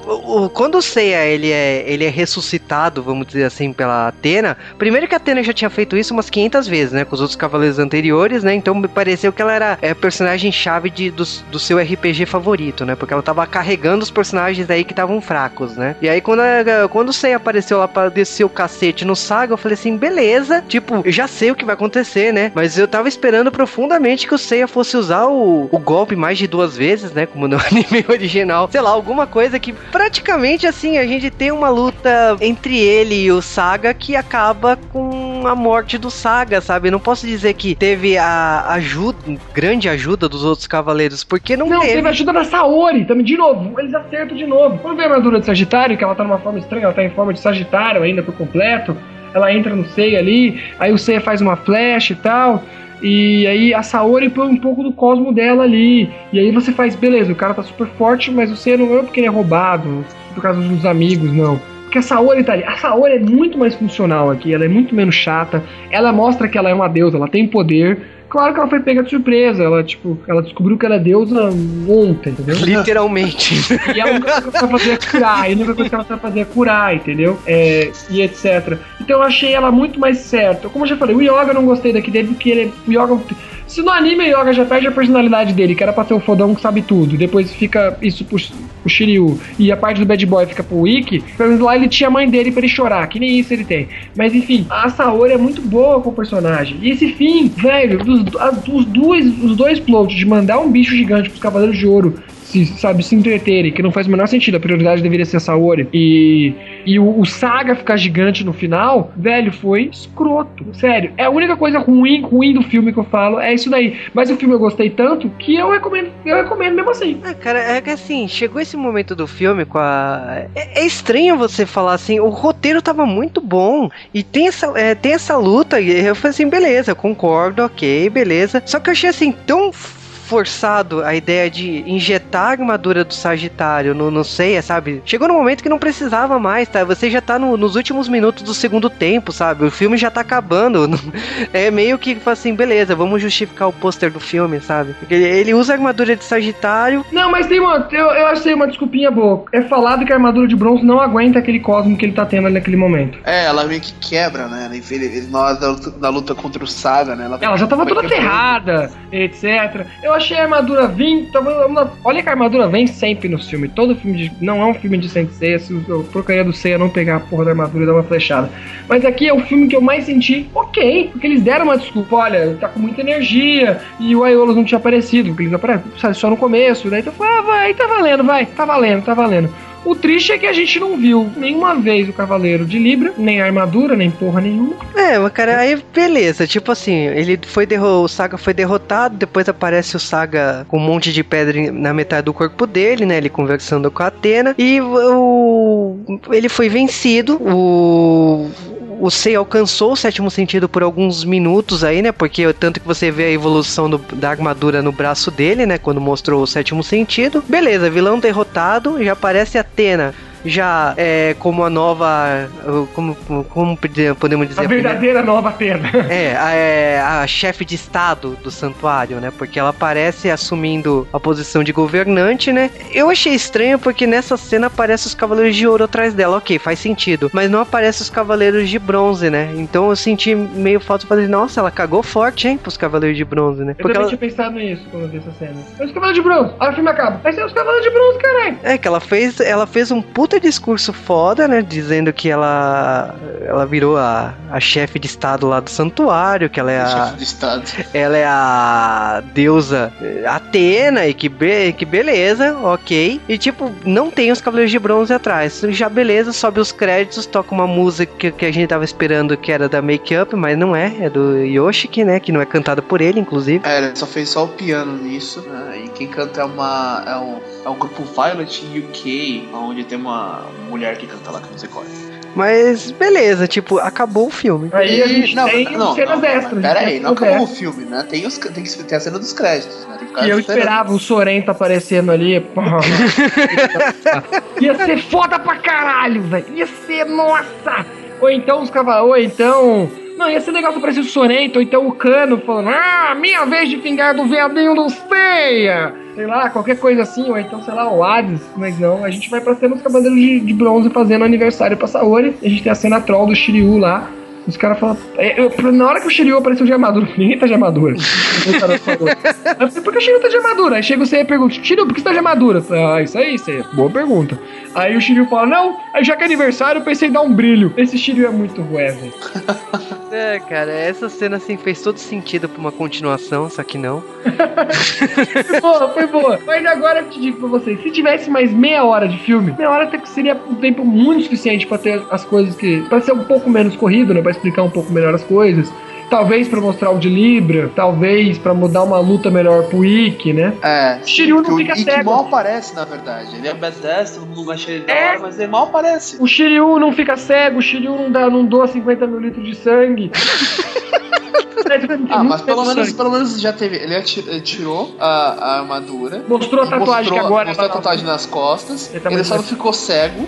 [SPEAKER 1] quando o Seiya ele é, ele é ressuscitado, vamos dizer assim, pela Atena. Primeiro que a Atena já tinha feito isso umas 500 vezes, né? Com os outros cavaleiros anteriores, né? Então me pareceu que ela era é, personagem chave de, do, do seu RPG favorito, né? Porque ela tava carregando os personagens aí que estavam fracos, né? E aí quando, a, quando o Sei apareceu lá pra descer o cacete no Saga, eu falei assim, beleza, tipo, eu já sei o que vai acontecer, né? Mas eu tava esperando profundamente que o Seiya fosse usar o, o golpe mais de duas vezes, né? Como no anime original. Sei lá, alguma coisa que praticamente assim, a gente tem uma luta entre ele e o Saga que acaba com a morte do Saga, sabe? Não posso dizer que teve a ajuda, grande ajuda dos outros cavaleiros, porque não,
[SPEAKER 2] Não,
[SPEAKER 1] teve.
[SPEAKER 2] teve a ajuda da Saori, também, de novo, eles acertam de novo. Quando vem a armadura de Sagitário, que ela tá numa forma estranha, ela tá em forma de Sagitário ainda por completo, ela entra no Seiya ali, aí o Seiya faz uma flash e tal, e aí a Saori põe um pouco do cosmo dela ali, e aí você faz, beleza, o cara tá super forte, mas o Seiya não é porque ele é roubado, por causa dos amigos, não. Porque a Saori tá ali. A Saori é muito mais funcional aqui, ela é muito menos chata. Ela mostra que ela é uma deusa, ela tem poder. Claro que ela foi pega de surpresa, ela, tipo, ela descobriu que ela é deusa ontem, entendeu?
[SPEAKER 1] Literalmente.
[SPEAKER 2] E a única coisa que ela fazer é curar, e a única coisa que ela sabe fazer é curar, entendeu? É, e etc. Então eu achei ela muito mais certa. Como eu já falei, o Yoga eu não gostei daqui dele, porque ele, o Yoga. Se no anime o Yoga já perde a personalidade dele, que era pra ser o fodão que sabe tudo, depois fica isso pro, pro Shiryu, e a parte do Bad Boy fica pro Ikki, pelo menos lá ele tinha a mãe dele pra ele chorar, que nem isso ele tem. Mas enfim, a Saori é muito boa com o personagem. E esse fim, velho, dos, a- os, dois, os dois plots de mandar um bicho gigante pros Cavaleiros de Ouro se, sabe, se entreterem, que não faz o menor sentido, a prioridade deveria ser a Saori. E, e o, o Saga ficar gigante no final, velho, foi escroto. Sério, é a única coisa ruim, ruim do filme que eu falo, é isso daí. Mas o filme eu gostei tanto que eu recomendo, eu recomendo mesmo assim.
[SPEAKER 1] Ah, cara, é que assim, chegou esse momento do filme com a. É, é estranho você falar assim, o roteiro tava muito bom. E tem essa, é, tem essa luta, e eu falei assim, beleza, concordo, ok, beleza. Só que eu achei assim, tão forçado a ideia de injetar a armadura do Sagitário no, no Seiya, sabe? Chegou no momento que não precisava mais, tá? Você já tá no- nos últimos minutos do segundo tempo, sabe? O filme já tá acabando. É meio que assim, beleza, vamos justificar o pôster do filme, sabe? Porque ele, ele usa a armadura de Sagitário.
[SPEAKER 2] Não, mas tem uma. Eu, eu achei uma desculpinha boa. É falado que a armadura de bronze não aguenta aquele cosmo que ele tá tendo ali naquele momento.
[SPEAKER 3] É, ela meio que quebra, né? Ele, ele, ele- na hora da luta, da luta contra o Saga, né?
[SPEAKER 2] Ela já tava toda ferrada, etc. Eu achei a armadura vir. uma- Olha que a armadura vem sempre no filme. Todo filme de. Não é um filme de Sensei, se o porcaria do Seiya não pegar a porra da armadura e dar uma flechada. Mas aqui é o filme que eu mais senti, ok, porque eles deram uma desculpa. Olha, tá com muita energia e o Aiolos não tinha aparecido, porque eles aparecem só no começo. Daí tu fala, ah, vai, tá valendo, vai, tá valendo, tá valendo. O triste é que a gente não viu nenhuma vez o Cavaleiro de Libra, nem armadura, nem porra nenhuma.
[SPEAKER 1] É, mas cara, aí beleza. Tipo assim, ele foi derro o Saga foi derrotado, depois aparece o Saga com um monte de pedra na metade do corpo dele, né? Ele conversando com a Atena. E o. Ele foi vencido. O. O Sei alcançou o sétimo sentido por alguns minutos aí, né? Porque tanto que você vê a evolução do- da armadura no braço dele, né? Quando mostrou o sétimo sentido. Beleza, vilão derrotado. Já aparece Atena. Já é como a nova. Como, como podemos dizer?
[SPEAKER 2] A verdadeira nova Atena.
[SPEAKER 1] É, a, é, a chefe de estado do santuário, né? Porque ela aparece assumindo a posição de governante, né? Eu achei estranho porque nessa cena aparece os cavaleiros de ouro atrás dela. Ok, faz sentido. Mas não aparece os cavaleiros de bronze, né? Então eu senti meio falta fazer, nossa, ela cagou forte, hein, pros cavaleiros de bronze, né?
[SPEAKER 2] Eu
[SPEAKER 1] Porque
[SPEAKER 2] também
[SPEAKER 1] ela,
[SPEAKER 2] tinha pensado nisso quando eu vi essa cena. Os cavalos de bronze. Aí o filme acaba. Aí são os cavalos de bronze, caralho.
[SPEAKER 1] é que ela fez, ela fez um puta discurso foda, né? Dizendo que ela, ela virou a, a chefe de estado lá do santuário, que ela é a,
[SPEAKER 3] Chefe de Estado.
[SPEAKER 1] ela é a deusa eh, Atena e que, be que beleza, ok. E tipo, não tem os Cavaleiros de Bronze atrás. Já beleza, sobe os créditos, toca uma música que, que a gente tava esperando que era da Make Up, mas não é, é do Yoshiki, né? Que não é cantada por ele, inclusive.
[SPEAKER 3] É, ele só fez só o piano nisso, né? E quem canta é uma. é um, é um grupo Violet UK, onde tem uma mulher que canta lá, que eu não sei qual é.
[SPEAKER 1] Mas beleza, tipo, acabou o filme.
[SPEAKER 2] Aí a gente
[SPEAKER 3] não,
[SPEAKER 2] tem
[SPEAKER 3] não,
[SPEAKER 2] cenas
[SPEAKER 3] não,
[SPEAKER 2] extras.
[SPEAKER 3] Pera
[SPEAKER 2] gente
[SPEAKER 3] aí, não
[SPEAKER 2] tem
[SPEAKER 3] acabou o
[SPEAKER 2] cenas
[SPEAKER 3] filme, né? Tem, os, tem que ter a cena dos créditos, né? Tem que ficar
[SPEAKER 2] E eu esperava o Sorento aparecendo ali. Ia ser foda pra caralho, velho. Ia ser, nossa! Ou então os cavalos. Ou então. Não, ia ser legal se aparecesse o Sorento, ou então o Cano falando: Ah, minha vez de vingar do veadinho do Ceia! Sei lá, qualquer coisa assim, ou então, sei lá, o Hades. Mas não, a gente vai pra cena dos Cavaleiros de, de Bronze fazendo aniversário pra Saori. A gente tem a cena troll do Shiryu lá. Os caras falam. é, na hora que o Shiryu apareceu de armadura, ninguém tá de armadura. Por que o Shiryu tá de armadura? Aí chega o Seiya e pergunta: Shiryu, por que você tá de armadura? Ah, isso aí, Seiya. Boa pergunta. Aí o Shiryu fala: Não, aí já que é aniversário, eu pensei em dar um brilho. Esse Shiryu é muito rué, velho.
[SPEAKER 1] É, cara, essa cena assim fez todo sentido pra uma continuação, só que não.
[SPEAKER 2] Foi boa, foi boa. Mas agora eu te digo pra vocês: se tivesse mais meia hora de filme, meia hora até que seria um tempo muito suficiente pra ter as coisas que. pra ser um pouco menos corrido, né? Pra explicar um pouco melhor as coisas. Talvez pra mostrar o de Libra, talvez pra mudar uma luta melhor pro Ikki, né?
[SPEAKER 3] É.
[SPEAKER 2] Shiryu não fica
[SPEAKER 3] o Ikki
[SPEAKER 2] cego.
[SPEAKER 3] mal aparece, na verdade. Ele é badass, todo mundo acha ele da
[SPEAKER 2] É.
[SPEAKER 3] hora, mas ele mal aparece.
[SPEAKER 2] O Shiryu não fica cego, o Shiryu não, dá, não doa 50 mil litros de sangue.
[SPEAKER 3] Ah, mas pelo menos, pelo menos já teve. Ele tirou a, a armadura.
[SPEAKER 2] Mostrou a tatuagem
[SPEAKER 3] mostrou,
[SPEAKER 2] que agora
[SPEAKER 3] mostrou a
[SPEAKER 2] tá-
[SPEAKER 3] tatuagem nas costas.
[SPEAKER 2] Ele tá
[SPEAKER 3] Ele, só não ficou cego.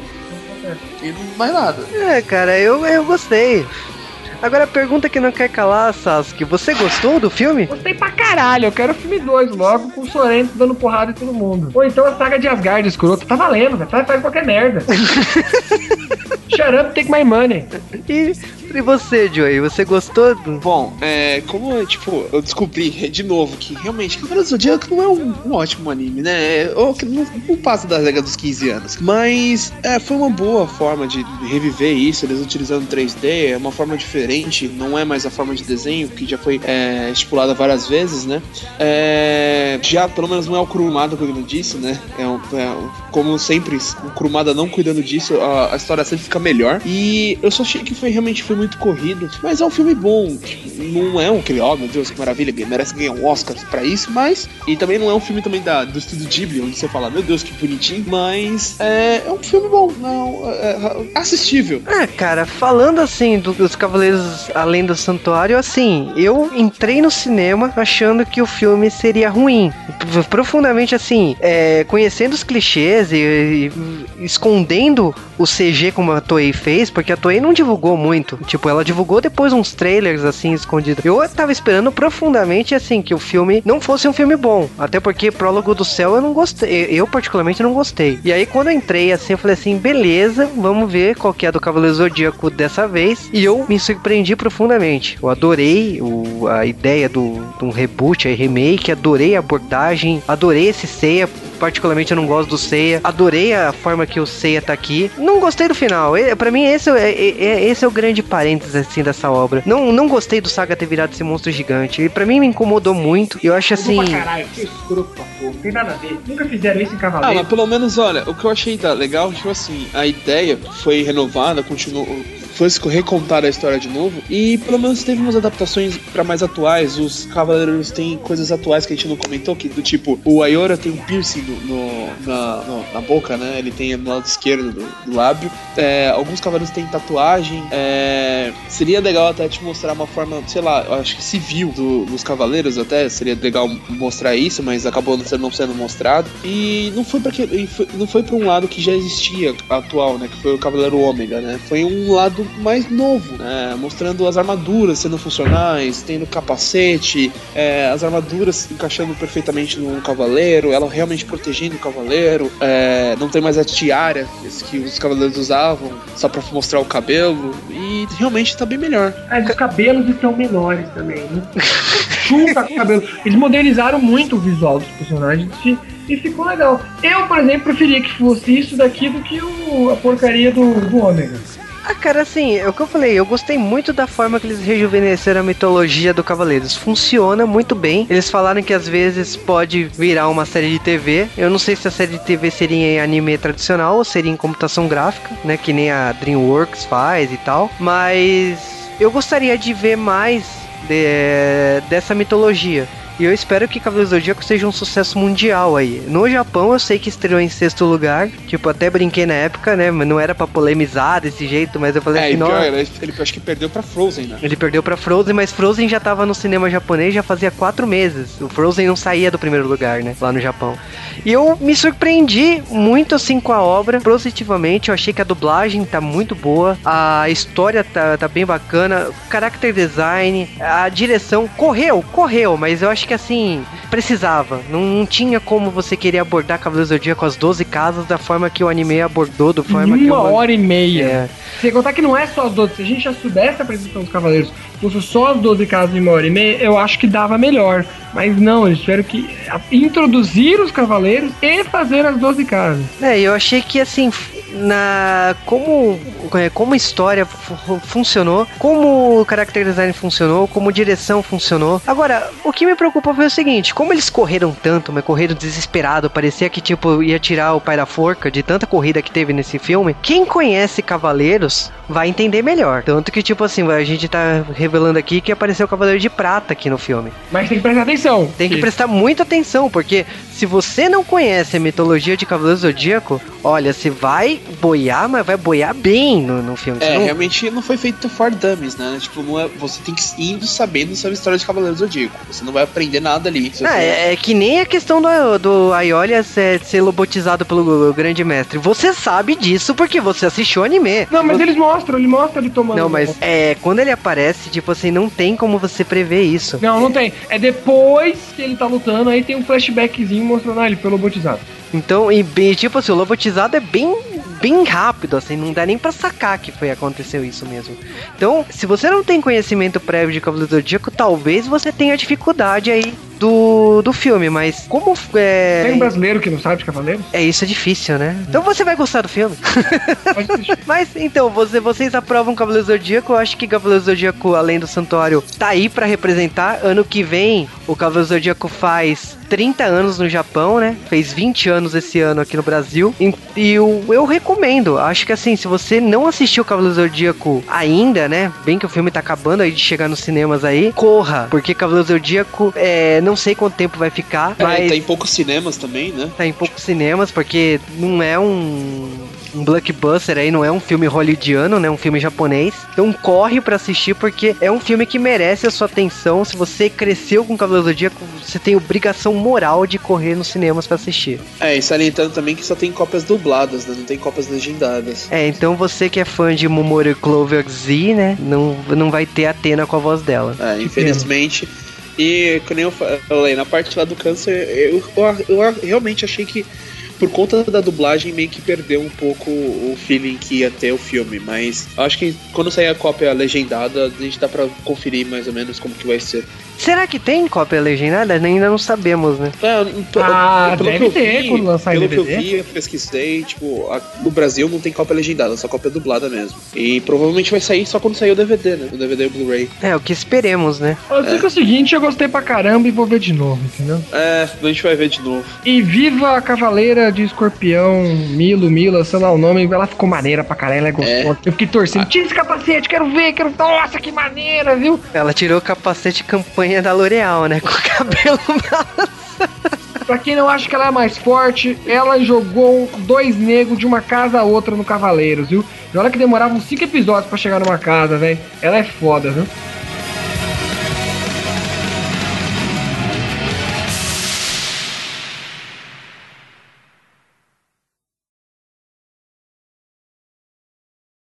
[SPEAKER 3] E não mais nada.
[SPEAKER 1] É, cara, eu, eu gostei. Agora a pergunta que não quer calar, Sasuke, você gostou do filme?
[SPEAKER 2] Gostei pra caralho, eu quero o filme 2 logo com o Sorento dando porrada em todo mundo. Ou então a saga de Asgard, escroto. Tá valendo, velho. Faz, faz qualquer merda. Shut up, take my money.
[SPEAKER 1] E, e você, Joey, você gostou do...
[SPEAKER 3] Bom, é, como tipo, eu descobri de novo que realmente Cavaleiro do Zodíaco não é um, um ótimo anime, né? É, Ou que não, não passa da regra dos 15 anos. Mas é, foi uma boa forma de reviver isso, eles utilizando 3D, é uma forma diferente, não é mais a forma de desenho, que já foi é, estipulada várias vezes, né? É, já pelo menos não é o Kurumada cuidando disso, né? É, um- é como sempre, o Kurumada não cuidando disso, a, a história sempre fica melhor. E eu só achei que foi realmente foi muito corrido, mas é um filme bom. Não é um aquele, ó, meu Deus, que maravilha, merece ganhar um Oscar pra isso, mas. E também não é um filme também da, do estúdio Ghibli, onde você fala, meu Deus, que bonitinho, mas é, é um filme bom, não, é, é assistível.
[SPEAKER 1] Ah, cara, falando assim do- dos Cavaleiros Além do Santuário, assim, eu entrei no cinema achando que o filme seria ruim. Profundamente assim, é, conhecendo os clichês e, e escondendo o CG como a Toei fez, porque a Toei não divulgou muito. Tipo, ela divulgou depois uns trailers assim escondidos. Eu tava esperando profundamente assim que o filme não fosse um filme bom, até porque Prólogo do Céu eu não gostei, eu particularmente não gostei. E aí quando eu entrei assim, eu falei assim, beleza, vamos ver qual que é do Cavaleiro Zodíaco dessa vez. E eu me surpreendi profundamente. Eu adorei o- a ideia do, de um reboot, aí, remake, adorei a abordagem, adorei esse Seiya. Particularmente eu não gosto do Seiya. Adorei a forma que o Seiya tá aqui. Não gostei do final. Pra mim, esse é, é- é- esse é o grande parênteses assim dessa obra. Não, não gostei do Saga ter virado esse monstro gigante. E pra mim me incomodou muito. E eu acho assim.
[SPEAKER 2] Pra caralho, que escroto pra porra. Não tem nada a ver. Nunca fizeram isso em
[SPEAKER 3] Ah,
[SPEAKER 2] Cavaleiro.
[SPEAKER 3] mas pelo menos, olha, o que eu achei tá legal, tipo assim, a ideia foi renovada, continuou. Foi se recontar a história de novo. E pelo menos teve umas adaptações pra mais atuais. Os Cavaleiros têm coisas atuais que a gente não comentou, que do tipo, o Ayora tem um piercing no, no- na, no- na boca, né? Ele tem no lado esquerdo do, do lábio. É, alguns Cavaleiros têm tatuagem. É, seria legal até te mostrar uma forma, sei lá, acho que civil do- dos Cavaleiros até. Seria legal mostrar isso, mas acabou não sendo, não sendo mostrado. E não foi para não foi para um lado que já existia atual, né? Que foi o Cavaleiro Ômega, né? Foi um lado mais novo, né? Mostrando as armaduras sendo funcionais, tendo capacete, é, as armaduras encaixando perfeitamente no cavaleiro, ela realmente protegendo o cavaleiro. é, não tem mais a tiara que os cavaleiros usavam só para mostrar o cabelo. E realmente tá bem melhor.
[SPEAKER 2] Mas os cabelos estão menores também, né? Chupa o cabelo. Eles modernizaram muito o visual dos personagens e, e ficou legal. Eu, por exemplo, preferia que fosse isso daqui do que o- a porcaria do, do Ômega.
[SPEAKER 1] Ah, cara, assim, é o que eu falei, eu gostei muito da forma que eles rejuvenesceram a mitologia do Cavaleiros. Funciona muito bem. Eles falaram que às vezes pode virar uma série de TV. Eu não sei se a série de TV seria em anime tradicional ou seria em computação gráfica, né? Que nem a DreamWorks faz e tal. Mas eu gostaria de ver mais de- dessa mitologia. E eu espero que Cavaleiros do Zodíaco seja um sucesso mundial aí. No Japão eu sei que estreou em sexto lugar. Tipo, até brinquei na época, né? Mas não era pra polemizar desse jeito, mas eu falei
[SPEAKER 3] É,
[SPEAKER 1] assim, "Nossa,
[SPEAKER 3] ele, ele acho que perdeu pra Frozen, né?
[SPEAKER 1] ele perdeu pra Frozen, mas Frozen já tava no cinema japonês já fazia quatro meses. O Frozen não saía do primeiro lugar, né? Lá no Japão. E eu me surpreendi muito assim com a obra, positivamente. Eu achei que a dublagem tá muito boa, a história tá, tá bem bacana, o character design, a direção correu, correu, mas eu acho que que assim, precisava. Não, não tinha como você querer abordar Cavaleiros do Zodíaco as 12 casas da forma que o anime abordou, da forma
[SPEAKER 2] Uma
[SPEAKER 1] que o
[SPEAKER 2] hora e meia.
[SPEAKER 1] É.
[SPEAKER 2] Sem contar que não é só as 12. Se a gente já soubesse a apresentação dos Cavaleiros, fosse só as 12 casas em uma hora e meia, eu acho que dava melhor. Mas não, eles tiveram que introduzir os Cavaleiros e fazer as 12 casas.
[SPEAKER 1] É, eu achei que assim, na como é, como a história fu- funcionou, como o character design funcionou, como direção funcionou. Agora, o que me preocupou foi o seguinte, como eles correram tanto, mas correram desesperado, parecia que tipo ia tirar o pai da forca de tanta corrida que teve nesse filme. Quem conhece Cavaleiros vai entender melhor. Tanto que tipo assim, a gente tá revelando aqui que apareceu o Cavaleiro de Prata aqui no filme.
[SPEAKER 2] Mas tem que prestar atenção.
[SPEAKER 1] Tem que prestar muita atenção, porque se você não conhece a mitologia de Cavaleiro Zodíaco, olha, você vai boiar, mas vai boiar bem no, no filme.
[SPEAKER 3] É,
[SPEAKER 1] não-
[SPEAKER 3] realmente não foi feito for dummies, né? Tipo, não é, você tem que ir indo sabendo sobre a história de Cavaleiros do Zodíaco. Você não vai aprender nada ali. Se
[SPEAKER 1] Ah, é, é que nem a questão do, do Aiolia ser, ser lobotizado pelo grande mestre. Você sabe disso porque você assistiu o anime.
[SPEAKER 2] Não, mas
[SPEAKER 1] Você-
[SPEAKER 2] eles mostram, ele mostra ele tomando.
[SPEAKER 1] Não, mas é, quando ele aparece, tipo assim, não tem como você prever isso.
[SPEAKER 2] Não, não tem. É depois que ele tá lutando, aí tem um flashbackzinho mostrando ah, ele foi lobotizado.
[SPEAKER 1] Então, e bem, tipo assim, o lobotizado é bem, bem rápido, assim, não dá nem pra sacar que foi aconteceu isso mesmo. Então, se você não tem conhecimento prévio de Cavaleiro do Zodíaco, talvez você tenha dificuldade aí do, do filme, mas como é,
[SPEAKER 2] Tem um brasileiro que não sabe de Cavaleiros?
[SPEAKER 1] é isso é difícil, né? Então você vai gostar do filme. Mas então, você, vocês aprovam Cavaleiro do Zodíaco? Eu acho que Cavaleiro do Zodíaco, além do Santuário, tá aí pra representar. Ano que vem, o Cavaleiro do Zodíaco faz 30 anos no Japão, né? Fez 20 anos esse ano aqui no Brasil. E, e eu, eu recomendo. Acho que assim, se você não assistiu Cavaleiro do Zodíaco ainda, né? Bem que o filme tá acabando aí de chegar nos cinemas aí, corra. Porque Cavaleiro do Zodíaco, é, não sei quanto tempo vai ficar,
[SPEAKER 3] É,
[SPEAKER 1] mas
[SPEAKER 3] tá em poucos cinemas também, né?
[SPEAKER 1] tá em poucos cinemas, porque não é um, um blockbuster aí, não é um filme hollywoodiano, né? Um filme japonês. Então corre pra assistir, porque é um filme que merece a sua atenção. Se você cresceu com Cavaleiro do Zodíaco, você tem obrigação moral de correr nos cinemas pra assistir.
[SPEAKER 3] É, e salientando também que só tem cópias dubladas, né? Não tem cópias legendadas.
[SPEAKER 1] É, então você que é fã de Momori Clover Z, né? Não, não vai ter a Atena com a voz dela.
[SPEAKER 3] É, infelizmente. E, como eu falei, na parte lá do câncer, eu, eu, eu realmente achei que, por conta da dublagem, meio que perdeu um pouco o feeling que ia ter o filme. Mas acho que quando sair a cópia legendada, a gente dá pra conferir mais ou menos como que vai ser.
[SPEAKER 1] Será que tem cópia legendada? Ainda não sabemos, né?
[SPEAKER 3] É,
[SPEAKER 2] Ah,
[SPEAKER 3] pelo
[SPEAKER 2] deve
[SPEAKER 3] que eu
[SPEAKER 2] ter
[SPEAKER 3] vi-
[SPEAKER 2] quando lançar
[SPEAKER 3] Pelo que eu
[SPEAKER 2] DVD.
[SPEAKER 3] vi, eu pesquisei, tipo, a- no Brasil não tem cópia legendada, só cópia dublada mesmo. E provavelmente vai sair só quando sair o DVD, né? O DVD e o Blu-ray.
[SPEAKER 1] É, o que esperemos, né?
[SPEAKER 2] Eu sei que é o seguinte, eu gostei pra caramba e vou ver de novo, entendeu?
[SPEAKER 3] É, a gente vai ver de novo.
[SPEAKER 2] E viva a Cavaleira de Escorpião, Milo, Mila, sei lá o nome, ela ficou maneira pra caralho, ela é gostosa. Eu fiquei torcendo, tira esse capacete, quero ver, quero. Nossa, que maneira, viu?
[SPEAKER 1] Ela tirou o capacete campanha da L'Oreal, né? Com o cabelo
[SPEAKER 2] Pra quem não acha que ela é mais forte, ela jogou dois negros de uma casa a outra no Cavaleiros, viu? E olha que demorava uns cinco episódios pra chegar numa casa, velho. Ela é foda, viu?